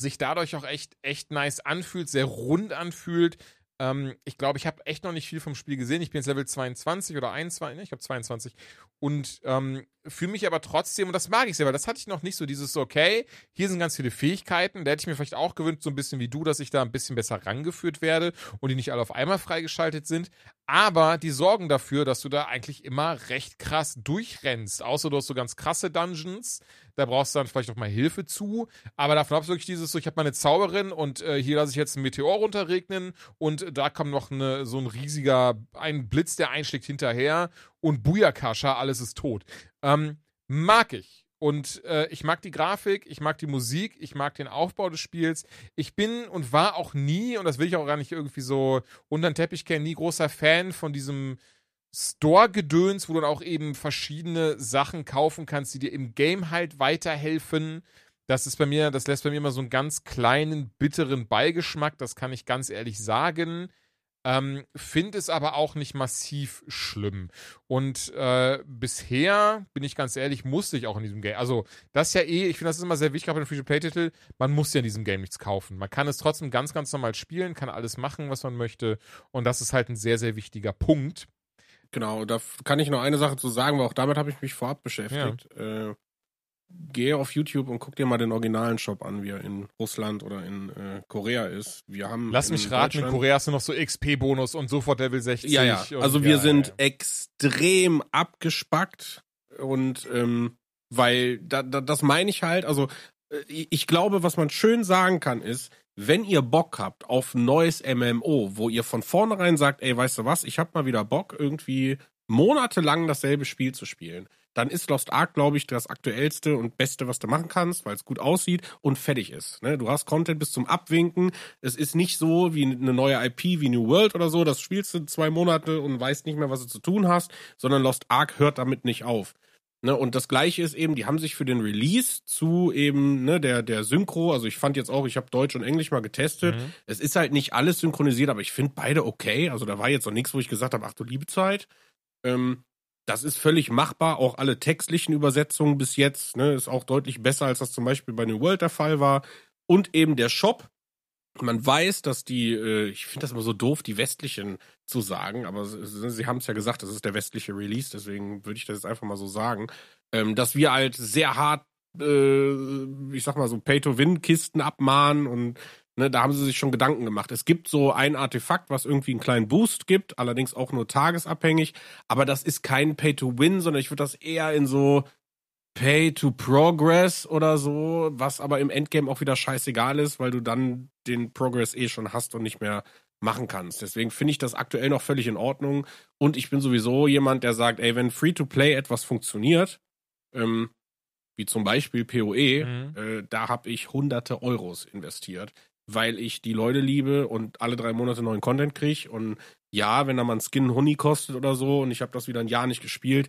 Speaker 1: sich dadurch auch echt, echt nice anfühlt, sehr rund anfühlt. Ähm, ich glaube, ich habe echt noch nicht viel vom Spiel gesehen. Ich bin jetzt Level 22 oder 21, ne? ich habe 22. Und ähm, fühle mich aber trotzdem, und das mag ich sehr, weil das hatte ich noch nicht so, dieses okay, hier sind ganz viele Fähigkeiten, da hätte ich mir vielleicht auch gewünscht, so ein bisschen wie du, dass ich da ein bisschen besser rangeführt werde und die nicht alle auf einmal freigeschaltet sind. Aber die sorgen dafür, dass du da eigentlich immer recht krass durchrennst. Außer du hast so ganz krasse Dungeons, da brauchst du dann vielleicht auch mal Hilfe zu. Aber davon ab wirklich dieses so, ich habe meine Zauberin und äh, hier lasse ich jetzt einen Meteor runterregnen und da kommt noch eine, so ein riesiger, ein Blitz, der einschlägt hinterher und Buyakasha, alles ist tot. Ähm, mag ich. Und äh, ich mag die Grafik, ich mag die Musik, ich mag den Aufbau des Spiels. Ich bin und war auch nie, und das will ich auch gar nicht irgendwie so unter den Teppich kennen, nie großer Fan von diesem Store-Gedöns, wo du dann auch eben verschiedene Sachen kaufen kannst, die dir im Game halt weiterhelfen. Das ist bei mir, das lässt bei mir immer so einen ganz kleinen, bitteren Beigeschmack, das kann ich ganz ehrlich sagen. Ähm, Finde es aber auch nicht massiv schlimm. Und äh, bisher, bin ich ganz ehrlich, musste ich auch in diesem Game. Also, das ist ja eh, ich finde, das ist immer sehr wichtig, auch bei einem Free-to-Play-Titel. Man muss ja in diesem Game nichts kaufen. Man kann es trotzdem ganz, ganz normal spielen, kann alles machen, was man möchte. Und das ist halt ein sehr, sehr wichtiger Punkt.
Speaker 2: Genau, da kann ich noch eine Sache zu sagen, weil auch damit habe ich mich vorab beschäftigt. Ja. Äh, geh auf YouTube und guck dir mal den originalen Shop an, wie er in Russland oder in äh, Korea ist. Wir haben
Speaker 1: Lass mich raten, in Korea hast du noch so XP-Bonus und sofort Level 60.
Speaker 2: Ja, ja. Also wir ja, sind ja. extrem abgespackt und ähm, weil da, da, das meine ich halt, also äh, ich glaube, was man schön sagen kann, ist, wenn ihr Bock habt auf ein neues MMO, wo ihr von vornherein sagt, ey, weißt du was, ich hab mal wieder Bock, irgendwie monatelang dasselbe Spiel zu spielen, dann ist Lost Ark, glaube ich, das aktuellste und beste, was du machen kannst, weil es gut aussieht und fertig ist. Ne? Du hast Content bis zum Abwinken. Es ist nicht so wie eine neue IP wie New World oder so, das spielst du zwei Monate und weißt nicht mehr, was du zu tun hast, sondern Lost Ark hört damit nicht auf. Ne, und das gleiche ist eben, die haben sich für den Release zu eben ne, der, der Synchro, also ich fand jetzt auch, ich habe Deutsch und Englisch mal getestet. Mhm. Es ist halt nicht alles synchronisiert, aber ich finde beide okay. Also da war jetzt noch nichts, wo ich gesagt habe, ach du liebe Zeit. Ähm, das ist völlig machbar. Auch alle textlichen Übersetzungen bis jetzt ne, ist auch deutlich besser, als das zum Beispiel bei New World der Fall war. Und eben der Shop, man weiß, dass die, äh, ich finde das immer so doof, die westlichen zu sagen, aber sie, sie haben es ja gesagt, das ist der westliche Release, deswegen würde ich das jetzt einfach mal so sagen, ähm, dass wir halt sehr hart, äh, ich sag mal so Pay-to-Win-Kisten abmahnen und ne, da haben sie sich schon Gedanken gemacht. Es gibt so ein Artefakt, was irgendwie einen kleinen Boost gibt, allerdings auch nur tagesabhängig, aber das ist kein Pay-to-Win, sondern ich würde das eher in so Pay to Progress oder so, was aber im Endgame auch wieder scheißegal ist, weil du dann den Progress eh schon hast und nicht mehr machen kannst. Deswegen finde ich das aktuell noch völlig in Ordnung. Und ich bin sowieso jemand, der sagt, ey, wenn Free-to-Play etwas funktioniert, ähm, wie zum Beispiel PoE, mhm. äh, da habe ich hunderte Euros investiert, weil ich die Leute liebe und alle drei Monate neuen Content kriege. Und ja, wenn da mal ein Skin Honey kostet oder so und ich habe das wieder ein Jahr nicht gespielt,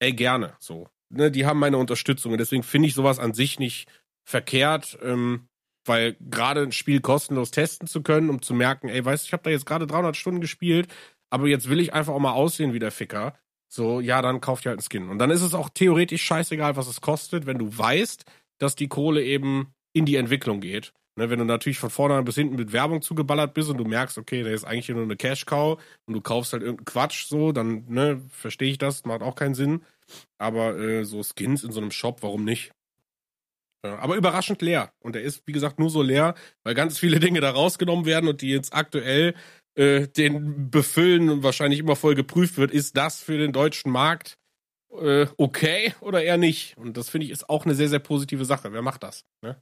Speaker 2: ey, gerne so ne, die haben meine Unterstützung. Und deswegen finde ich sowas an sich nicht verkehrt, ähm, weil gerade ein Spiel kostenlos testen zu können, um zu merken, ey, weißt du, ich habe da jetzt gerade 300 Stunden gespielt, aber jetzt will ich einfach auch mal aussehen wie der Ficker. So, ja, dann kauft ihr halt einen Skin. Und dann ist es auch theoretisch scheißegal, was es kostet, wenn du weißt, dass die Kohle eben in die Entwicklung geht. Ne, wenn du natürlich von vorne bis hinten mit Werbung zugeballert bist und du merkst, okay, der ist eigentlich nur eine Cash-Cow und du kaufst halt irgendeinen Quatsch so, dann ne, verstehe ich das, macht auch keinen Sinn. Aber äh, so Skins in so einem Shop, warum nicht? Ja, aber überraschend leer. Und er ist, wie gesagt, nur so leer, weil ganz viele [laughs] Dinge da rausgenommen werden und die jetzt aktuell äh, den befüllen und wahrscheinlich immer voll geprüft wird, ist das für den deutschen Markt äh, okay oder eher nicht? Und das finde ich ist auch eine sehr, sehr positive Sache. Wer macht das? Ne?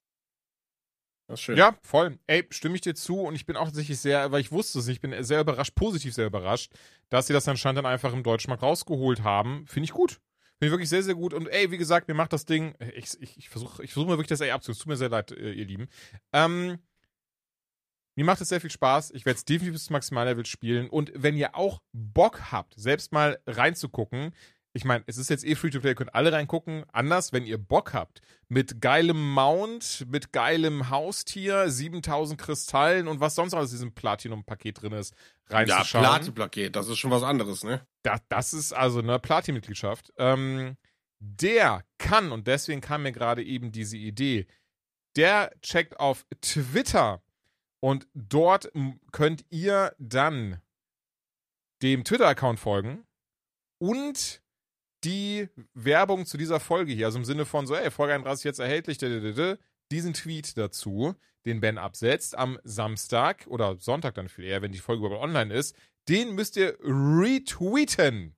Speaker 1: Ja, voll. Ey, stimme ich dir zu und ich bin auch tatsächlich sehr, weil ich wusste es, ich bin sehr überrascht, positiv sehr überrascht, dass sie das anscheinend dann einfach im Deutschmarkt rausgeholt haben. Finde ich gut. Finde ich wirklich sehr, sehr gut. Und ey, wie gesagt, mir macht das Ding, ich, ich, ich versuche ich versuch mal wirklich das ey abzuhören. Es tut mir sehr leid, äh, ihr Lieben. Ähm, mir macht es sehr viel Spaß. Ich werde es definitiv bis zum Maximallevel spielen. Und wenn ihr auch Bock habt, selbst mal reinzugucken, ich meine, es ist jetzt eh Free-to-Play, ihr könnt alle reingucken. Anders, wenn ihr Bock habt, mit geilem Mount, mit geilem Haustier, 7000 Kristallen und was sonst alles in diesem Platinum-Paket drin ist, reinzuschauen. Ja,
Speaker 2: Platin-Paket, das ist schon was anderes, ne?
Speaker 1: Da, das ist also eine Platin-Mitgliedschaft. Ähm, der kann, und deswegen kam mir gerade eben diese Idee, der checkt auf Twitter und dort könnt ihr dann dem Twitter-Account folgen und die Werbung zu dieser Folge hier, also im Sinne von so, ey, Folge 31 jetzt erhältlich, diesen Tweet dazu, den Ben absetzt am Samstag oder Sonntag dann viel eher, wenn die Folge überhaupt online ist, den müsst ihr retweeten.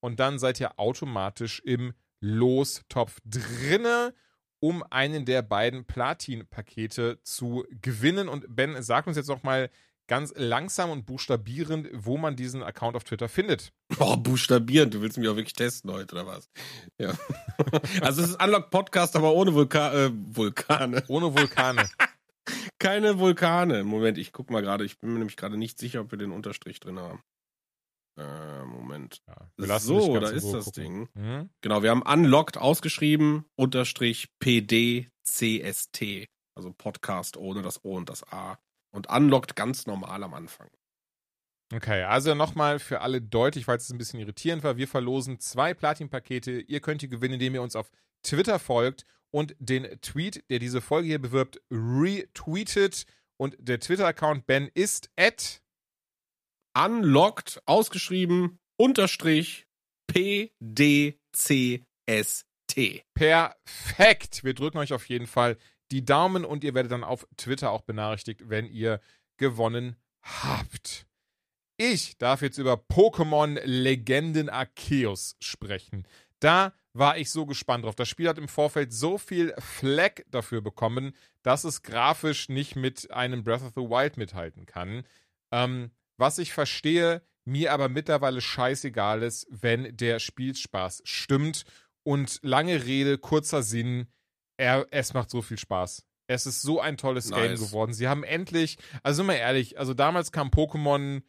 Speaker 1: Und dann seid ihr automatisch im Lostopf drinne, um einen der beiden Platin-Pakete zu gewinnen. Und Ben, sag uns jetzt noch mal ganz langsam und buchstabierend, wo man diesen Account auf Twitter findet.
Speaker 2: Boah, buchstabieren, du willst mich auch wirklich testen heute, oder was? Ja. [laughs] also es ist Unlock Podcast, aber ohne Vulka äh, Vulkane.
Speaker 1: Ohne Vulkane. [laughs]
Speaker 2: Keine Vulkane. Moment, ich guck mal gerade, ich bin mir nämlich gerade nicht sicher, ob wir den Unterstrich drin haben. Äh, Moment. Ja, so, da ist das gucken. Ding. Mhm. Genau, wir haben Unlocked ausgeschrieben, Unterstrich PDCST. Also Podcast ohne das O und das A und unlockt ganz normal am Anfang.
Speaker 1: Okay, also nochmal für alle deutlich, weil es ein bisschen irritierend war. Wir verlosen zwei Platin-Pakete. Ihr könnt die gewinnen, indem ihr uns auf Twitter folgt und den Tweet, der diese Folge hier bewirbt, retweetet. Und der Twitter-Account Ben ist at
Speaker 2: unlocked, ausgeschrieben, unterstrich PDCST. T.
Speaker 1: Perfekt. Wir drücken euch auf jeden Fall die Daumen und ihr werdet dann auf Twitter auch benachrichtigt, wenn ihr gewonnen habt. Ich darf jetzt über Pokémon Legenden Arceus sprechen. Da war ich so gespannt drauf. Das Spiel hat im Vorfeld so viel Fleck dafür bekommen, dass es grafisch nicht mit einem Breath of the Wild mithalten kann. Ähm, was ich verstehe, mir aber mittlerweile scheißegal ist, wenn der Spielspaß stimmt. Und lange Rede, kurzer Sinn, er, es macht so viel Spaß. Es ist so ein tolles nice. Game geworden. Sie haben endlich, also mal ehrlich, also damals kam Pokémon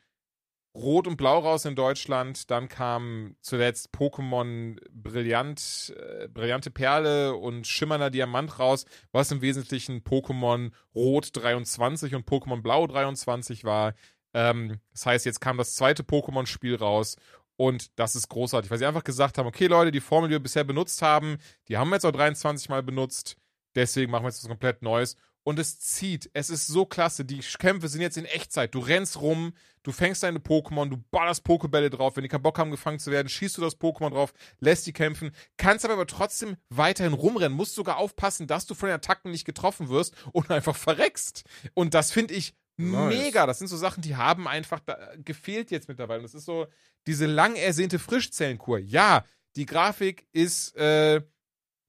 Speaker 1: Rot und Blau raus in Deutschland. Dann kam zuletzt Pokémon Brillant, äh, Brillante Perle und Schimmernder Diamant raus, was im Wesentlichen Pokémon Rot 23 und Pokémon Blau 23 war. Ähm, das heißt, jetzt kam das zweite Pokémon-Spiel raus und das ist großartig, weil sie einfach gesagt haben: Okay, Leute, die Formel, die wir bisher benutzt haben, die haben wir jetzt auch 23 Mal benutzt. Deswegen machen wir jetzt was komplett Neues und es zieht. Es ist so klasse. Die Kämpfe sind jetzt in Echtzeit. Du rennst rum, du fängst deine Pokémon, du ballerst Pokebälle drauf. Wenn die keinen Bock haben, gefangen zu werden, schießt du das Pokémon drauf, lässt die kämpfen, kannst aber, trotzdem weiterhin rumrennen, musst sogar aufpassen, dass du von den Attacken nicht getroffen wirst und [laughs] einfach verreckst. Und das finde ich nice. mega. Das sind so Sachen, die haben einfach gefehlt jetzt mittlerweile. das ist so diese lang ersehnte Frischzellenkur. Ja, die Grafik ist äh,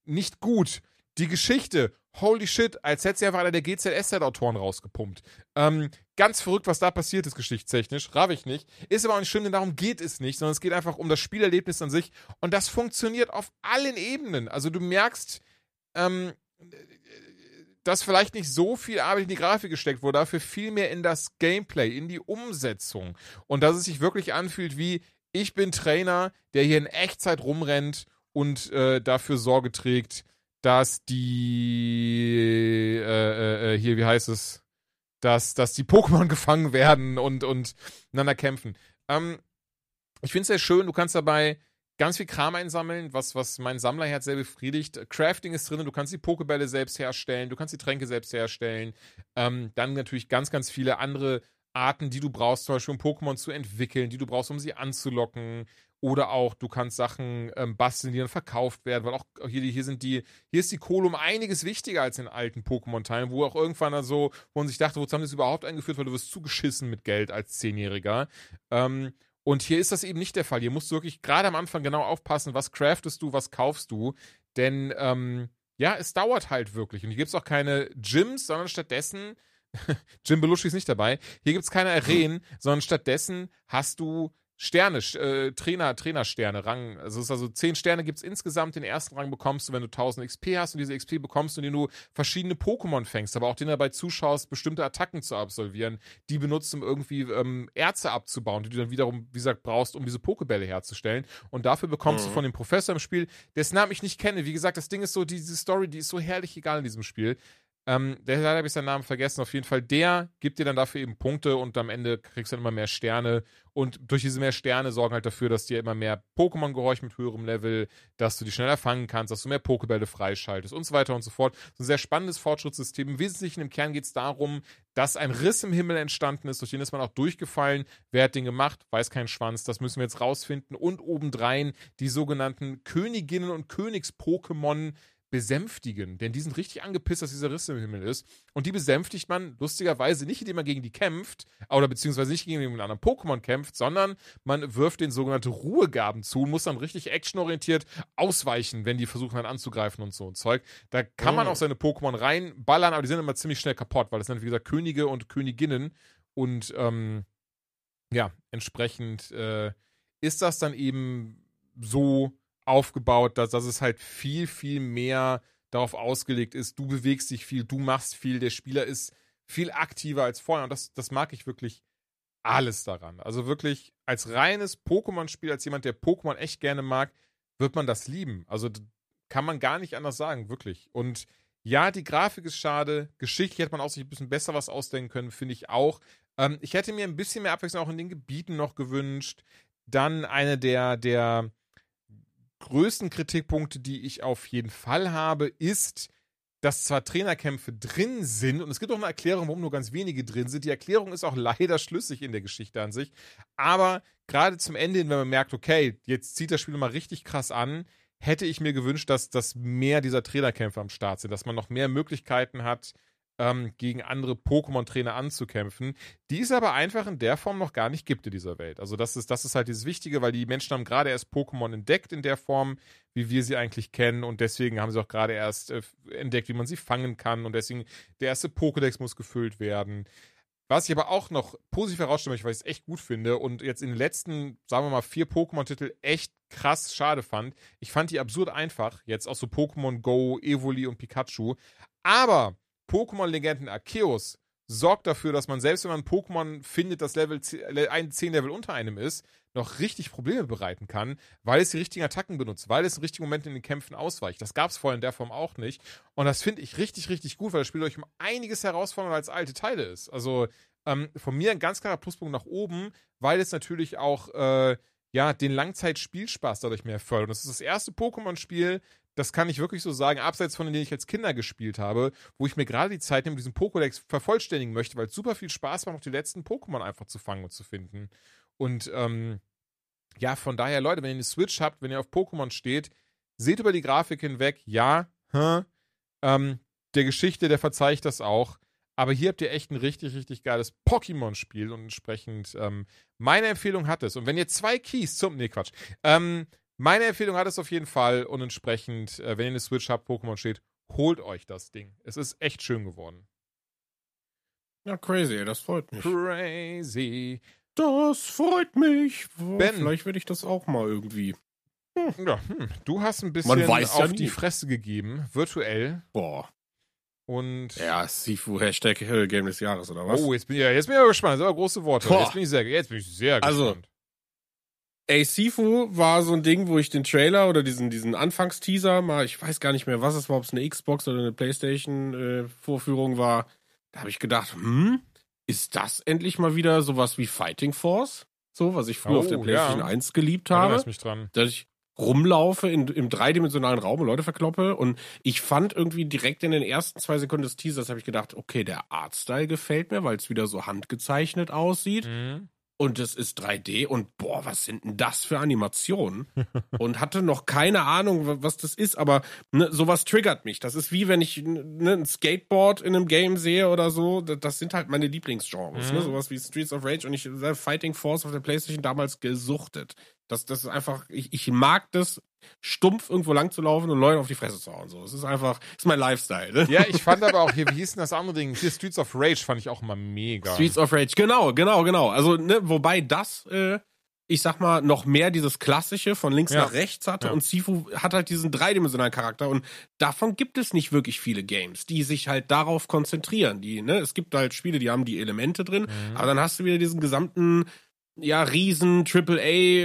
Speaker 1: nicht gut. Die Geschichte holy shit, als hätte sie einfach einer der GZSZ-Autoren rausgepumpt. Ähm, ganz verrückt, was da passiert ist, geschichtstechnisch. Raff ich nicht. Ist aber auch nicht schlimm, denn darum geht es nicht, sondern es geht einfach um das Spielerlebnis an sich. Und das funktioniert auf allen Ebenen. Also du merkst, ähm, dass vielleicht nicht so viel Arbeit in die Grafik gesteckt wurde, dafür viel mehr in das Gameplay, in die Umsetzung. Und dass es sich wirklich anfühlt wie, ich bin Trainer, der hier in Echtzeit rumrennt und äh, dafür Sorge trägt, dass die äh, äh, äh, hier, wie heißt es, dass, dass die Pokémon [laughs] gefangen werden und, und miteinander kämpfen. Ähm, ich finde es sehr schön, du kannst dabei ganz viel Kram einsammeln, was, was mein Sammlerherz sehr befriedigt. Crafting ist drin, du kannst die Pokebälle selbst herstellen, du kannst die Tränke selbst herstellen. Ähm, dann natürlich ganz, ganz viele andere Arten, die du brauchst, zum Beispiel um Pokémon zu entwickeln, die du brauchst, um sie anzulocken. Oder auch, du kannst Sachen ähm, basteln, die dann verkauft werden, weil auch hier, hier sind die, hier ist die Kohle um einiges wichtiger als in alten Pokémon-Teilen, wo auch irgendwann dann so, wo man sich dachte, wozu haben die das überhaupt eingeführt, weil du wirst zugeschissen mit Geld als Zehnjähriger. Ähm, und hier ist das eben nicht der Fall. Hier musst du wirklich gerade am Anfang genau aufpassen, was craftest du, was kaufst du. Denn ähm, ja, es dauert halt wirklich. Und hier gibt es auch keine Gyms, sondern stattdessen, [laughs] Jim Belushi ist nicht dabei, hier gibt es keine Arenen, sondern stattdessen hast du Sterne, äh, Trainer, Trainersterne, Rang. Also es ist also zehn Sterne gibt es insgesamt. Den ersten Rang bekommst du, wenn du 1000 XP hast und diese XP bekommst du, indem du verschiedene Pokémon fängst, aber auch denen dabei zuschaust, bestimmte Attacken zu absolvieren, die benutzt, um irgendwie ähm, Erze abzubauen, die du dann wiederum, wie gesagt, brauchst, um diese Pokebälle herzustellen. Und dafür bekommst mhm. du von dem Professor im Spiel, dessen Namen ich nicht kenne. Wie gesagt, das Ding ist so, diese Story, die ist so herrlich egal in diesem Spiel. Ähm, der habe ich seinen Namen vergessen. Auf jeden Fall, der gibt dir dann dafür eben Punkte und am Ende kriegst du dann immer mehr Sterne. Und durch diese mehr Sterne sorgen halt dafür, dass dir immer mehr Pokémon gehorchen mit höherem Level, dass du die schneller fangen kannst, dass du mehr Pokebälle freischaltest und so weiter und so fort. So ein sehr spannendes Fortschrittssystem. Im Wesentlichen im Kern geht es darum, dass ein Riss im Himmel entstanden ist, durch den ist man auch durchgefallen. Wer hat den gemacht? Weiß kein Schwanz. Das müssen wir jetzt rausfinden. Und obendrein die sogenannten Königinnen und Königs-Pokémon besänftigen, denn die sind richtig angepisst, dass dieser Riss im Himmel ist. Und die besänftigt man lustigerweise nicht, indem man gegen die kämpft, oder beziehungsweise nicht gegen einen anderen Pokémon kämpft, sondern man wirft den sogenannte Ruhegaben zu und muss dann richtig actionorientiert ausweichen, wenn die versuchen dann anzugreifen und so ein Zeug. Da kann oh. man auch seine Pokémon reinballern, aber die sind immer ziemlich schnell kaputt, weil das sind, wie gesagt, Könige und Königinnen. Und ähm, ja, entsprechend äh, ist das dann eben so aufgebaut, dass, dass es halt viel, viel mehr darauf ausgelegt ist, du bewegst dich viel, du machst viel, der Spieler ist viel aktiver als vorher. Und das, das mag ich wirklich alles daran. Also wirklich als reines Pokémon-Spiel, als jemand, der Pokémon echt gerne mag, wird man das lieben. Also kann man gar nicht anders sagen, wirklich. Und ja, die Grafik ist schade. Geschichtlich hätte man auch sich ein bisschen besser was ausdenken können, finde ich auch. Ähm, ich hätte mir ein bisschen mehr Abwechslung auch in den Gebieten noch gewünscht. Dann eine der, der größten Kritikpunkte, die ich auf jeden Fall habe, ist, dass zwar Trainerkämpfe drin sind, und es gibt auch eine Erklärung, warum nur ganz wenige drin sind. Die Erklärung ist auch [laughs] leider schlüssig in der Geschichte an sich. Aber gerade zum Ende hin, wenn man merkt, okay, jetzt zieht das Spiel mal richtig krass an, hätte ich mir gewünscht, dass, dass mehr dieser Trainerkämpfe am Start sind, dass man noch mehr Möglichkeiten hat, ähm, gegen andere Pokémon-Trainer anzukämpfen, die es aber einfach in der Form noch gar nicht gibt in dieser Welt. Also das ist, das ist halt dieses Wichtige, weil die Menschen haben gerade erst Pokémon entdeckt in der Form, wie wir sie eigentlich kennen und deswegen haben sie auch gerade erst äh, entdeckt, wie man sie fangen kann und deswegen der erste Pokédex muss gefüllt werden. Was ich aber auch noch positiv herausstellen möchte, weil ich es echt gut finde und jetzt in den letzten, sagen wir mal, vier Pokémon-Titel echt krass schade fand. Ich fand die absurd einfach. Jetzt auch so Pokémon Go, Evoli und Pikachu. Aber Pokémon-Legenden Arceus sorgt dafür, dass man selbst wenn man Pokémon findet, das Level 10 Level unter einem ist, noch richtig Probleme bereiten kann, weil es die richtigen Attacken benutzt, weil es im richtigen Moment in den Kämpfen ausweicht. Das gab es vorher in der Form auch nicht. Und das finde ich richtig, richtig gut, weil das Spiel euch um einiges herausfordernder als alte Teile ist. Also ähm, von mir ein ganz klarer Pluspunkt nach oben, weil es natürlich auch äh, ja, den Langzeitspielspaß dadurch mehr fördert. Und das ist das erste Pokémon-Spiel, das kann ich wirklich so sagen, abseits von denen ich als Kinder gespielt habe, wo ich mir gerade die Zeit nehme, diesen Pokédex vervollständigen möchte, weil es super viel Spaß macht, noch die letzten Pokémon einfach zu fangen und zu finden. Und ähm, ja, von daher, Leute, wenn ihr eine Switch habt, wenn ihr auf Pokémon steht, seht über die Grafik hinweg, ja, hä, ähm, der Geschichte, der verzeiht das auch. Aber hier habt ihr echt ein richtig, richtig geiles Pokémon-Spiel und entsprechend ähm, meine Empfehlung hat es. Und wenn ihr zwei Keys zum, nee, Quatsch, ähm, meine Empfehlung hat es auf jeden Fall und entsprechend, äh, wenn ihr eine Switch habt, Pokémon steht, holt euch das Ding. Es ist echt schön geworden.
Speaker 2: Ja, crazy, das freut mich.
Speaker 1: Crazy.
Speaker 2: Das freut mich.
Speaker 1: Ben.
Speaker 2: Vielleicht werde ich das auch mal irgendwie.
Speaker 1: Ja, hm, du hast ein bisschen
Speaker 2: ja
Speaker 1: auf
Speaker 2: nie.
Speaker 1: die Fresse gegeben, virtuell.
Speaker 2: Boah.
Speaker 1: Und
Speaker 2: Ja, Sifu, Hashtag Game des Jahres, oder was?
Speaker 1: oh, jetzt bin, ich, ja, jetzt bin ich aber gespannt. Das sind aber große Worte.
Speaker 2: Boah.
Speaker 1: Jetzt bin ich sehr, jetzt bin ich sehr
Speaker 2: Also,
Speaker 1: gespannt.
Speaker 2: Ey, Sifu war so ein Ding, wo ich den Trailer oder diesen, diesen Anfangsteaser mal, ich weiß gar nicht mehr, was es war, ob es eine Xbox oder eine Playstation-Vorführung war. Da habe ich gedacht, hm, ist das endlich mal wieder sowas wie Fighting Force? So, was ich früher
Speaker 1: Oh,
Speaker 2: auf der PlayStation
Speaker 1: ja.
Speaker 2: 1 geliebt
Speaker 1: Da
Speaker 2: habe.
Speaker 1: erinnerst mich dran.
Speaker 2: dass ich rumlaufe in, im dreidimensionalen Raum und Leute verkloppe. Und ich fand irgendwie direkt in den ersten zwei Sekunden des Teasers habe ich gedacht, okay, der Artstyle gefällt mir, weil es wieder so handgezeichnet aussieht.
Speaker 1: Mhm.
Speaker 2: Und es ist 3D und boah, was sind denn das für Animationen? [laughs] und hatte noch keine Ahnung, wa- was das ist, aber ne, sowas triggert mich. Das ist wie wenn ich ne, ein Skateboard in einem Game sehe oder so. Das, das sind halt meine Lieblingsgenres.
Speaker 1: Mhm.
Speaker 2: Ne? Sowas wie Streets of Rage und ich äh, Fighting Force auf der Playstation damals gesuchtet. Das, das ist einfach, ich, ich mag das, stumpf irgendwo lang zu laufen und Leute auf die Fresse zu hauen. So. Es ist einfach, es ist mein Lifestyle. Ne?
Speaker 1: Ja, ich fand aber auch hier, wie hieß denn das andere Ding? Hier Streets of Rage fand ich auch immer mega.
Speaker 2: Streets of Rage, genau, genau, genau. Also, ne, wobei das, äh, ich sag mal, noch mehr dieses Klassische von links
Speaker 1: Ja.
Speaker 2: nach rechts hatte
Speaker 1: Ja.
Speaker 2: und Sifu hat halt diesen dreidimensionalen Charakter und davon gibt es nicht wirklich viele Games, die sich halt darauf konzentrieren. Die, ne, es gibt halt Spiele, die haben die Elemente drin,
Speaker 1: Mhm.
Speaker 2: aber dann hast du wieder diesen gesamten ja, riesen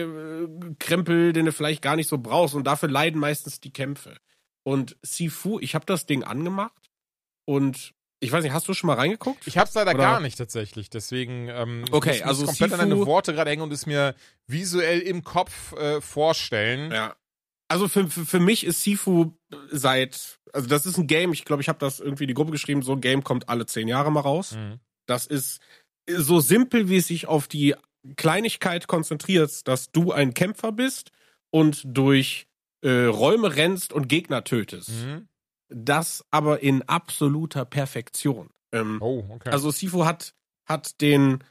Speaker 2: AAA-Krempel, den du vielleicht gar nicht so brauchst und dafür leiden meistens die Kämpfe. Und Sifu, ich habe das Ding angemacht und ich weiß nicht, hast du schon mal reingeguckt?
Speaker 1: Ich hab's leider
Speaker 2: Oder-
Speaker 1: gar nicht tatsächlich, deswegen ähm,
Speaker 2: Okay, also
Speaker 1: komplett an
Speaker 2: Sifu-
Speaker 1: deine Worte gerade hängen und es mir visuell im Kopf äh, vorstellen.
Speaker 2: Ja. Also für, für, für mich ist Sifu seit, also das ist ein Game, ich glaube, ich habe das irgendwie in die Gruppe geschrieben, so ein Game kommt alle zehn Jahre mal raus.
Speaker 1: Mhm.
Speaker 2: Das ist so simpel, wie es sich auf die Kleinigkeit konzentriert, dass du ein Kämpfer bist und durch äh, Räume rennst und Gegner tötest.
Speaker 1: Mhm.
Speaker 2: Das aber in absoluter Perfektion. Ähm,
Speaker 1: Oh, okay.
Speaker 2: also Sifu hat, hat den.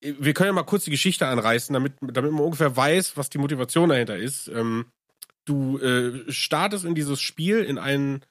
Speaker 2: Wir können ja mal kurz die Geschichte anreißen, damit, damit man ungefähr weiß, was die Motivation dahinter ist. Ähm, du äh, startest in dieses Spiel in einen.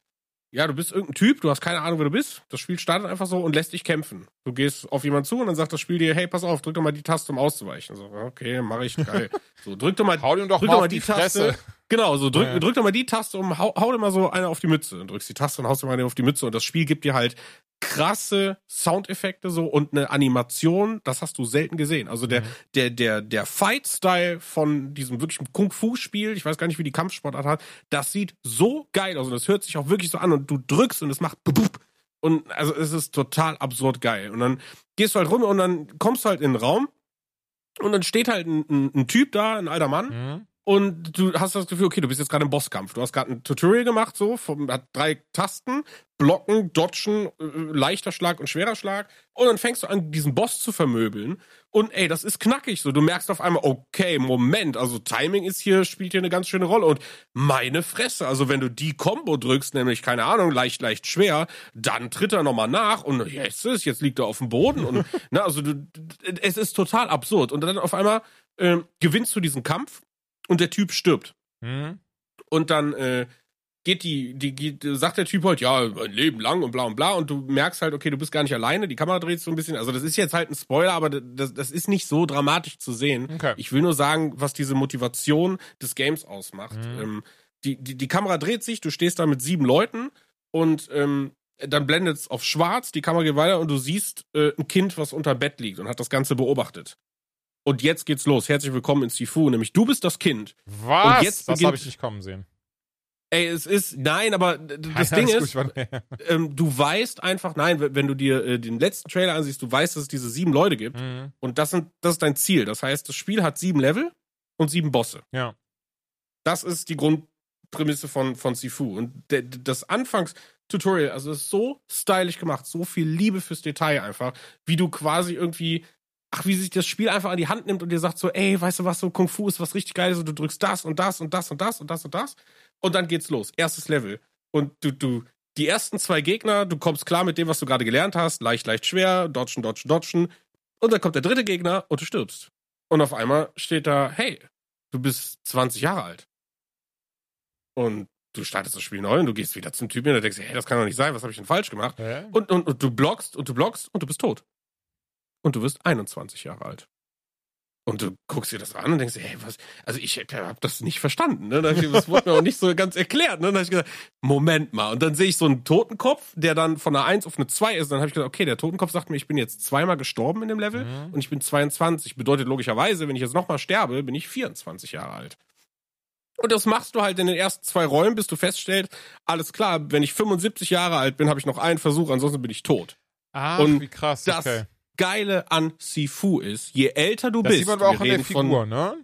Speaker 2: Ja, du bist irgendein Typ, du hast keine Ahnung, wer du bist. Das Spiel startet einfach so und lässt dich kämpfen. Du gehst auf jemanden zu und dann sagt das Spiel dir, hey, pass auf, drück doch mal die Taste, um auszuweichen. So, okay, mach ich, geil. [laughs] So, drück doch mal,
Speaker 1: Hau ihm doch
Speaker 2: drück
Speaker 1: mal
Speaker 2: doch mal
Speaker 1: die
Speaker 2: die Taste. Genau, so drück,
Speaker 1: Ja.
Speaker 2: drück doch mal die Taste um, hau, hau dir mal so eine auf die Mütze. Dann drückst die Taste und haust dir mal eine auf die Mütze und das Spiel gibt dir halt krasse Soundeffekte so und eine Animation, das hast du selten gesehen. Also der,
Speaker 1: Mhm.
Speaker 2: der, der, der Fight-Style von diesem wirklichen Kung-Fu-Spiel, ich weiß gar nicht, wie die Kampfsportart hat, das sieht so geil aus und das hört sich auch wirklich so an und du drückst und es macht bup. Und also es ist total absurd geil. Und dann gehst du halt rum und dann kommst du halt in den Raum und dann steht halt ein, ein, ein Typ da, ein alter Mann,
Speaker 1: Mhm.
Speaker 2: Und du hast das Gefühl, okay, du bist jetzt gerade im Bosskampf. Du hast gerade ein Tutorial gemacht, so, vom, hat drei Tasten, blocken, dodgen, äh, leichter Schlag und schwerer Schlag. Und dann fängst du an, diesen Boss zu vermöbeln. Und ey, das ist knackig so. Du merkst auf einmal, okay, Moment, also Timing ist hier, spielt hier eine ganz schöne Rolle. Und meine Fresse, also wenn du die Combo drückst, nämlich, keine Ahnung, leicht, leicht schwer, dann tritt er nochmal nach und jetzt ist, jetzt liegt er auf dem Boden. Und, [laughs] na, also du, es ist total absurd. Und dann auf einmal äh, gewinnst du diesen Kampf und der Typ stirbt.
Speaker 1: Mhm.
Speaker 2: Und dann äh, geht die, die, geht, sagt der Typ halt, ja, ein Leben lang und bla und bla. Und du merkst halt, okay, du bist gar nicht alleine, die Kamera dreht so ein bisschen. Also das ist jetzt halt ein Spoiler, aber das, das ist nicht so dramatisch zu sehen.
Speaker 1: Okay.
Speaker 2: Ich will nur sagen, was diese Motivation des Games ausmacht.
Speaker 1: Mhm.
Speaker 2: Ähm, die, die, die Kamera dreht sich, du stehst da mit sieben Leuten und ähm, dann blendet es auf schwarz, die Kamera geht weiter und du siehst äh, ein Kind, was unter Bett liegt und hat das Ganze beobachtet. Und jetzt geht's los. Herzlich willkommen in Sifu. Nämlich du bist das Kind.
Speaker 1: Was?
Speaker 2: Und jetzt
Speaker 1: das habe ich nicht kommen sehen.
Speaker 2: Ey, es ist, nein, aber das
Speaker 1: Ja,
Speaker 2: Ding ist,
Speaker 1: gut,
Speaker 2: ähm, du weißt einfach, nein, wenn du dir äh, den letzten Trailer ansiehst, du weißt, dass es diese sieben Leute gibt.
Speaker 1: Mhm.
Speaker 2: Und das sind, das ist dein Ziel. Das heißt, das Spiel hat sieben Level und sieben Bosse.
Speaker 1: Ja.
Speaker 2: Das ist die Grundprämisse von, von Sifu. Und der, das Anfangstutorial, also ist so stylisch gemacht, so viel Liebe fürs Detail einfach, wie du quasi irgendwie, ach, wie sich das Spiel einfach an die Hand nimmt und dir sagt so, ey, weißt du was, so Kung Fu ist was richtig Geiles und du drückst das und das und das und das und das und das. Und dann geht's los. Erstes Level. Und du, du, die ersten zwei Gegner, du kommst klar mit dem, was du gerade gelernt hast, leicht, leicht schwer, dodgen, dodgen, dodgen. Und dann kommt der dritte Gegner und du stirbst. Und auf einmal steht da, hey, du bist 20 Jahre alt. Und du startest das Spiel neu und du gehst wieder zum Typen und denkst, hey, das kann doch nicht sein, was habe ich denn falsch gemacht? Und, und, und du blockst und du blockst und du bist tot. Und du wirst 21 Jahre alt. Und du guckst dir das an und denkst, hey, was? Also ich habe das nicht verstanden. Ne? Das wurde mir auch nicht so ganz erklärt. Ne? Dann habe ich gesagt, Moment mal. Und dann sehe ich so einen Totenkopf, der dann von einer 1 auf eine 2 ist. Und dann habe ich gesagt, okay, der Totenkopf sagt mir, ich bin jetzt zweimal gestorben in dem Level
Speaker 1: Mhm.
Speaker 2: und ich bin 22. Bedeutet logischerweise, wenn ich jetzt nochmal sterbe, bin ich 24 Jahre alt. Und das machst du halt in den ersten zwei Räumen, bis du feststellst, alles klar, wenn ich 75 Jahre alt bin, habe ich noch einen Versuch, ansonsten bin ich tot. Und
Speaker 1: wie krass.
Speaker 2: das
Speaker 1: okay.
Speaker 2: Geile an Sifu ist, je älter du
Speaker 1: Das
Speaker 2: bist,
Speaker 1: sieht man aber auch
Speaker 2: wir
Speaker 1: in der
Speaker 2: reden von-
Speaker 1: Figur, ne?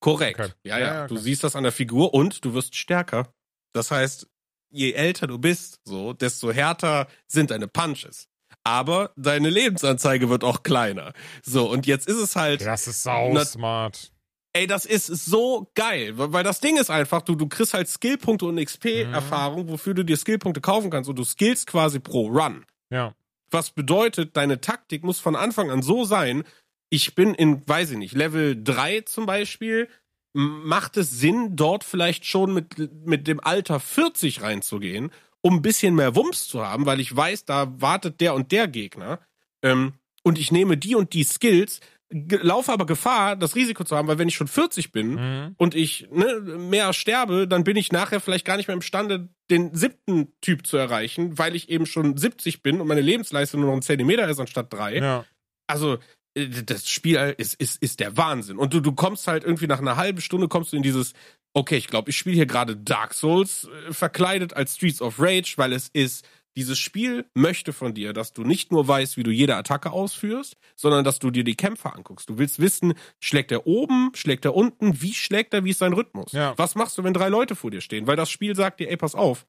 Speaker 2: Korrekt.
Speaker 1: Okay.
Speaker 2: Ja,
Speaker 1: Ja,
Speaker 2: ja,
Speaker 1: ja,
Speaker 2: Du
Speaker 1: okay.
Speaker 2: siehst das an der Figur und du wirst stärker. Das heißt, je älter du bist, so, desto härter sind deine Punches. Aber deine Lebensanzeige wird auch kleiner. So, und jetzt ist es halt,
Speaker 1: Das ist sau smart.
Speaker 2: ey, das ist so geil. Weil das Ding ist einfach, du, du kriegst halt Skillpunkte und
Speaker 1: Mhm.
Speaker 2: XP-Erfahrung, wofür du dir Skillpunkte kaufen kannst und du skillst quasi pro Run.
Speaker 1: Ja.
Speaker 2: Was bedeutet, deine Taktik muss von Anfang an so sein, ich bin in, weiß ich nicht, Level 3 zum Beispiel, macht es Sinn, dort vielleicht schon mit, mit dem Alter 40 reinzugehen, um ein bisschen mehr Wumms zu haben, weil ich weiß, da wartet der und der Gegner. Ähm, und ich nehme die und die Skills, laufe aber Gefahr, das Risiko zu haben, weil wenn ich schon 40 bin,
Speaker 1: Mhm.
Speaker 2: und ich ne, mehr sterbe, dann bin ich nachher vielleicht gar nicht mehr imstande, den siebten Typ zu erreichen, weil ich eben schon 70 bin und meine Lebensleistung nur noch ein Zentimeter ist anstatt drei.
Speaker 1: Ja.
Speaker 2: Also äh, das Spiel ist, ist, ist der Wahnsinn. Und du, du kommst halt irgendwie nach einer halben Stunde kommst du in dieses, okay, ich glaube, ich spiele hier gerade Dark Souls äh, verkleidet als Streets of Rage, weil es ist, dieses Spiel möchte von dir, dass du nicht nur weißt, wie du jede Attacke ausführst, sondern dass du dir die Kämpfer anguckst. Du willst wissen, schlägt er oben, schlägt er unten, wie schlägt er, wie ist sein Rhythmus?
Speaker 1: Ja.
Speaker 2: Was machst du, wenn drei Leute vor dir stehen? Weil das Spiel sagt dir, ey, pass auf,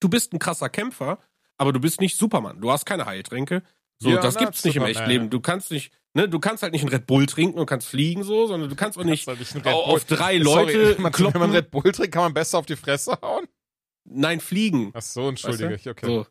Speaker 2: du bist ein krasser Kämpfer, aber du bist nicht Superman. Du hast keine Heiltränke. So,
Speaker 1: Ja,
Speaker 2: das
Speaker 1: na,
Speaker 2: gibt's nicht im
Speaker 1: Superman,
Speaker 2: echten Leben.
Speaker 1: ja.
Speaker 2: Du kannst nicht, ne, du kannst halt nicht einen Red Bull trinken und kannst fliegen so, sondern du kannst auch nicht
Speaker 1: Kannst du nicht
Speaker 2: auf drei
Speaker 1: Sorry,
Speaker 2: Leute [laughs]
Speaker 1: wenn man,
Speaker 2: kloppen.
Speaker 1: wenn man Red Bull trinkt, kann man besser auf die Fresse hauen?
Speaker 2: Nein, fliegen.
Speaker 1: Ach so, entschuldige
Speaker 2: Weißt
Speaker 1: ich, okay.
Speaker 2: So.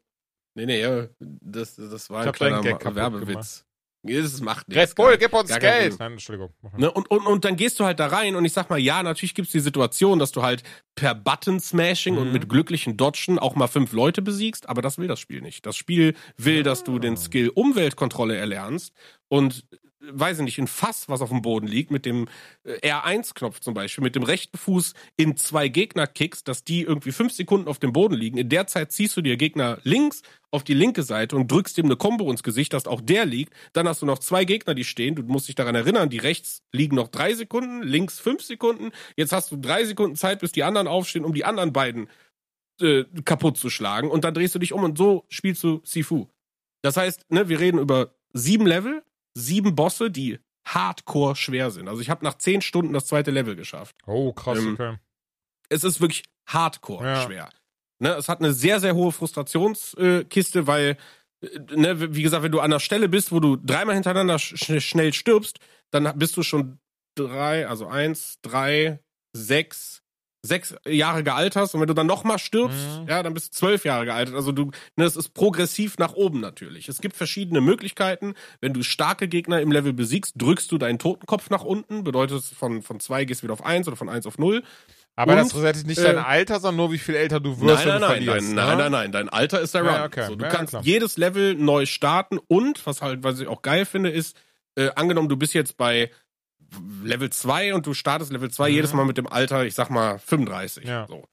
Speaker 2: Nee, nee, ja, das, das war
Speaker 1: Ich
Speaker 2: ein kleiner Werbewitz. Nee, Das macht nichts.
Speaker 1: Red Bull, gib uns Geld! Nein, Entschuldigung.
Speaker 2: Ne? Und, und, und dann gehst du halt da rein und ich sag mal, ja, natürlich gibt's die Situation, dass du halt per Button-Smashing und
Speaker 1: Mhm.
Speaker 2: mit glücklichen Dodgen auch mal fünf Leute besiegst, aber das will das Spiel nicht. Das Spiel will, dass du den Skill Umweltkontrolle erlernst und weiß ich nicht, ein Fass, was auf dem Boden liegt, mit dem äh, R1-Knopf zum Beispiel, mit dem rechten Fuß in zwei Gegner kickst, dass die irgendwie fünf Sekunden auf dem Boden liegen. In der Zeit ziehst du dir Gegner links auf die linke Seite und drückst ihm eine Combo ins Gesicht, dass auch der liegt. Dann hast du noch zwei Gegner, die stehen. Du musst dich daran erinnern, die rechts liegen noch drei Sekunden, links fünf Sekunden. Jetzt hast du drei Sekunden Zeit, bis die anderen aufstehen, um die anderen beiden äh, kaputt zu schlagen. Und dann drehst du dich um und so spielst du Sifu. Das heißt, ne, wir reden über sieben Level, sieben Bosse, die hardcore schwer sind. Also ich habe nach zehn Stunden das zweite Level geschafft.
Speaker 1: Oh, krass,
Speaker 2: Ähm,
Speaker 1: okay.
Speaker 2: Es ist wirklich hardcore
Speaker 1: Ja.
Speaker 2: schwer. Ne, es hat eine sehr, sehr hohe Frustrationskiste, äh, weil, äh, ne, wie gesagt, wenn du an der Stelle bist, wo du dreimal hintereinander sch schnell stirbst, dann bist du schon drei, also eins, drei, sechs, sechs Jahre gealtert. Und wenn du dann nochmal stirbst,
Speaker 1: Mhm.
Speaker 2: ja, dann bist du zwölf Jahre gealtert. Also du, ne, es ist progressiv nach oben natürlich. Es gibt verschiedene Möglichkeiten. Wenn du starke Gegner im Level besiegst, drückst du deinen Totenkopf nach unten. Bedeutet, von, von zwei gehst du wieder auf eins oder von eins auf null.
Speaker 1: Aber
Speaker 2: und,
Speaker 1: das resettet nicht
Speaker 2: äh,
Speaker 1: dein Alter, sondern nur wie viel älter du wirst,
Speaker 2: Nein,
Speaker 1: wenn
Speaker 2: nein,
Speaker 1: du
Speaker 2: nein,
Speaker 1: verlierst.
Speaker 2: nein,
Speaker 1: ne?
Speaker 2: nein, nein, nein, dein Alter ist der Run.
Speaker 1: Ja, okay.
Speaker 2: So, du
Speaker 1: Ja,
Speaker 2: kannst
Speaker 1: klar.
Speaker 2: jedes Level neu starten und, was halt, was ich auch geil finde, ist, äh, angenommen, du bist jetzt bei Level 2 und du startest Level 2
Speaker 1: Mhm.
Speaker 2: jedes Mal mit dem Alter, ich sag mal, 35.
Speaker 1: Ja.
Speaker 2: So.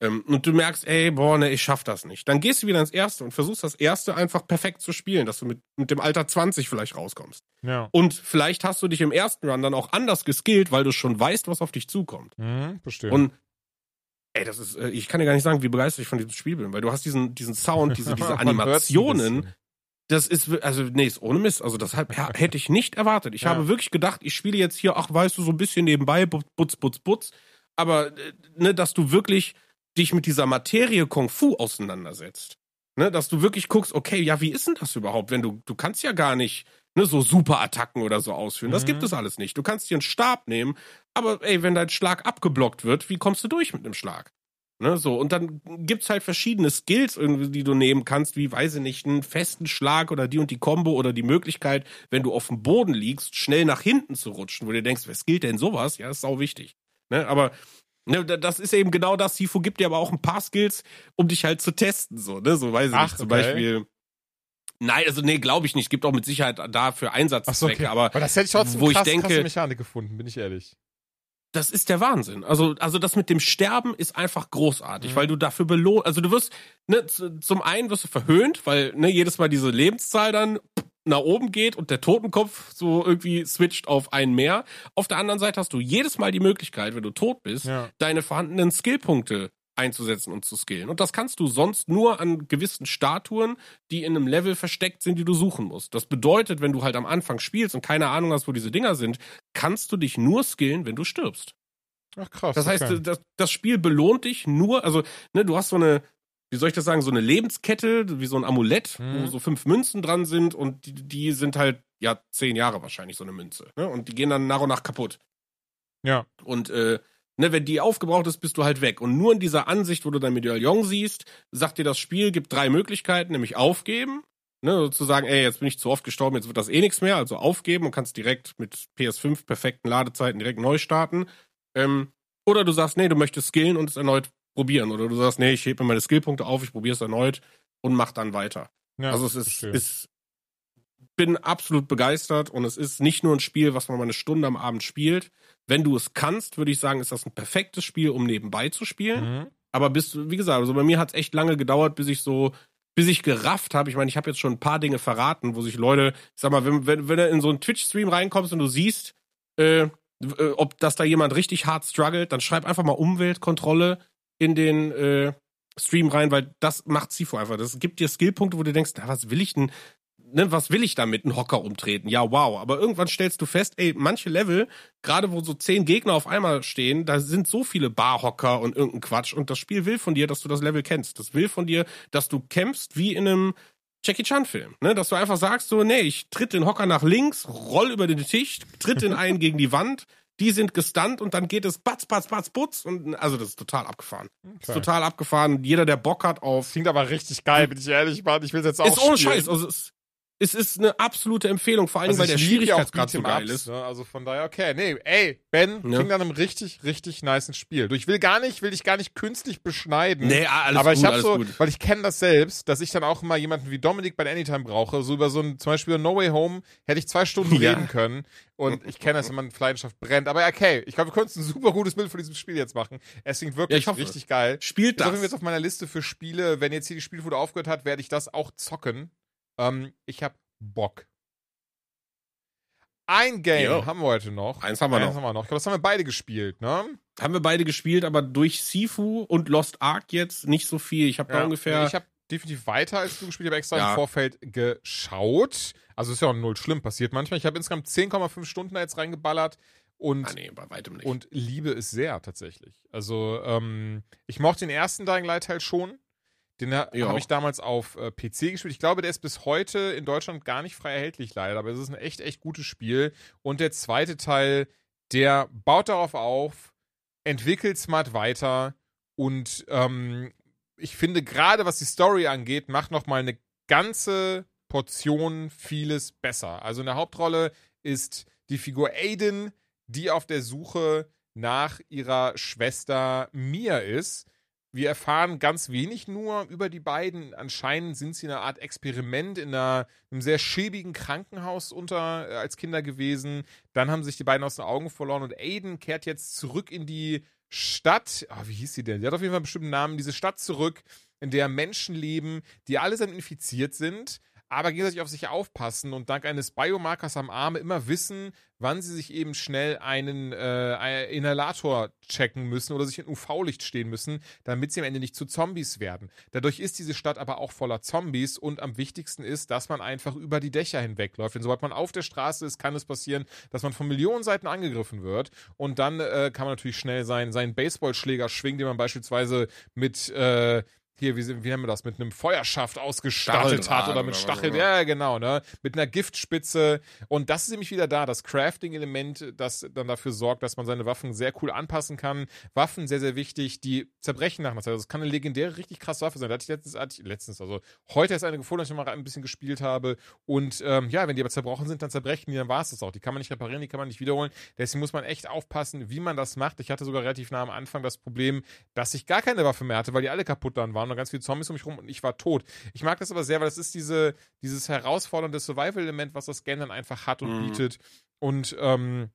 Speaker 2: Ähm, und du merkst, ey, boah, ne, ich schaff das nicht. Dann gehst du wieder ins Erste und versuchst das Erste einfach perfekt zu spielen, dass du mit, mit dem Alter 20 vielleicht rauskommst.
Speaker 1: Ja.
Speaker 2: Und vielleicht hast du dich im ersten Run dann auch anders geskillt, weil du schon weißt, was auf dich zukommt.
Speaker 1: Mhm, verstehe.
Speaker 2: Und ey, das ist, äh, ich kann dir gar nicht sagen, wie begeistert ich von diesem Spiel bin, weil du hast diesen, diesen Sound, diese, diese [laughs] Animationen. Das ist, also, nee, ist ohne Mist. Also, das hätte ich nicht erwartet. Ich
Speaker 1: Ja.
Speaker 2: habe wirklich gedacht, ich spiele jetzt hier, ach, weißt du, so ein bisschen nebenbei, butz, butz, butz. Aber, äh, ne, dass du wirklich dich mit dieser Materie Kung Fu auseinandersetzt. Ne, dass du wirklich guckst, okay, ja, wie ist denn das überhaupt? Wenn du, du kannst ja gar nicht, ne, so Superattacken oder so ausführen. Das
Speaker 1: Mhm.
Speaker 2: gibt es alles nicht. Du kannst dir einen Stab nehmen, aber ey, wenn dein Schlag abgeblockt wird, wie kommst du durch mit einem Schlag? Ne, so, und dann gibt's halt verschiedene Skills irgendwie, die du nehmen kannst, wie, weiß ich nicht, einen festen Schlag oder die und die Combo oder die Möglichkeit, wenn du auf dem Boden liegst, schnell nach hinten zu rutschen, wo du denkst, wer skillt denn sowas? Ja, ist sau wichtig. Ne, aber ne, da- das ist eben genau das. Sifu gibt dir aber auch ein paar Skills, um dich halt zu testen, so, ne, so weiß ich
Speaker 1: Ach,
Speaker 2: nicht. Zum
Speaker 1: okay.
Speaker 2: Beispiel, nein, also nee, glaube ich nicht. Gibt auch mit Sicherheit da für
Speaker 1: Ach so,
Speaker 2: Einsatzzwecke,
Speaker 1: okay.
Speaker 2: aber
Speaker 1: Aber das hätte ich trotzdem
Speaker 2: wo ich
Speaker 1: krass,
Speaker 2: denke-
Speaker 1: krasse Mechanik gefunden, bin ich ehrlich.
Speaker 2: Das ist der Wahnsinn. Also, also das mit dem Sterben ist einfach großartig,
Speaker 1: Mhm.
Speaker 2: weil du dafür belohnt, also du wirst, ne, zum einen wirst du verhöhnt, weil, ne, jedes Mal diese Lebenszahl dann nach oben geht und der Totenkopf so irgendwie switcht auf einen mehr. Auf der anderen Seite hast du jedes Mal die Möglichkeit, wenn du tot bist,
Speaker 1: Ja.
Speaker 2: deine vorhandenen Skillpunkte einzusetzen und zu skillen. Und das kannst du sonst nur an gewissen Statuen, die in einem Level versteckt sind, die du suchen musst. Das bedeutet, wenn du halt am Anfang spielst und keine Ahnung hast, wo diese Dinger sind, kannst du dich nur skillen, wenn du stirbst.
Speaker 1: Ach krass.
Speaker 2: Das heißt,
Speaker 1: okay.
Speaker 2: das, das Spiel belohnt dich nur, also, ne, du hast so eine, wie soll ich das sagen, so eine Lebenskette, wie so ein Amulett, wo
Speaker 1: Mhm.
Speaker 2: so fünf Münzen dran sind und die, die sind halt, ja, zehn Jahre wahrscheinlich, so eine Münze. Ne? Und die gehen dann nach und nach kaputt.
Speaker 1: ja.
Speaker 2: Und äh, ne, wenn die aufgebraucht ist, bist du halt weg. Und nur in dieser Ansicht, wo du dein Medaillon siehst, sagt dir das Spiel, gibt drei Möglichkeiten, nämlich aufgeben, ne, sozusagen, ey, jetzt bin ich zu oft gestorben, jetzt wird das eh nichts mehr, also aufgeben und kannst direkt mit PS5 perfekten Ladezeiten direkt neu starten. Ähm, oder du sagst, nee, du möchtest skillen und es erneut probieren. Oder du sagst, nee, ich hebe mir meine Skillpunkte auf, ich probiere es erneut und mach dann weiter.
Speaker 1: ja.
Speaker 2: also es ist, ist bin absolut begeistert und es ist nicht nur ein Spiel, was man mal eine Stunde am Abend spielt. Wenn du es kannst, würde ich sagen, ist das ein perfektes Spiel, um nebenbei zu spielen.
Speaker 1: Mhm.
Speaker 2: Aber bis, wie gesagt, also bei mir hat es echt lange gedauert, bis ich so, bis ich gerafft habe. Ich meine, ich habe jetzt schon ein paar Dinge verraten, wo sich Leute, ich sag mal, wenn, wenn, wenn du in so einen Twitch-Stream reinkommst und du siehst, äh, äh, ob dass da jemand richtig hart struggelt, dann schreib einfach mal Umweltkontrolle in den äh, Stream rein, weil das macht Sifo einfach. Das gibt dir Skillpunkte, wo du denkst, na, was will ich denn, ne, was will ich damit, einen Hocker umtreten? Ja, wow. Aber irgendwann stellst du fest, ey, manche Level, gerade wo so zehn Gegner auf einmal stehen, da sind so viele Barhocker und irgendein Quatsch und das Spiel will von dir, dass du das Level kennst. Das will von dir, dass du kämpfst wie in einem Jackie Chan Film, ne, dass du einfach sagst so, nee, ich tritt den Hocker nach links, roll über den Tisch, tritt den einen gegen die Wand, die sind gestunt und dann geht es batz, batz, batz, putz und also das ist total abgefahren. Das ist
Speaker 1: Okay.
Speaker 2: total abgefahren. Jeder, der Bock hat auf
Speaker 1: Klingt aber richtig geil, bin ich ehrlich, Mann. Ich will jetzt auch
Speaker 2: ist ohne. Scheiß, also es, es ist eine absolute Empfehlung, vor allem
Speaker 1: Also
Speaker 2: weil der
Speaker 1: ja
Speaker 2: Schwierigkeitsgrad so geil ist.
Speaker 1: Ne? Also von daher, okay. Nee, ey, Ben,
Speaker 2: Ja.
Speaker 1: klingt nach einem richtig, richtig nicen Spiel. Du, ich will gar nicht, will dich gar nicht künstlich beschneiden.
Speaker 2: Nee, alles
Speaker 1: aber
Speaker 2: gut,
Speaker 1: ich habe
Speaker 2: alles
Speaker 1: so,
Speaker 2: gut.
Speaker 1: weil ich kenne das selbst, dass ich dann auch mal jemanden wie Dominik bei Anytime brauche. So über so ein, zum Beispiel No Way Home hätte ich zwei Stunden [laughs]
Speaker 2: Ja.
Speaker 1: reden können. Und ich kenne das, wenn man Leidenschaft brennt. Aber okay, ich glaube, wir können uns ein super gutes Bild von diesem Spiel jetzt machen. Es klingt
Speaker 2: Ja,
Speaker 1: wirklich
Speaker 2: ich hoffe.
Speaker 1: richtig geil.
Speaker 2: Spielt
Speaker 1: Das
Speaker 2: das.
Speaker 1: jetzt auf meiner Liste für Spiele. Wenn jetzt hier die Spielfude aufgehört hat, werde ich das auch zocken. Ähm, ich habe Bock. Ein Game
Speaker 2: Jo.
Speaker 1: haben wir heute noch.
Speaker 2: Eins haben wir
Speaker 1: Eins
Speaker 2: noch.
Speaker 1: haben wir noch. Ich glaube, das haben wir beide gespielt, ne?
Speaker 2: Haben wir beide gespielt, aber durch Sifu und Lost Ark jetzt nicht so viel. Ich habe da ungefähr.
Speaker 1: Ich habe definitiv weiter als du gespielt. Ich habe extra
Speaker 2: Ja.
Speaker 1: im Vorfeld geschaut. Also ist ja auch null schlimm, passiert manchmal. Ich habe insgesamt 10,5 Stunden da jetzt reingeballert und,
Speaker 2: Ah, nee, bei weitem nicht.
Speaker 1: und liebe es sehr tatsächlich. Also ähm, ich mochte den ersten Dying Light Teil schon. Den ha
Speaker 2: Ja.
Speaker 1: habe ich damals auf äh, PC gespielt. Ich glaube, der ist bis heute in Deutschland gar nicht frei erhältlich, leider. Aber es ist ein echt, echt gutes Spiel. Und der zweite Teil, der baut darauf auf, entwickelt smart weiter und ähm, ich finde gerade, was die Story angeht, macht noch mal eine ganze Portion vieles besser. Also in der Hauptrolle ist die Figur Aiden, die auf der Suche nach ihrer Schwester Mia ist. Wir erfahren ganz wenig nur über die beiden. Anscheinend sind sie in einer Art Experiment in einer, einem sehr schäbigen Krankenhaus unter äh, als Kinder gewesen. Dann haben sich die beiden aus den Augen verloren und Aiden kehrt jetzt zurück in die Stadt. Ah, wie hieß sie denn? Die hat auf jeden Fall einen bestimmten Namen. Diese Stadt zurück, in der Menschen leben, die allesamt infiziert sind, aber gegenseitig auf sich aufpassen und dank eines Biomarkers am Arm immer wissen, wann sie sich eben schnell einen äh, Inhalator checken müssen oder sich in UV-Licht stehen müssen, damit sie am Ende nicht zu Zombies werden. Dadurch ist diese Stadt aber auch voller Zombies und am wichtigsten ist, dass man einfach über die Dächer hinwegläuft. Denn sobald man auf der Straße ist, kann es passieren, dass man von Millionen Seiten angegriffen wird und dann äh, kann man natürlich schnell sein, seinen Baseballschläger schwingen, den man beispielsweise mit äh, hier, wie, wie nennen wir das, mit einem Feuerschaft ausgestattet hat oder mit
Speaker 2: oder was
Speaker 1: Stachel,
Speaker 2: auch immer.
Speaker 1: ja, genau, ne? Mit einer Giftspitze. Und das ist nämlich wieder da, das Crafting-Element, das dann dafür sorgt, dass man seine Waffen sehr cool anpassen kann. Waffen sehr, sehr wichtig, die zerbrechen nach einer Zeit. Also, das kann eine legendäre, richtig krasse Waffe sein. Da hatte ich letztens, hatte ich, letztens also heute erst eine gefunden, als ich mal ein bisschen gespielt habe. Und ähm, ja, wenn die aber zerbrochen sind, dann zerbrechen die, dann war es das auch. Die kann man nicht reparieren, die kann man nicht wiederholen. Deswegen muss man echt aufpassen, wie man das macht. Ich hatte sogar relativ nah am Anfang das Problem, dass ich gar keine Waffe mehr hatte, weil die alle kaputt dann waren und ganz viele Zombies um mich rum und ich war tot. Ich mag das aber sehr, weil das ist diese, dieses herausfordernde Survival-Element, was das Game dann einfach hat und
Speaker 2: Mhm.
Speaker 1: bietet. Und ähm,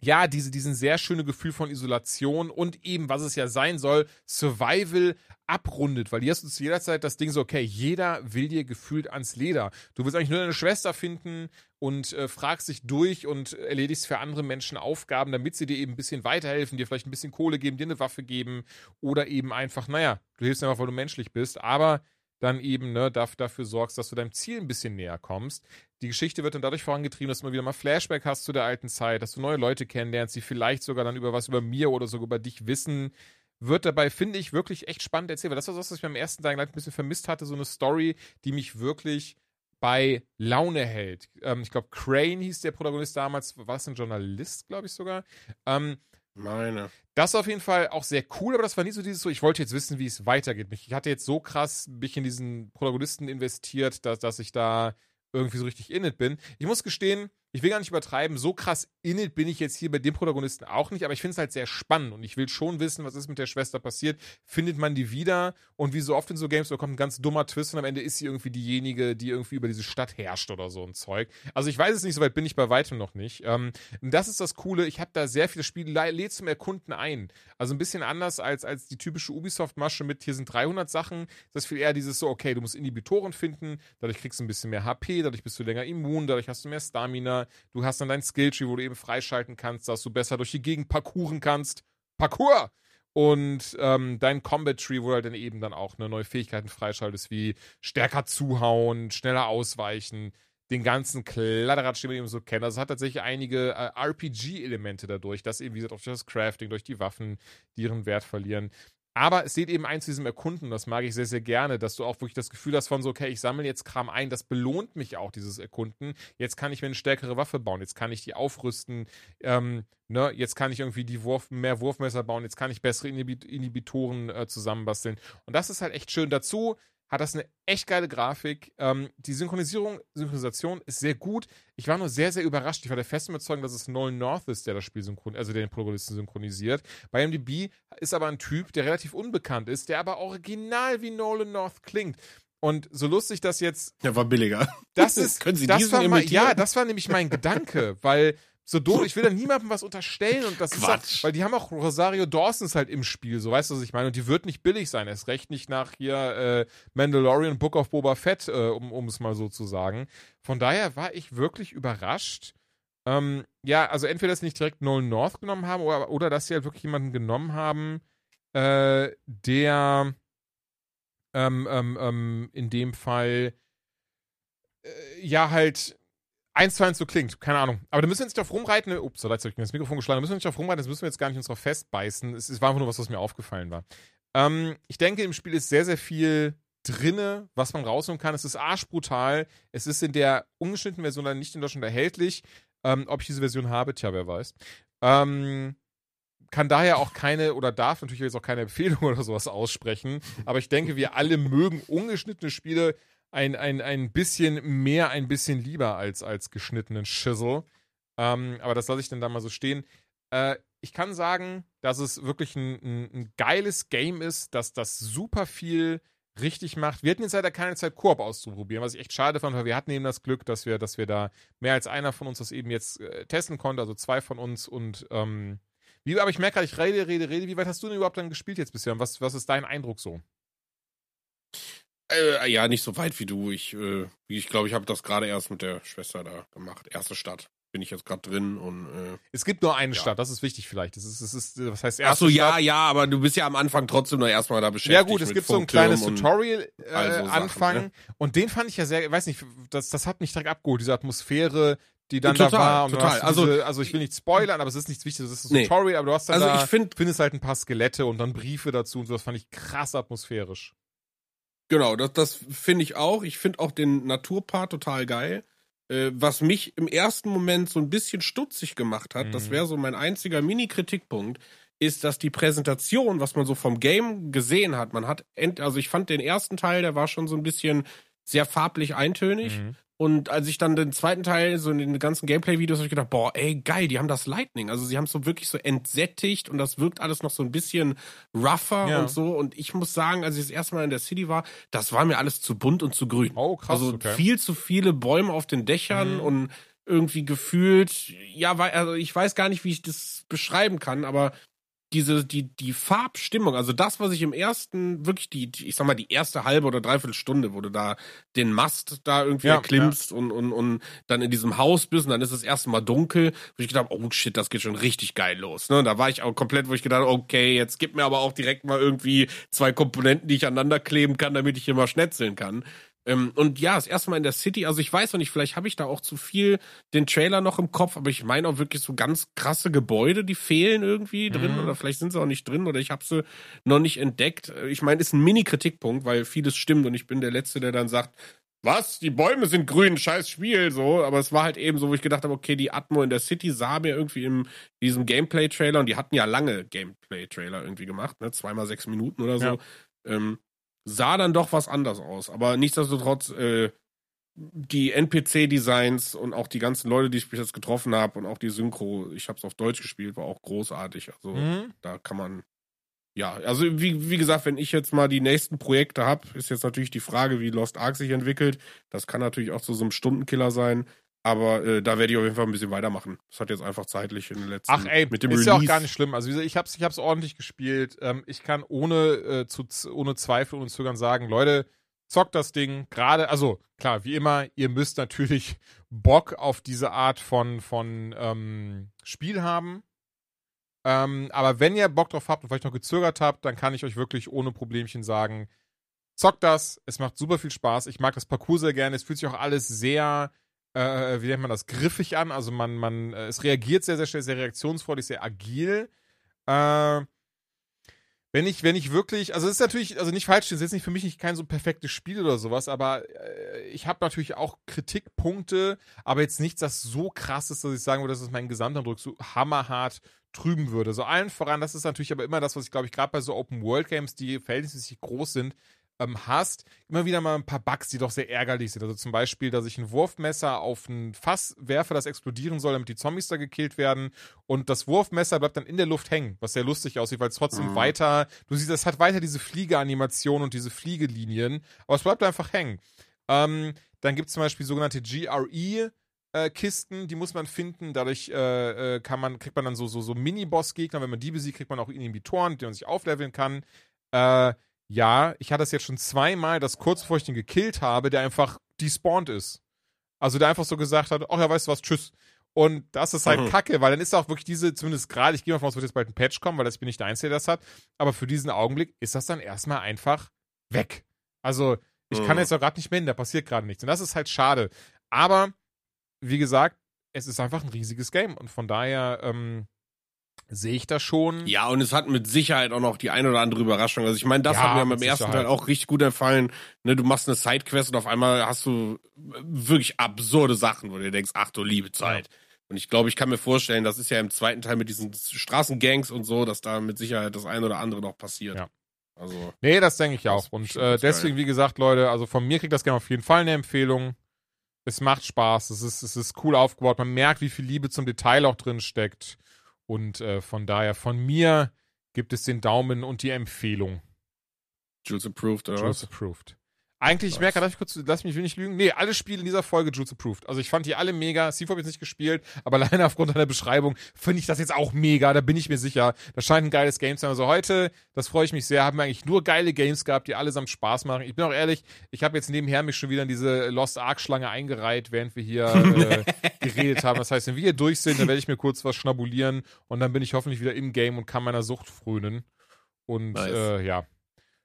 Speaker 1: ja, diese, diesen sehr schöne Gefühl von Isolation und eben, was es ja sein soll, Survival abrundet, weil hier hast du zu jeder Zeit das Ding so, okay, jeder will dir gefühlt ans Leder. Du willst eigentlich nur deine Schwester finden und äh, fragst dich durch und erledigst für andere Menschen Aufgaben, damit sie dir eben ein bisschen weiterhelfen, dir vielleicht ein bisschen Kohle geben, dir eine Waffe geben oder eben einfach, naja, du hilfst einfach, weil du menschlich bist, aber dann eben ne, dafür sorgst, dass du deinem Ziel ein bisschen näher kommst. Die Geschichte wird dann dadurch vorangetrieben, dass du mal wieder mal Flashback hast zu der alten Zeit, dass du neue Leute kennenlernst, die vielleicht sogar dann über was über mir oder sogar über dich wissen. Wird dabei, finde ich, wirklich echt spannend erzählt. Weil das war das, was ich beim ersten Dying Light ein bisschen vermisst hatte, so eine Story, die mich wirklich bei Laune hält. Ähm, ich glaube, Crane hieß der Protagonist damals, war es ein Journalist, glaube ich sogar. Ähm,
Speaker 2: Meine.
Speaker 1: das war auf jeden Fall auch sehr cool, aber das war nie so dieses so, ich wollte jetzt wissen, wie es weitergeht. Ich hatte jetzt so krass mich in diesen Protagonisten investiert, dass, dass ich da irgendwie so richtig in it bin. Ich muss gestehen, ich will gar nicht übertreiben, so krass in it bin ich jetzt hier bei dem Protagonisten auch nicht, aber ich finde es halt sehr spannend und ich will schon wissen, was ist mit der Schwester passiert. Findet man die wieder? Und wie so oft in so Games, da kommt ein ganz dummer Twist und am Ende ist sie irgendwie diejenige, die irgendwie über diese Stadt herrscht oder so ein Zeug. Also ich weiß es nicht, soweit bin ich bei weitem noch nicht. Ähm, das ist das Coole, ich habe da sehr viele Spiele, le- lädt zum Erkunden ein. Also ein bisschen anders als, als die typische Ubisoft-Masche mit, hier sind 300 Sachen. Das ist viel eher dieses so, okay, du musst Inhibitoren finden, dadurch kriegst du ein bisschen mehr HP, dadurch bist du länger immun, dadurch hast du mehr Stamina, du hast dann dein Skilltree, wo du eben freischalten kannst, dass du besser durch die Gegend parkouren kannst. Parkour! Und ähm, dein Combat Tree, wo du halt dann eben dann auch ne, neue Fähigkeiten freischaltest, wie stärker zuhauen, schneller ausweichen, den ganzen Kladderatsch, den man eben so kennt. Also es hat tatsächlich einige äh, RPG-Elemente dadurch, dass eben, wie gesagt, auch durch das Crafting, durch die Waffen, die ihren Wert verlieren. Aber es sieht eben eins zu diesem Erkunden, das mag ich sehr, sehr gerne, dass du auch wirklich das Gefühl hast von so, okay, ich sammle jetzt Kram ein, das belohnt mich auch, dieses Erkunden. Jetzt kann ich mir eine stärkere Waffe bauen, jetzt kann ich die aufrüsten, ähm, ne, jetzt kann ich irgendwie die Wurf, mehr Wurfmesser bauen, jetzt kann ich bessere Inhibit Inhibitoren äh, zusammenbasteln. Und das ist halt echt schön. Dazu hat das eine echt geile Grafik. Ähm, die Synchronisierung, Synchronisation ist sehr gut. Ich war nur sehr, sehr überrascht. Ich war der festen Überzeugung, dass es Nolan North ist, der das Spiel synchronisiert, also der den Protagonisten synchronisiert. Bei MDB ist aber ein Typ, der relativ unbekannt ist, der aber original wie Nolan North klingt. Und so lustig das jetzt
Speaker 2: Der war billiger.
Speaker 1: das [laughs] ist,
Speaker 2: Können Sie
Speaker 1: das
Speaker 2: diesen
Speaker 1: war mal, ja, das war nämlich mein Gedanke, weil so doof, ich will da niemandem was unterstellen und das
Speaker 2: Quatsch.
Speaker 1: ist auch, weil die haben auch Rosario Dawsons halt im Spiel, so weißt du, was ich meine, und die wird nicht billig sein, erst recht nicht nach hier äh, Mandalorian Book of Boba Fett, äh, um, um es mal so zu sagen. Von daher war ich wirklich überrascht. Ähm, ja, also entweder, dass sie nicht direkt Nolan North genommen haben oder, oder dass sie halt wirklich jemanden genommen haben, äh, der ähm, ähm, ähm, in dem Fall äh, ja halt eins zu eins so klingt, keine Ahnung. Aber da müssen wir jetzt nicht drauf rumreiten. Ups, da hat sich das Mikrofon geschlagen. Da müssen wir nicht drauf rumreiten, das müssen wir jetzt gar nicht uns drauf festbeißen. Es, es war einfach nur was, was mir aufgefallen war. Ähm, ich denke, im Spiel ist sehr, sehr viel drinne, was man rausholen kann. Es ist arschbrutal. Es ist in der ungeschnittenen Version dann nicht in Deutschland erhältlich. Ähm, ob ich diese Version habe, tja, wer weiß. Ähm, kann daher auch keine oder darf natürlich jetzt auch keine Empfehlung [laughs] oder sowas aussprechen. Aber ich denke, wir alle mögen ungeschnittene Spiele ein, ein, ein bisschen mehr, ein bisschen lieber als, als geschnittenen Schissel. Ähm, aber das lasse ich dann da mal so stehen. Äh, ich kann sagen, dass es wirklich ein, ein, ein, geiles Game ist, dass das super viel richtig macht. Wir hatten jetzt leider keine Zeit, Koop auszuprobieren, was ich echt schade fand, weil wir hatten eben das Glück, dass wir, dass wir da mehr als einer von uns das eben jetzt äh, testen konnte, also zwei von uns und ähm, wie, aber ich merke gerade, ich rede, rede, rede. Wie weit hast du denn überhaupt dann gespielt jetzt bisher? Und was, was ist dein Eindruck so?
Speaker 2: Äh, ja, nicht so weit wie du. Ich, äh, ich glaube, ich habe das gerade erst mit der Schwester da gemacht. Erste Stadt bin ich jetzt gerade drin und äh,
Speaker 1: es gibt nur eine ja. Stadt, das ist wichtig vielleicht. Das ist, das ist, was heißt
Speaker 2: erste Ach so, ja, ja, aber du bist ja am Anfang trotzdem noch erstmal da beschäftigt.
Speaker 1: Ja gut, es gibt so ein kleines Tutorial äh, Anfang ne? und den fand ich ja sehr, weiß nicht, das, das hat mich direkt abgeholt, diese Atmosphäre, die dann total, da war. Und total. also, diese, also ich will nicht spoilern, aber es ist nichts Wichtiges. Es ist ein nee. Tutorial, aber du hast dann
Speaker 2: also
Speaker 1: da,
Speaker 2: ich find,
Speaker 1: findest halt ein paar Skelette und dann Briefe dazu und so. Das fand ich krass atmosphärisch.
Speaker 2: Genau, das, das finde ich auch. Ich finde auch den Naturpart total geil. Äh, was mich im ersten Moment so ein bisschen stutzig gemacht hat, mhm. das wäre so mein einziger Mini-Kritikpunkt, ist, dass die Präsentation, was man so vom Game gesehen hat, man hat, also ich fand den ersten Teil, der war schon so ein bisschen sehr farblich eintönig. Mhm. Und als ich dann den zweiten Teil, so in den ganzen Gameplay-Videos, habe ich gedacht, boah, ey, geil, die haben das Lightning. Also sie haben es so wirklich so entsättigt und das wirkt alles noch so ein bisschen rougher ja. und so. Und ich muss sagen, als ich das erste Mal in der City war, das war mir alles zu bunt und zu grün.
Speaker 1: Oh, krass.
Speaker 2: Also
Speaker 1: okay.
Speaker 2: viel zu viele Bäume auf den Dächern mhm. und irgendwie gefühlt, ja, also ich weiß gar nicht, wie ich das beschreiben kann, aber diese, die, die Farbstimmung, also das, was ich im ersten, wirklich die, die ich sag mal, die erste halbe oder dreiviertel Stunde, wo du da den Mast da irgendwie ja, erklimmst ja. Und, und, und dann in diesem Haus bist und dann ist es erste Mal dunkel, wo ich gedacht oh shit, das geht schon richtig geil los. Ne? Da war ich auch komplett, wo ich gedacht okay, jetzt gib mir aber auch direkt mal irgendwie zwei Komponenten, die ich aneinander kleben kann, damit ich hier mal schnetzeln kann. Ähm, und ja, das erste Mal in der City, also ich weiß noch nicht, vielleicht habe ich da auch zu viel den Trailer noch im Kopf, aber ich meine auch wirklich so ganz krasse Gebäude, die fehlen irgendwie drin mhm. oder vielleicht sind sie auch nicht drin oder ich habe sie noch nicht entdeckt. Ich meine, ist ein Mini-Kritikpunkt, weil vieles stimmt und ich bin der Letzte, der dann sagt, was? Die Bäume sind grün, scheiß Spiel, so. Aber es war halt eben so, wo ich gedacht habe, okay, die Atmo in der City sah mir irgendwie in diesem Gameplay-Trailer und die hatten ja lange Gameplay-Trailer irgendwie gemacht, ne? Zweimal sechs Minuten oder so. Ja. Ähm, sah dann doch was anders aus. Aber nichtsdestotrotz, äh, die NPC-Designs und auch die ganzen Leute, die ich bis jetzt getroffen habe und auch die Synchro, ich habe es auf Deutsch gespielt, war auch großartig. Also mhm. da kann man, ja, also wie, wie gesagt, wenn ich jetzt mal die nächsten Projekte habe, ist jetzt natürlich die Frage, wie Lost Ark sich entwickelt. Das kann natürlich auch zu so einem Stundenkiller sein. Aber äh, da werde ich auf jeden Fall ein bisschen weitermachen. Das hat jetzt einfach zeitlich in den letzten
Speaker 1: Ach ey, mit dem ist Release. ja auch gar nicht schlimm. Also ich hab's, ich hab's ordentlich gespielt. Ähm, ich kann ohne, äh, zu, ohne Zweifel und Zögern sagen, Leute, zockt das Ding. Gerade, also klar, wie immer, ihr müsst natürlich [laughs] Bock auf diese Art von, von ähm, Spiel haben. Ähm, aber wenn ihr Bock drauf habt und vielleicht noch gezögert habt, dann kann ich euch wirklich ohne Problemchen sagen, zockt das. Es macht super viel Spaß. Ich mag das Parcours sehr gerne. Es fühlt sich auch alles sehr äh, wie nennt man das, griffig an. Also man, man, äh, es reagiert sehr, sehr schnell, sehr reaktionsfreudig, sehr agil. Äh, wenn ich, wenn ich wirklich, also es ist natürlich, also nicht falsch, es ist jetzt nicht für mich nicht kein so perfektes Spiel oder sowas, aber äh, ich habe natürlich auch Kritikpunkte, aber jetzt nichts, das so krass ist, dass ich sagen würde, dass es meinen Gesamteindruck so hammerhart trüben würde. So allen voran, das ist natürlich aber immer das, was ich glaube ich gerade bei so Open World Games, die verhältnismäßig groß sind, ähm, hast, immer wieder mal ein paar Bugs, die doch sehr ärgerlich sind. Also zum Beispiel, dass ich ein Wurfmesser auf ein Fass werfe, das explodieren soll, damit die Zombies da gekillt werden. Und das Wurfmesser bleibt dann in der Luft hängen, was sehr lustig aussieht, weil es trotzdem mhm. weiter, du siehst, es hat weiter diese Fliegeanimation und diese Fliegelinien, aber es bleibt einfach hängen. Ähm, dann gibt es zum Beispiel sogenannte GRE, äh, Kisten, die muss man finden. Dadurch äh, äh, kann man, kriegt man dann so, so, so Mini-Boss-Gegner. Wenn man die besiegt, kriegt man auch Inhibitoren, die man sich aufleveln kann. Äh, ja, ich hatte es jetzt schon zweimal, dass kurz bevor ich den gekillt habe, der einfach despawned ist. Also der einfach so gesagt hat, ach ja, weißt du was, tschüss. Und das ist halt mhm. kacke, weil dann ist auch wirklich diese, zumindest gerade, ich gehe mal von aus, wird jetzt bald ein Patch kommen, weil das bin nicht der Einzige, der das hat. Aber für diesen Augenblick ist das dann erstmal einfach weg. Also, ich mhm. kann jetzt auch gerade nicht menden, da passiert gerade nichts. Und das ist halt schade. Aber wie gesagt, es ist einfach ein riesiges Game und von daher ähm, sehe ich das schon.
Speaker 2: Ja, und es hat mit Sicherheit auch noch die eine oder andere Überraschung. Also ich meine, das
Speaker 1: Ja,
Speaker 2: hat mir beim ersten. Teil auch richtig gut gefallen. Ne, du machst eine Sidequest und auf einmal hast du wirklich absurde Sachen, wo du denkst, ach du liebe Zeit. Und ich glaube, ich kann mir vorstellen, das ist ja im zweiten Teil mit diesen Straßengangs und so, dass da mit Sicherheit das eine oder andere noch passiert.
Speaker 1: Ja.
Speaker 2: Also,
Speaker 1: Nee, das denke ich
Speaker 2: Das
Speaker 1: auch. Und äh, deswegen, wie gesagt, Leute, also von mir kriegt das Game auf jeden Fall eine Empfehlung. Es macht Spaß, es ist, es ist cool aufgebaut. Man merkt, wie viel Liebe zum Detail auch drin steckt. Und äh, von daher, von mir gibt es den Daumen und die Empfehlung.
Speaker 2: Jules approved, oder
Speaker 1: Jules
Speaker 2: was?
Speaker 1: approved. Eigentlich, ich merke, darf ich kurz, lass mich will nicht lügen. Nee, alle Spiele in dieser Folge Jules approved. Also ich fand die alle mega. Ich jetzt nicht gespielt, aber [laughs] alleine aufgrund deiner Beschreibung finde ich das jetzt auch mega. Da bin ich mir sicher. Das scheint ein geiles Game zu sein. Also heute, das freue ich mich sehr, haben wir eigentlich nur geile Games gehabt, die allesamt Spaß machen. Ich bin auch ehrlich, ich habe jetzt nebenher mich schon wieder in diese Lost Ark Schlange eingereiht, während wir hier [laughs] äh, geredet haben. Das heißt, wenn wir hier durch sind, dann werde ich mir kurz was schnabulieren und dann bin ich hoffentlich wieder im Game und kann meiner Sucht frönen. Und
Speaker 2: Nice.
Speaker 1: äh, ja.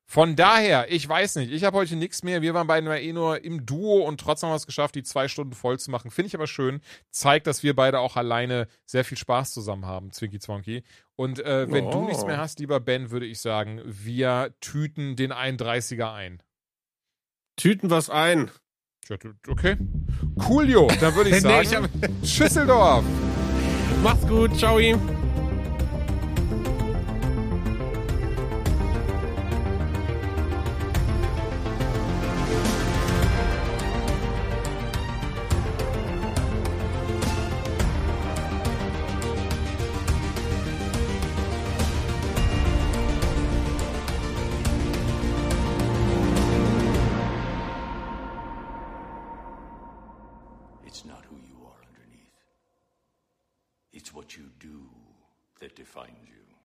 Speaker 1: Von daher, ich weiß nicht, ich habe heute nichts mehr. Wir waren beide eh nur im Duo und trotzdem haben wir es geschafft, die zwei Stunden voll zu machen. Finde ich aber schön. Zeigt, dass wir beide auch alleine sehr viel Spaß zusammen haben, Zwinky Zwonky. Und äh, wenn du
Speaker 2: Oh.
Speaker 1: nichts mehr hast, lieber Ben, würde ich sagen, wir tüten den 31er ein.
Speaker 2: Tüten was ein.
Speaker 1: Tja, du- Okay. Coolio, dann würde ich [laughs]
Speaker 2: Nee,
Speaker 1: sagen,
Speaker 2: ich
Speaker 1: Schüsseldorf.
Speaker 2: Macht's gut, ciao.
Speaker 3: It's